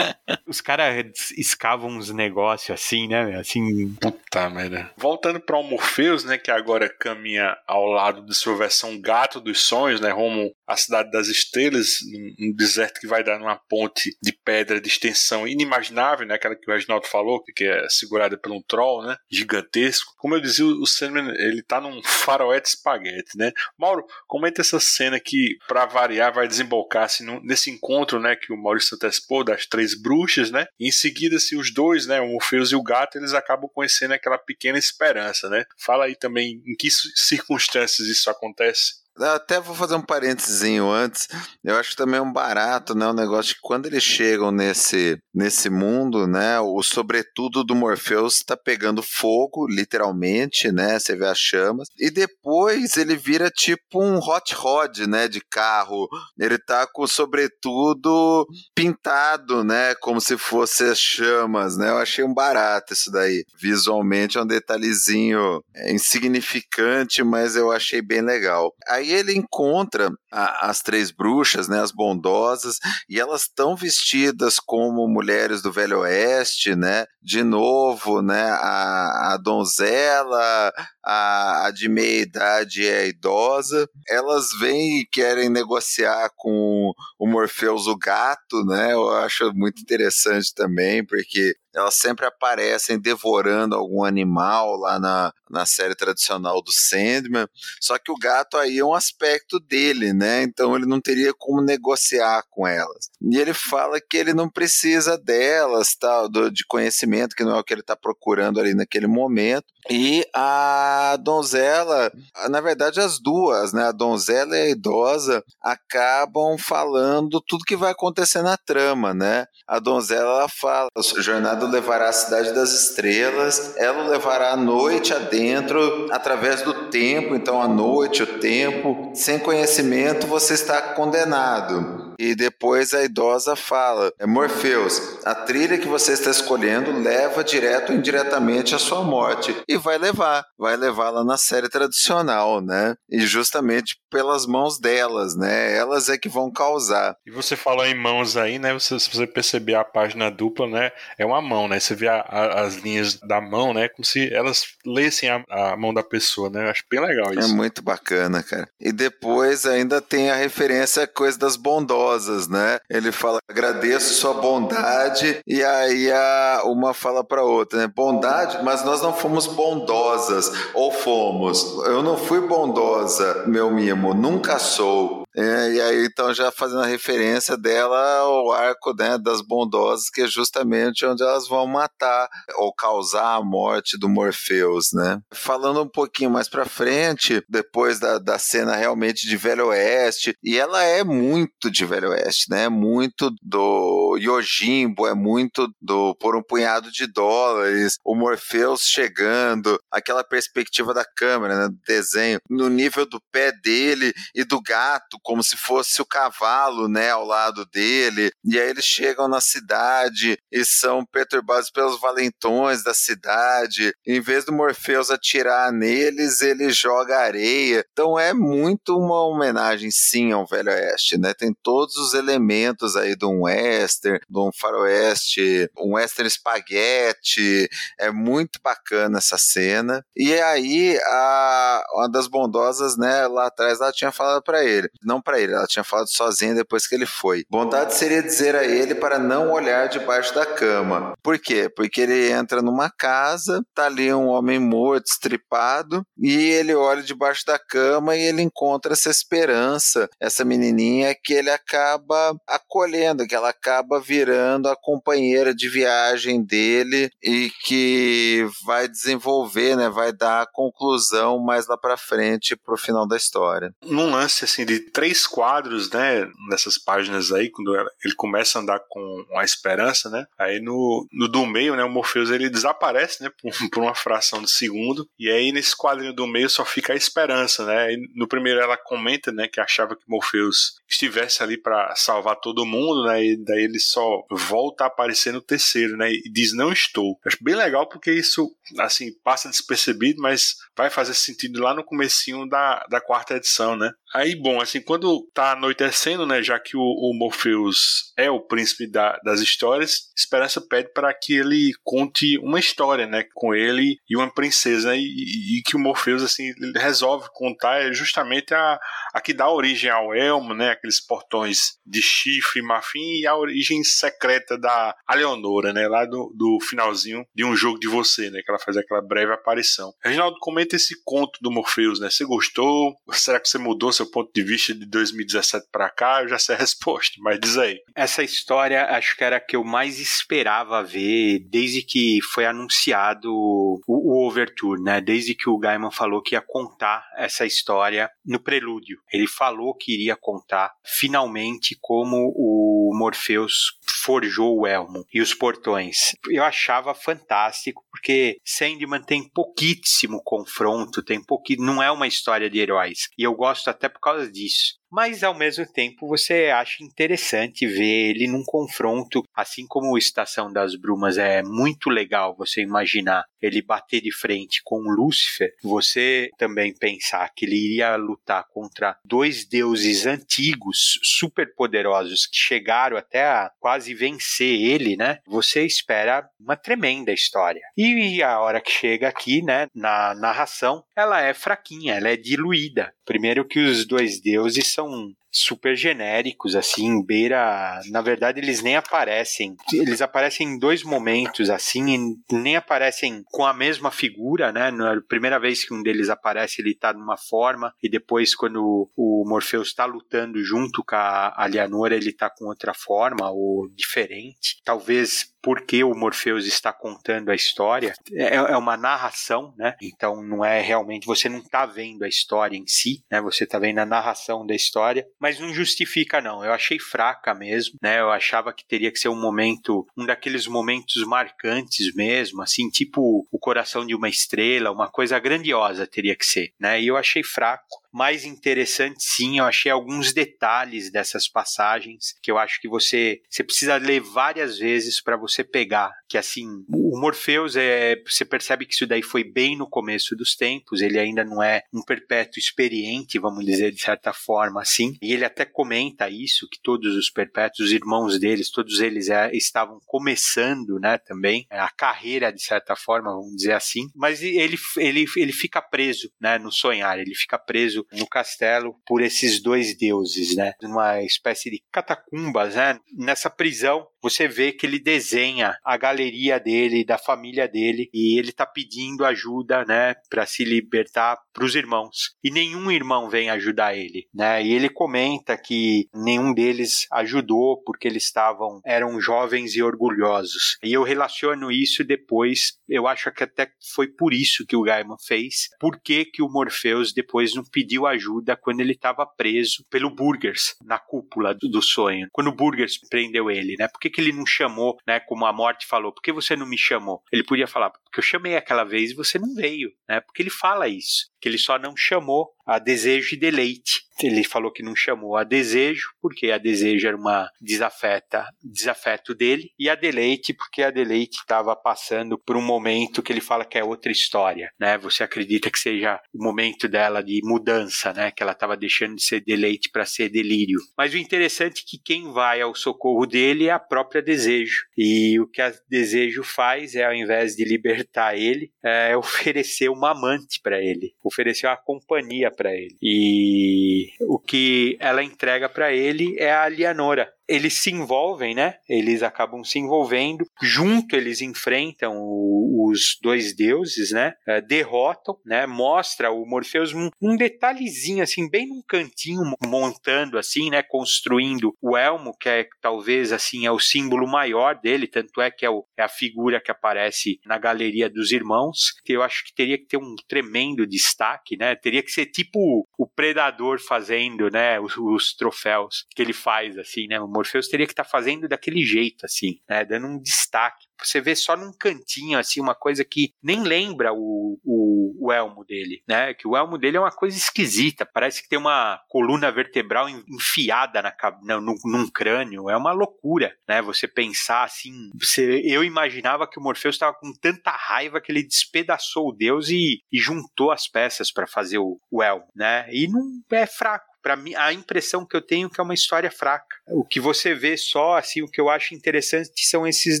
Os caras escavam uns negócios assim, né? Assim. Puta merda. Voltando para o Morpheus, né? Que agora caminha ao lado de sua versão gato dos sonhos, né? Rumo à Cidade das Estrelas, um deserto que vai dar numa ponte de pedra de extensão inimaginável, né? Aquela que o Reginaldo falou, que é segurada por um troll, né? Gigantesco. Como eu dizia, o Sandman, ele tá num faroeste espaguete, né? Mauro, comenta essa cena que, para variar, vai desembocar assim, nesse encontro, né? Que o Maurício antecipou das três bruxas né? E em seguida, se os dois, né, o Morpheus e o gato, eles acabam conhecendo aquela pequena esperança, né? Fala aí também em que circunstâncias isso acontece. Até vou fazer um parênteses antes. Eu acho também um barato, né? Um negócio que quando eles chegam nesse, nesse mundo, né? O sobretudo do Morpheus está pegando fogo, literalmente, né? Você vê as chamas. E depois ele vira tipo um hot rod, né? De carro. Ele tá com o sobretudo pintado, né? Como se fosse as chamas, né? Eu achei um barato isso daí. Visualmente é um detalhezinho insignificante, mas eu achei bem legal. Aí ele encontra a, as três bruxas, né, as bondosas, e elas estão vestidas como mulheres do Velho Oeste, né? De novo, né, a, a donzela, a, a de meia idade é idosa. Elas vêm e querem negociar com o Morpheus o gato, né? Eu acho muito interessante também, porque elas sempre aparecem devorando algum animal lá na, na série tradicional do Sandman. Só que o gato aí é um aspecto dele, né? Então ele não teria como negociar com elas. E ele fala que ele não precisa delas, tal, do, de conhecimento, que não é o que ele está procurando ali naquele momento. E a donzela, na verdade as duas, né, a donzela e a idosa, acabam falando tudo que vai acontecer na trama, né? A donzela ela fala, a jornada levará à cidade das estrelas, ela levará a noite adentro, através do tempo, então a noite, o tempo, sem conhecimento você está condenado. E depois a idosa fala: é Morpheus, a trilha que você está escolhendo leva direto ou indiretamente à sua morte. E vai levar, vai levá-la na série tradicional, né? E justamente pelas mãos delas, né? Elas é que vão causar. E você falou em mãos aí, né? Você, se você perceber a página dupla, né? É uma mão, né? Você vê a, a, as linhas da mão, né? Como se elas lessem a, a mão da pessoa, né? Eu acho bem legal isso. É muito bacana, cara. E depois ainda tem a referência à coisa das bondosas, né? Ele fala, agradeço sua bondade, e aí a, uma fala pra outra, né? Bondade, mas nós não fomos bondosas, ou fomos. Eu não fui bondosa, meu mimo, nunca sou. É, e aí, então, já fazendo a referência dela ao arco né, das bondosas, que é justamente onde elas vão matar ou causar a morte do Morpheus, né? Falando um pouquinho mais pra frente, depois da, da cena realmente de Velho Oeste, e ela é muito de Velho Oeste, né? Muito do Yojimbo, é muito do Por um Punhado de Dólares, o Morpheus chegando, aquela perspectiva da câmera, né, do desenho, no nível do pé dele e do gato, como se fosse o cavalo, né, ao lado dele. E aí eles chegam na cidade e são perturbados pelos valentões da cidade. Em vez do Morpheus atirar neles, ele joga areia. Então é muito uma homenagem, sim, ao Velho Oeste, né? Tem todos os elementos aí de um western, de um faroeste, um western espaguete. É muito bacana essa cena. E aí a uma das bondosas, né, lá atrás, ela tinha falado para ele, não para ele, ela tinha falado sozinha depois que ele foi. Bondade seria dizer a ele para não olhar debaixo da cama. Por quê? Porque ele entra numa casa, tá ali um homem morto, estripado, e ele olha debaixo da cama e ele encontra essa esperança, essa menininha que ele acaba acolhendo, que ela acaba virando a companheira de viagem dele e que vai desenvolver, né, vai dar a conclusão mais lá para frente pro final da história. Num lance assim de três quadros, né, nessas páginas aí, quando ele começa a andar com a esperança, né, aí no, no do meio, né, o Morpheus ele desaparece, né, por, por uma fração de segundo, e aí nesse quadrinho do meio só fica a esperança, né, e no primeiro ela comenta, né, que achava que Morpheus estivesse ali para salvar todo mundo, né, e daí ele só volta a aparecer no terceiro, né, e diz não estou. Acho bem legal porque isso, assim, passa despercebido, mas vai fazer sentido lá no comecinho da, da quarta edição, né. Aí, bom, assim, quando tá anoitecendo, né, já que o, o Morpheus é o príncipe da, das histórias, Esperança pede para que ele conte uma história, né, com ele e uma princesa, né, e, e, que o Morpheus, assim, resolve contar é justamente a, a que dá origem ao elmo, né, aqueles portões de chifre e marfim, e a, origem secreta da Leonora, né? Lá do, do finalzinho de um jogo de você, né? Que ela faz aquela breve aparição. Reginaldo, comenta esse conto do Morpheus, né? Você gostou? Será que você mudou seu ponto de vista de 2017 para cá? Eu já sei a resposta, mas diz aí. Essa história acho que era a que eu mais esperava ver desde que foi anunciado o, o Overture, né? Desde que o Gaiman falou que ia contar essa história no prelúdio. Ele falou que iria contar finalmente como o Morpheus forjou o elmo e os portões. Eu achava fantástico porque Sandman tem pouquíssimo confronto, tem pouquinho, não é uma história de heróis. E eu gosto até por causa disso mas ao mesmo tempo você acha interessante ver ele num confronto, assim como Estação das Brumas é muito legal você imaginar ele bater de frente com Lúcifer, você também pensar que ele iria lutar contra dois deuses antigos, super poderosos, que chegaram até a quase vencer ele, né? Você espera uma tremenda história. E a hora que chega aqui, né, na narração, ela é fraquinha, ela é diluída. Primeiro que os dois deuses são super genéricos, assim, beira. Na verdade, eles nem aparecem. Eles aparecem em dois momentos, assim, e nem aparecem com a mesma figura, né? Na primeira vez que um deles aparece, ele tá numa forma, e depois, quando o Morpheus está lutando junto com a Leonora, ele tá com outra forma ou diferente. Talvez porque o Morpheus está contando a história. É, é uma narração, né? Então não é realmente você não está vendo a história em si, né? Você está vendo a narração da história, mas não justifica não. Eu achei fraca mesmo, né? Eu achava que teria que ser um momento, um daqueles momentos marcantes mesmo, assim, tipo o coração de uma estrela, uma coisa grandiosa teria que ser, né? E eu achei fraco mais interessante, sim. Eu achei alguns detalhes dessas passagens que eu acho que você, você precisa ler várias vezes para você pegar. Que assim, o Morpheus é, você percebe que isso daí foi bem no começo dos tempos. Ele ainda não é um perpétuo experiente, vamos dizer de certa forma, assim. E ele até comenta isso que todos os perpétuos, os irmãos deles, todos eles é, estavam começando, né, também a carreira de certa forma, vamos dizer assim. Mas ele ele ele fica preso, né, no sonhar. Ele fica preso no castelo por esses dois deuses, né? Numa espécie de catacumbas, né? Nessa prisão, você vê que ele desenha a galeria dele, da família dele, e ele tá pedindo ajuda, né, para se libertar para os irmãos. E nenhum irmão vem ajudar ele, né? E ele comenta que nenhum deles ajudou porque eles estavam eram jovens e orgulhosos. E eu relaciono isso depois, eu acho que até foi por isso que o Gaiman fez. Por que que o Morpheus depois não pediu ajuda quando ele estava preso pelo Burgers na cúpula do, do sonho? Quando o Burgers prendeu ele, né? Porque que, que ele não chamou, né? Como a morte falou, por que você não me chamou? Ele podia falar, porque eu chamei aquela vez e você não veio, né? Porque ele fala isso, que ele só não chamou a desejo e deleite. Ele falou que não chamou a desejo, porque a desejo era uma desafeta, desafeto dele, e a deleite, porque a deleite estava passando por um momento que ele fala que é outra história, né? Você acredita que seja o momento dela de mudança, né? Que ela estava deixando de ser deleite para ser delírio. Mas o interessante é que quem vai ao socorro dele é a própria desejo. E o que a desejo faz é, ao invés de libertar ele, é oferecer uma amante para ele, oferecer uma companhia para ele. E o que ela entrega para ele é a Alianora, eles se envolvem, né? Eles acabam se envolvendo. Junto eles enfrentam o, os dois deuses, né? É, derrotam, né? Mostra o Morpheus um, um, detalhezinho, assim, bem num cantinho, montando, assim, né? Construindo o elmo, que é talvez, assim, é o símbolo maior dele. Tanto é que é, o, é a figura que aparece na galeria dos irmãos. Que eu acho que teria que ter um tremendo destaque, né? Teria que ser tipo o predador fazendo, né? Os, os troféus que ele faz, assim, né? Morpheus teria que estar tá fazendo daquele jeito, assim, né? Dando um destaque. Você vê só num cantinho, assim, uma coisa que nem lembra o, o, o elmo dele, né? Que o elmo dele é uma coisa esquisita. Parece que tem uma coluna vertebral enfiada na, na, no, num crânio. É uma loucura, né? Você pensar assim. Você, eu imaginava que o Morpheus estava com tanta raiva que ele despedaçou o deus e, e juntou as peças para fazer o, o elmo, né? E não é fraco para mim a impressão que eu tenho é que é uma história fraca. O que você vê só, assim, o que eu acho interessante são esses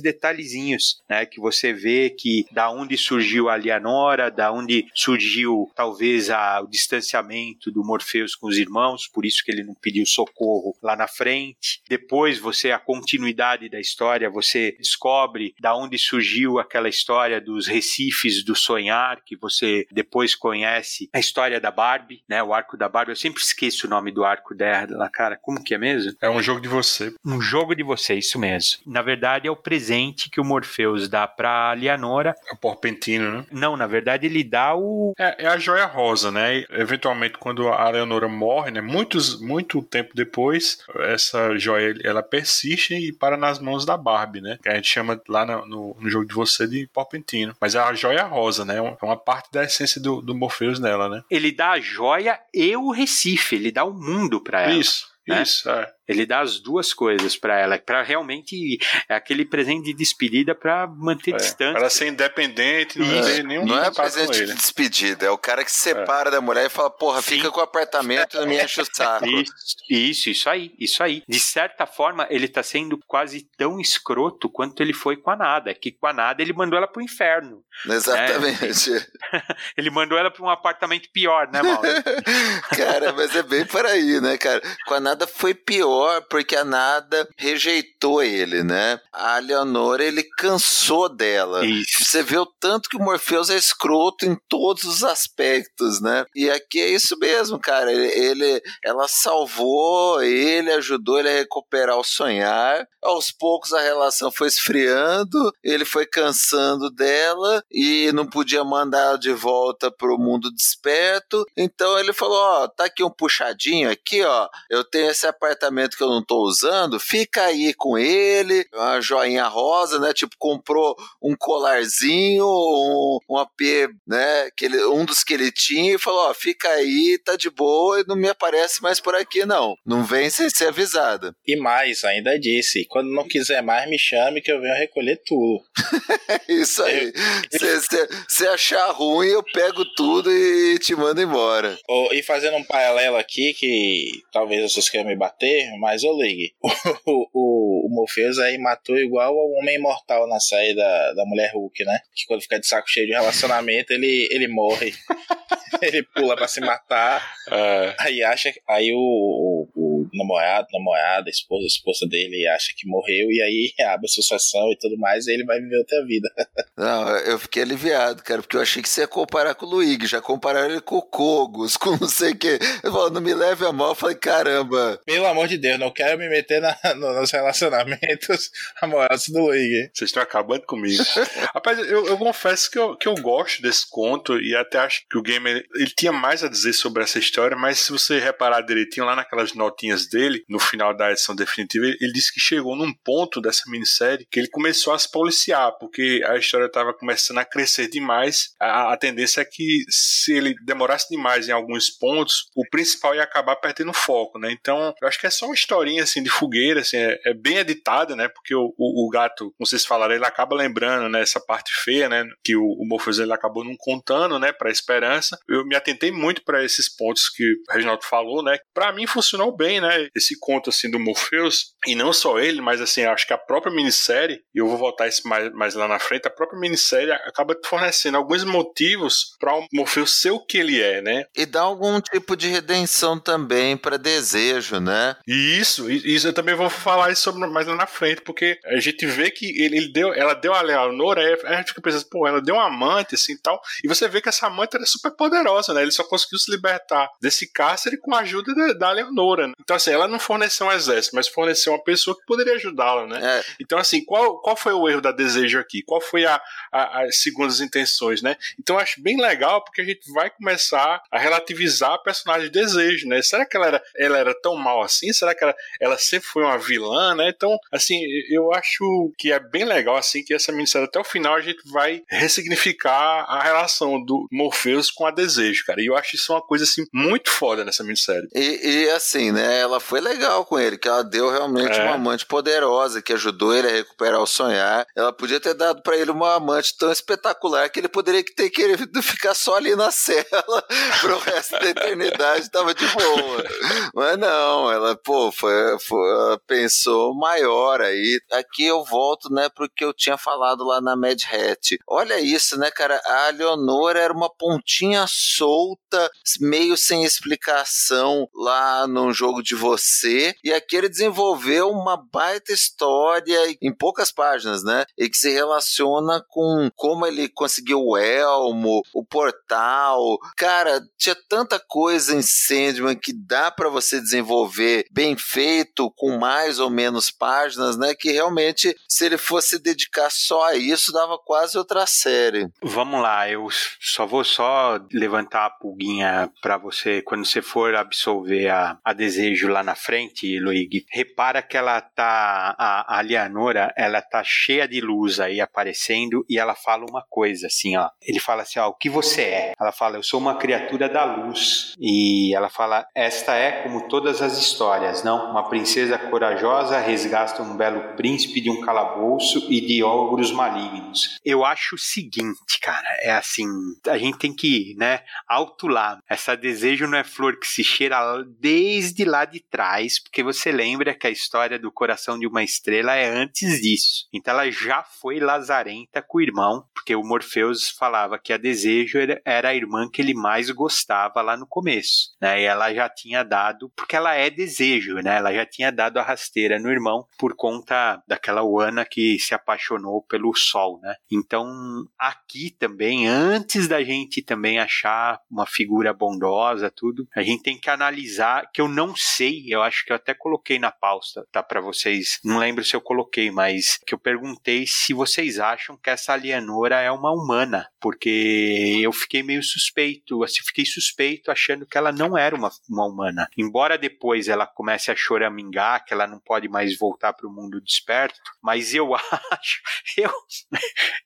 detalhezinhos, né? Que você vê que da onde surgiu a Leonora, da onde surgiu talvez a, o distanciamento do Morpheus com os irmãos, por isso que ele não pediu socorro lá na frente. Depois você a continuidade da história, você descobre da onde surgiu aquela história dos recifes do sonhar, que você depois conhece a história da Barbie, né? O arco da Barbie. Eu sempre esqueço o nome do arco dela, cara. Como que é mesmo? É um jogo de você. Um jogo de você, isso mesmo. Na verdade, é o presente que o Morpheus dá pra Leonora. É o porpentino, né? Não, na verdade, ele dá o. É, é a joia rosa, né? E, eventualmente, quando a Leonora morre, né? Muitos, muito tempo depois, essa joia ela persiste e para nas mãos da Barbie, né? Que a gente chama lá no, no jogo de você de porpentino. Mas é a joia rosa, né? É uma parte da essência do, do Morpheus nela, né? Ele dá a joia e o Recife, ele dá o mundo para ela. Isso. Né? Isso, é. Ele dá as duas coisas para ela, para realmente é aquele presente de despedida para manter é, distância. Para ser independente, não ter nenhum Não é presente de despedida, é o cara que se separa é. da mulher e fala, porra, Sim. fica com o apartamento e não me enche o saco. Isso, isso, isso aí, isso aí. De certa forma, ele tá sendo quase tão escroto quanto ele foi com a Nada, que com a Nada ele mandou ela pro inferno. Exatamente. Né? ele mandou ela para um apartamento pior, né, Mauro? cara, mas é bem por aí, né, cara? Com a Nada foi pior porque a Nada rejeitou ele, né? A Leonora, ele cansou dela. Isso. Você vê o tanto que o Morpheus é escroto em todos os aspectos, né? E aqui é isso mesmo, cara. Ele, ela salvou ele, ajudou ele a recuperar o sonhar. Aos poucos a relação foi esfriando, ele foi cansando dela e não podia mandar ela de volta pro mundo desperto. Então ele falou: Ó, tá aqui um puxadinho aqui, ó. Eu tenho esse apartamento que eu não estou usando, fica aí com ele, uma joinha rosa, né? Tipo, comprou um colarzinho, um, um AP, né? Que ele, um dos que ele tinha e falou: ó, fica aí, tá de boa e não me aparece mais por aqui, não. Não vem sem ser avisada. E mais, ainda disse: quando não quiser mais, me chame que eu venho recolher tudo. Isso aí. Se achar ruim, eu pego tudo e te mando embora. Oh, e fazendo um paralelo aqui, que talvez vocês queiram me bater, mas eu ligue. O, o, o Morpheus aí matou igual ao Homem Imortal na série da, da Mulher Hulk, né? Que quando fica de saco cheio de relacionamento, ele, ele morre. ele pula pra se matar. É. Aí acha. Aí o, o, o namorado, namorada, esposa, esposa dele acha que morreu e aí abre a sucessão e tudo mais, e ele vai viver outra vida. Não, eu fiquei aliviado, cara, porque eu achei que você ia comparar com o Luigi, já compararam ele com o Kogos, com não sei o quê. Eu falei, não me leve a mal, eu falei, caramba. Pelo amor de Deus, não quero me meter na, no, nos relacionamentos amorosos do Luigi. Vocês estão acabando comigo. Rapaz, eu, eu, confesso que eu, que eu gosto desse conto e até acho que o gamer ele tinha mais a dizer sobre essa história, mas se você reparar direitinho lá naquelas notinhas dele, no final da edição definitiva, ele, disse que chegou num ponto dessa minissérie que ele começou a se policiar, porque a história estava começando a crescer demais. A, a tendência é que se ele demorasse demais em alguns pontos, o principal ia acabar perdendo foco, né? Então, eu acho que é só uma historinha assim de fogueira, assim, é, é bem editada, né? Porque o, o, o, gato, como vocês falaram, ele acaba lembrando, né, essa parte feia, né, que o, o Morpheus ele acabou não contando, né, para a esperança. Eu me atentei muito para esses pontos que o Reginaldo falou, né? Para mim funcionou bem, né? Esse conto assim do Morpheus e não só ele, mas assim, acho que a própria minissérie, e eu vou voltar isso mais, mais lá na frente, a própria minissérie acaba fornecendo alguns motivos para o Morpheus ser o que ele é, né? E dá algum tipo de redenção também para desejo, né? E isso, isso eu também vou falar isso sobre mais lá na frente, porque a gente vê que ele, ele deu, ela deu a Leonora, a gente fica pensando, pô, ela deu uma amante assim e tal, e você vê que essa amante era super poderosa, né? Ele só conseguiu se libertar desse cárcere com a ajuda da, da Leonora. Né? Então, assim, ela não forneceu um exército, mas forneceu uma pessoa que poderia ajudá-la, né? É. Então, assim, qual, qual foi o erro da desejo aqui? Qual foi a, a, as segundas intenções, né? Então, eu acho bem legal porque a gente vai começar a relativizar a personagem de desejo, né? Será que ela era, ela era tão mal assim? Será que ela, ela sempre foi uma vilã, né? Então, assim, eu acho que é bem legal, assim, que essa minissérie até o final a gente vai ressignificar a relação do Morpheus com a desejo, cara. E eu acho isso uma coisa, assim, muito foda nessa minissérie. E, e assim, né? Ela foi legal com ele, que ela deu realmente É. uma amante poderosa que ajudou ele a recuperar o sonhar. Ela podia ter dado pra ele uma amante tão espetacular que ele poderia ter querido ficar só ali na cela pro resto da eternidade, tava de boa. Mas não, ela, pô, foi, foi- ela pensou maior aí. Aqui eu volto, né, pro que eu tinha falado lá na Mad Hat. Olha isso, né, cara? A Leonor era uma pontinha solta, meio sem explicação lá no jogo de você. E aqui ele desenvolveu uma baita história em poucas páginas, né? E que se relaciona com como ele conseguiu o elmo, o portal. Cara, tinha tanta coisa em Sandman que dá pra você desenvolver bem feito, com mais ou menos páginas, né? Que realmente, se ele fosse dedicar só a isso, dava quase outra série. Vamos lá, eu só vou só levantar a pulguinha pra você quando você for absolver a, a desejo lá na frente, Luigi. Repara que ela tá a, a Leonora, ela tá cheia de luz aí aparecendo e ela fala uma coisa assim, ó. Ele fala assim, ó, o que você é? Ela fala, eu sou uma criatura da luz. E ela fala, esta é como todas as histórias, não? Uma princesa corajosa resgata um belo príncipe de um calabouço e de ogros malignos. Eu acho o seguinte, cara, é assim, a gente tem que, né, autular. Essa desejo não é flor que se cheira desde lá de trás, porque você lembra que a história do coração de uma estrela é antes disso. Então ela já foi lazarenta com o irmão, porque o Morpheus falava que a desejo era- a irmã que ele mais gostava lá no começo, né? E ela já tinha dado, porque ela é desejo, né? Ela já tinha dado a rasteira no irmão por conta daquela Oana que se apaixonou pelo sol, né? Então, aqui também, antes da gente também achar uma figura bondosa, tudo, a gente tem que analisar, que eu não sei, eu acho que eu até coloquei na pauta, tá para vocês, não lembro se eu coloquei, mas que eu perguntei se vocês acham que essa Alienora é uma humana, porque eu fiquei meio suspeito, assim, fiquei suspeito achando que ela não era uma, uma humana. Embora depois ela comece a choramingar, que ela não pode mais voltar para o mundo desperto, mas eu acho, eu,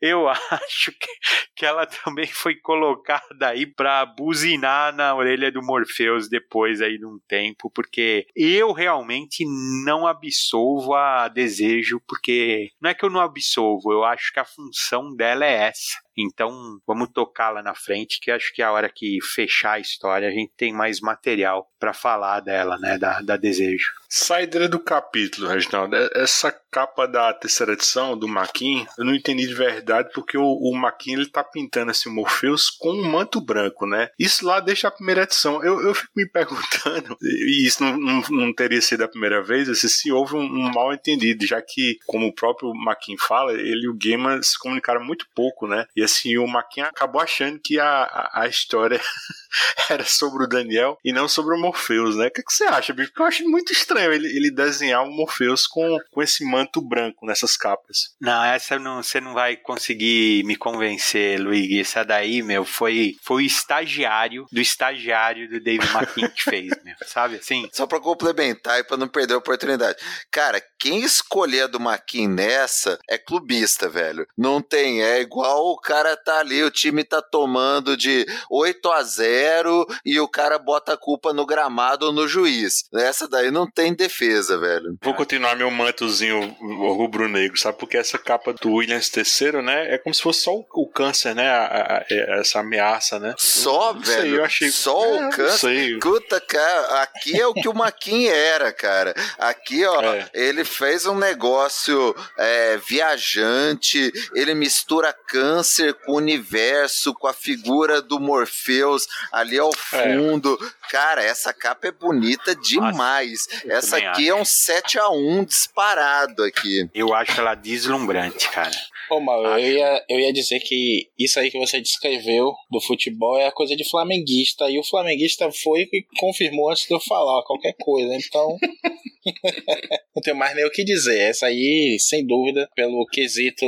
eu acho que, que ela também foi colocada aí para buzinar na orelha do Morpheus depois aí de um tempo, porque eu realmente não absolvo a desejo, porque não é que eu não absolvo, eu acho que a função dela é essa. Então, vamos tocar lá na frente, que acho que é a hora que fechar a história, a gente tem mais material para falar dela, né, da, da desejo. Saideira do capítulo, Reginaldo. É- Essa capa da terceira edição do Maquin, eu não entendi de verdade, porque o, o Maquin ele tá pintando assim, Morpheus com um manto branco, né? Isso lá deixa a primeira edição. Eu, eu fico me perguntando, e isso não, não, não teria sido a primeira vez, assim, se houve um, um mal entendido, já que, como o próprio Maquin fala, ele e o Gaiman se comunicaram muito pouco, né? E assim, o Maquin acabou achando que a, a, a história era sobre o Daniel e não sobre o Morpheus, né? O que, que você acha, bicho? Porque eu acho muito estranho ele, ele desenhar o Morpheus com, com esse manto branco nessas capas. Não, essa não, você não vai conseguir me convencer, Luigi. Essa daí, meu, foi, foi o estagiário do estagiário do Dave McKean que fez, meu. Sabe assim? Só pra complementar e pra não perder a oportunidade. Cara, quem escolher a do Maquin nessa é clubista, velho. Não tem, é igual o cara tá ali, o time tá tomando de 8 a 0 e o cara bota a culpa no gramado ou no juiz. Essa daí não tem defesa, velho. Vou continuar meu mantozinho rubro-negro, sabe? Porque essa capa do Williams III, né? É como se fosse só o, câncer, né? A- a- a- essa ameaça, né? Só, Não sei, velho. eu achei- Só É, o câncer. Escuta, cara, aqui é o que o Maquin era, cara. Aqui, ó, É. ele fez um negócio é, viajante, ele mistura câncer com o universo, com a figura do Morpheus ali ao É. fundo. Cara, essa capa é bonita demais. eu essa aqui é um 7 a 1 disparado aqui. Eu acho ela deslumbrante, cara. Ô, eu ia, eu ia dizer que isso aí que você descreveu do futebol é a coisa de flamenguista. E o flamenguista foi e confirmou antes de eu falar qualquer coisa. Então, não tenho mais nem o que dizer. Essa aí, sem dúvida, pelo quesito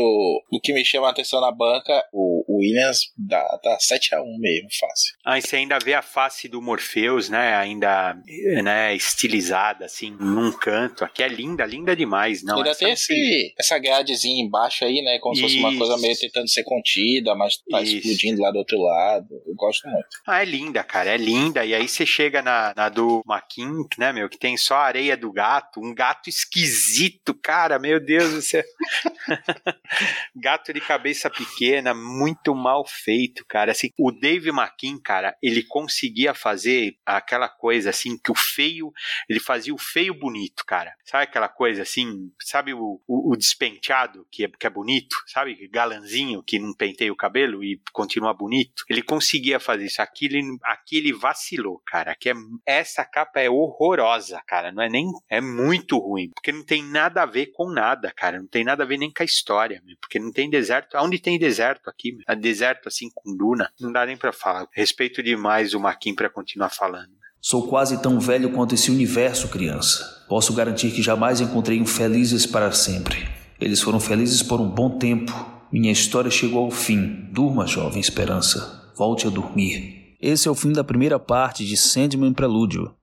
do que me chama a atenção na banca, o Williams dá, dá 7 a 1 mesmo, fácil. Ah, e você ainda vê a face do Morpheus, né? Ainda né, estilizada, assim, num canto. Aqui é linda, linda demais. Não, ainda tem esse, essa gradezinha embaixo aí, né? Como se fosse uma coisa meio tentando ser contida, mas tá Isso. explodindo lá do outro lado. Eu gosto muito. Ah, é linda, cara. É linda. E aí você chega na, na do Maquin, né, meu? Que tem só a areia do gato. Um gato esquisito, cara. Meu Deus do céu. gato de cabeça pequena, muito mal feito, cara. Assim, o Dave McKean, cara, ele conseguia fazer aquela coisa assim que o feio, ele fazia o feio bonito, cara. Sabe aquela coisa assim, sabe o, o, o despenteado que é, que é bonito, sabe? Galanzinho que não penteia o cabelo e continua bonito. Ele conseguia fazer isso. Aqui ele, aqui ele vacilou, cara. Aqui é, essa capa é horrorosa, cara. Não é nem. É muito ruim. Porque não tem nada a ver com nada, cara. Não tem nada a ver nem com a história, porque não tem deserto. Onde tem deserto aqui? É deserto assim com duna. Não dá nem para falar. Respeito demais o Maquin para continuar falando. Sou quase tão velho quanto esse universo, criança. Posso garantir que jamais encontrei um felizes para sempre. Eles foram felizes por um bom tempo. Minha história chegou ao fim. Durma, jovem esperança. Volte a dormir. Esse é o fim da primeira parte de Sandman Prelúdio.